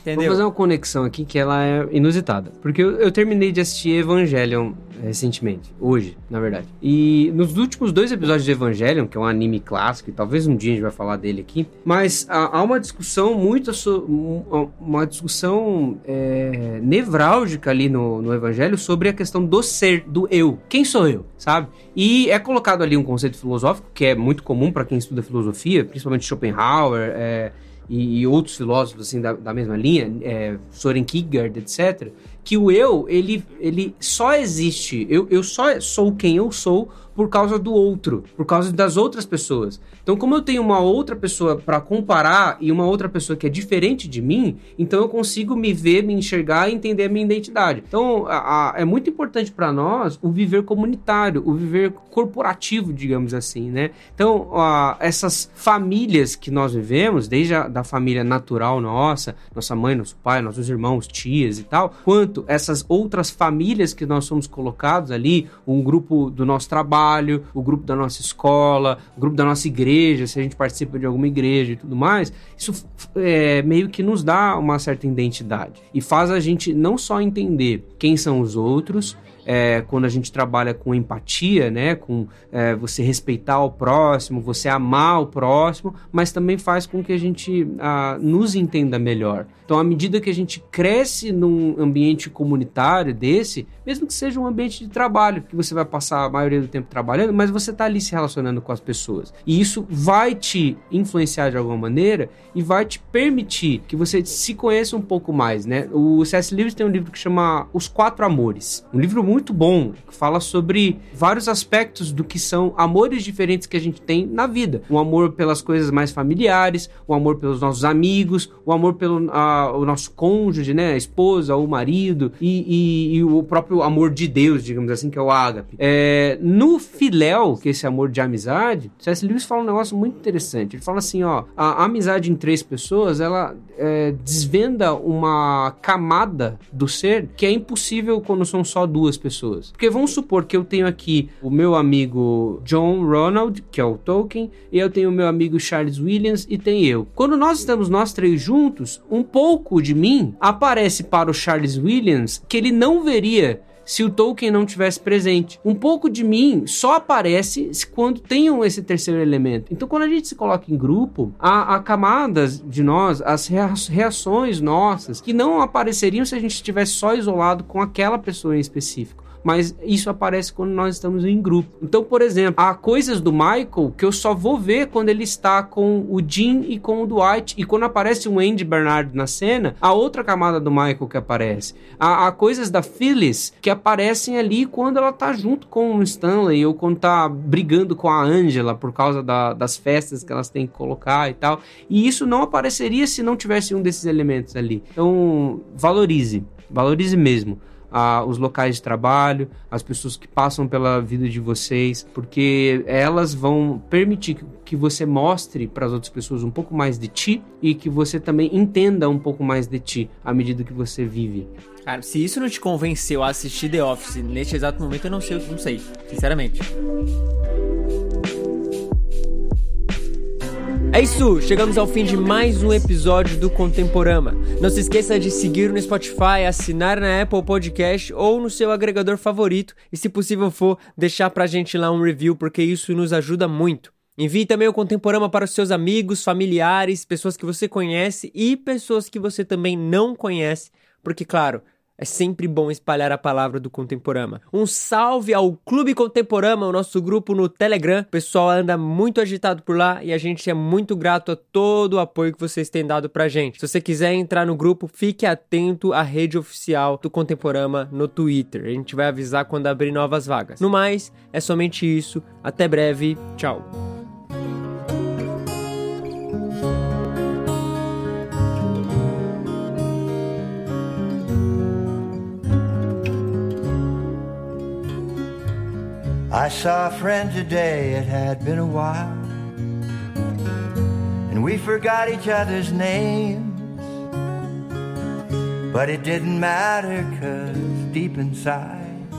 Isso- Vou Entendeu? fazer uma conexão aqui que ela é inusitada. Porque eu, eu terminei de assistir Evangelion recentemente. Hoje, na verdade. E nos últimos dois episódios de Evangelion, que é um anime clássico, e talvez um dia a gente vai falar dele aqui, mas há, há uma discussão muito... um- Uma discussão é, nevrálgica ali no, no Evangelho sobre a questão do ser, do eu. Quem sou eu, sabe? E é colocado ali um conceito filosófico que é muito comum para quem estuda filosofia, principalmente Schopenhauer, é, e, e outros filósofos assim da, da mesma linha, é, Soren Kierkegaard, etc., que o eu, ele, ele só existe, eu, eu só sou quem eu sou por causa do outro, por causa das outras pessoas. Então, como eu tenho uma outra pessoa para comparar e uma outra pessoa que é diferente de mim, então eu consigo me ver, me enxergar e entender a minha identidade. Então, a- a- é muito importante para nós o viver comunitário, o viver corporativo, digamos assim, né? Então, a- essas famílias que nós vivemos, desde a da família natural nossa, nossa mãe, nosso pai, nossos irmãos, tias e tal, quanto essas outras famílias que nós somos colocados ali, um grupo do nosso trabalho, o grupo da nossa escola, o grupo da nossa igreja, se a gente participa de alguma igreja e tudo mais, isso é, meio que nos dá uma certa identidade. E faz a gente não só entender quem são os outros, é, quando a gente trabalha com empatia, né, com é, você respeitar o próximo, você amar o próximo, mas também faz com que a gente ah, nos entenda melhor. Então, à medida que a gente cresce num ambiente comunitário desse, mesmo que seja um ambiente de trabalho, que você vai passar a maioria do tempo trabalhando, mas você está ali se relacionando com as pessoas. E isso vai te influenciar de alguma maneira e vai te permitir que você se conheça um pouco mais, né? O C.S. Lewis tem um livro que chama Os Quatro Amores. Um livro muito bom, que fala sobre vários aspectos do que são amores diferentes que a gente tem na vida. O amor pelas coisas mais familiares, o amor pelos nossos amigos, o amor pelo ah, o nosso cônjuge, né? A esposa, o marido e, e- e o próprio amor de Deus, digamos assim, que é o ágape. É, no filéu, que é esse amor de amizade, C.S. Lewis fala um negócio muito interessante. Ele fala assim, ó, a amizade em três pessoas, ela é, desvenda uma camada do ser que é impossível quando são só duas pessoas. Porque vamos supor que eu tenho aqui o meu amigo John Ronald, que é o Tolkien, e eu tenho o meu amigo Charles Williams e tem eu. Quando nós estamos nós três juntos, um pouco de mim aparece para o Charles Williams que ele não veria se o Tolkien não tivesse presente. Um pouco de mim só aparece quando tenham esse terceiro elemento. Então, quando a gente se coloca em grupo, há, há camadas de nós, as rea- reações nossas, que não apareceriam se a gente estivesse só isolado com aquela pessoa em específico. Mas isso aparece quando nós estamos em grupo. Então, por exemplo, há coisas do Michael que eu só vou ver quando ele está com o Jim e com o Dwight. E quando aparece um Andy Bernard na cena, há outra camada do Michael que aparece. Há, há coisas da Phyllis que aparecem ali quando ela tá junto com o Stanley ou quando tá brigando com a Angela por causa da- das festas que elas têm que colocar e tal. E isso não apareceria se não tivesse um desses elementos ali. Então, valorize. Valorize mesmo a- os locais de trabalho, as pessoas que passam pela vida de vocês, porque elas vão permitir que, você mostre para as outras pessoas um pouco mais de ti e que você também entenda um pouco mais de ti à medida que você vive. Cara, se isso não te convenceu a assistir The Office neste exato momento, eu não sei, não sei, sinceramente. É isso, chegamos ao fim de mais um episódio do Contemporama. Não se esqueça de seguir no Spotify, assinar na Apple Podcast ou no seu agregador favorito e, se possível for, deixar pra gente lá um review, porque isso nos ajuda muito. Envie também o Contemporama para os seus amigos, familiares, pessoas que você conhece e pessoas que você também não conhece, porque, claro, É sempre bom espalhar a palavra do Contemporama. Um salve ao Clube Contemporama, o nosso grupo no Telegram. O pessoal anda muito agitado por lá e a gente é muito grato a todo o apoio que vocês têm dado pra gente. Se você quiser entrar no grupo, fique atento à rede oficial do Contemporama no Twitter. A gente vai avisar quando abrir novas vagas. No mais, é somente isso. Até breve. Tchau. I saw a friend today, it had been a while. And we forgot each other's names. But it didn't matter, cause deep inside,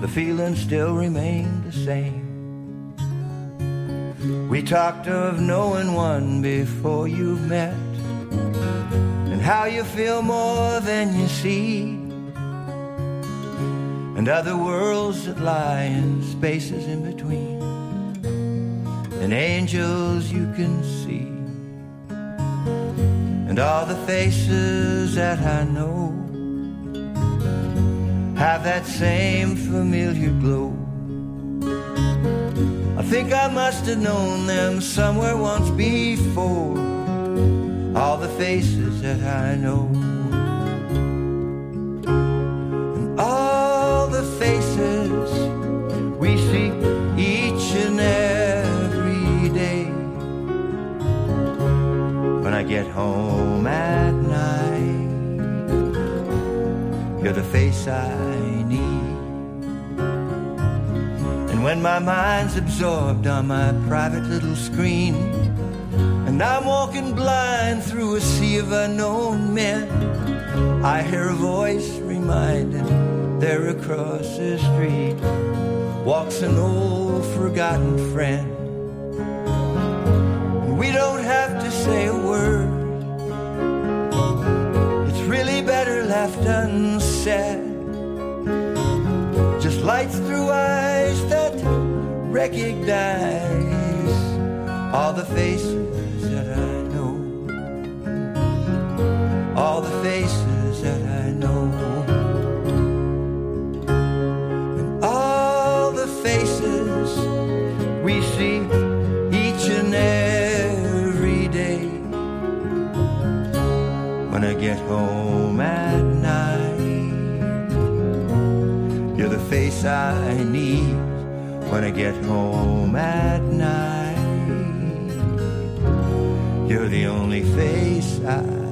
the feeling still remained the same. We talked of knowing one before you've met, and how you feel more than you see and other worlds that lie in spaces in between, and angels you can see, and all the faces that I know have that same familiar glow. I think I must have known them somewhere once before, all the faces that I know. Get home at night, you're the face I need. And when my mind's absorbed on my private little screen, and I'm walking blind through a sea of unknown men, I hear a voice reminding there across the street walks an old forgotten friend. We don't have to say a word, left unsaid. Just lights through eyes that recognize all the faces that I know, all the faces that I know. and all the faces we see each and every day. When I get home I need. When I get home at night, you're the only face I.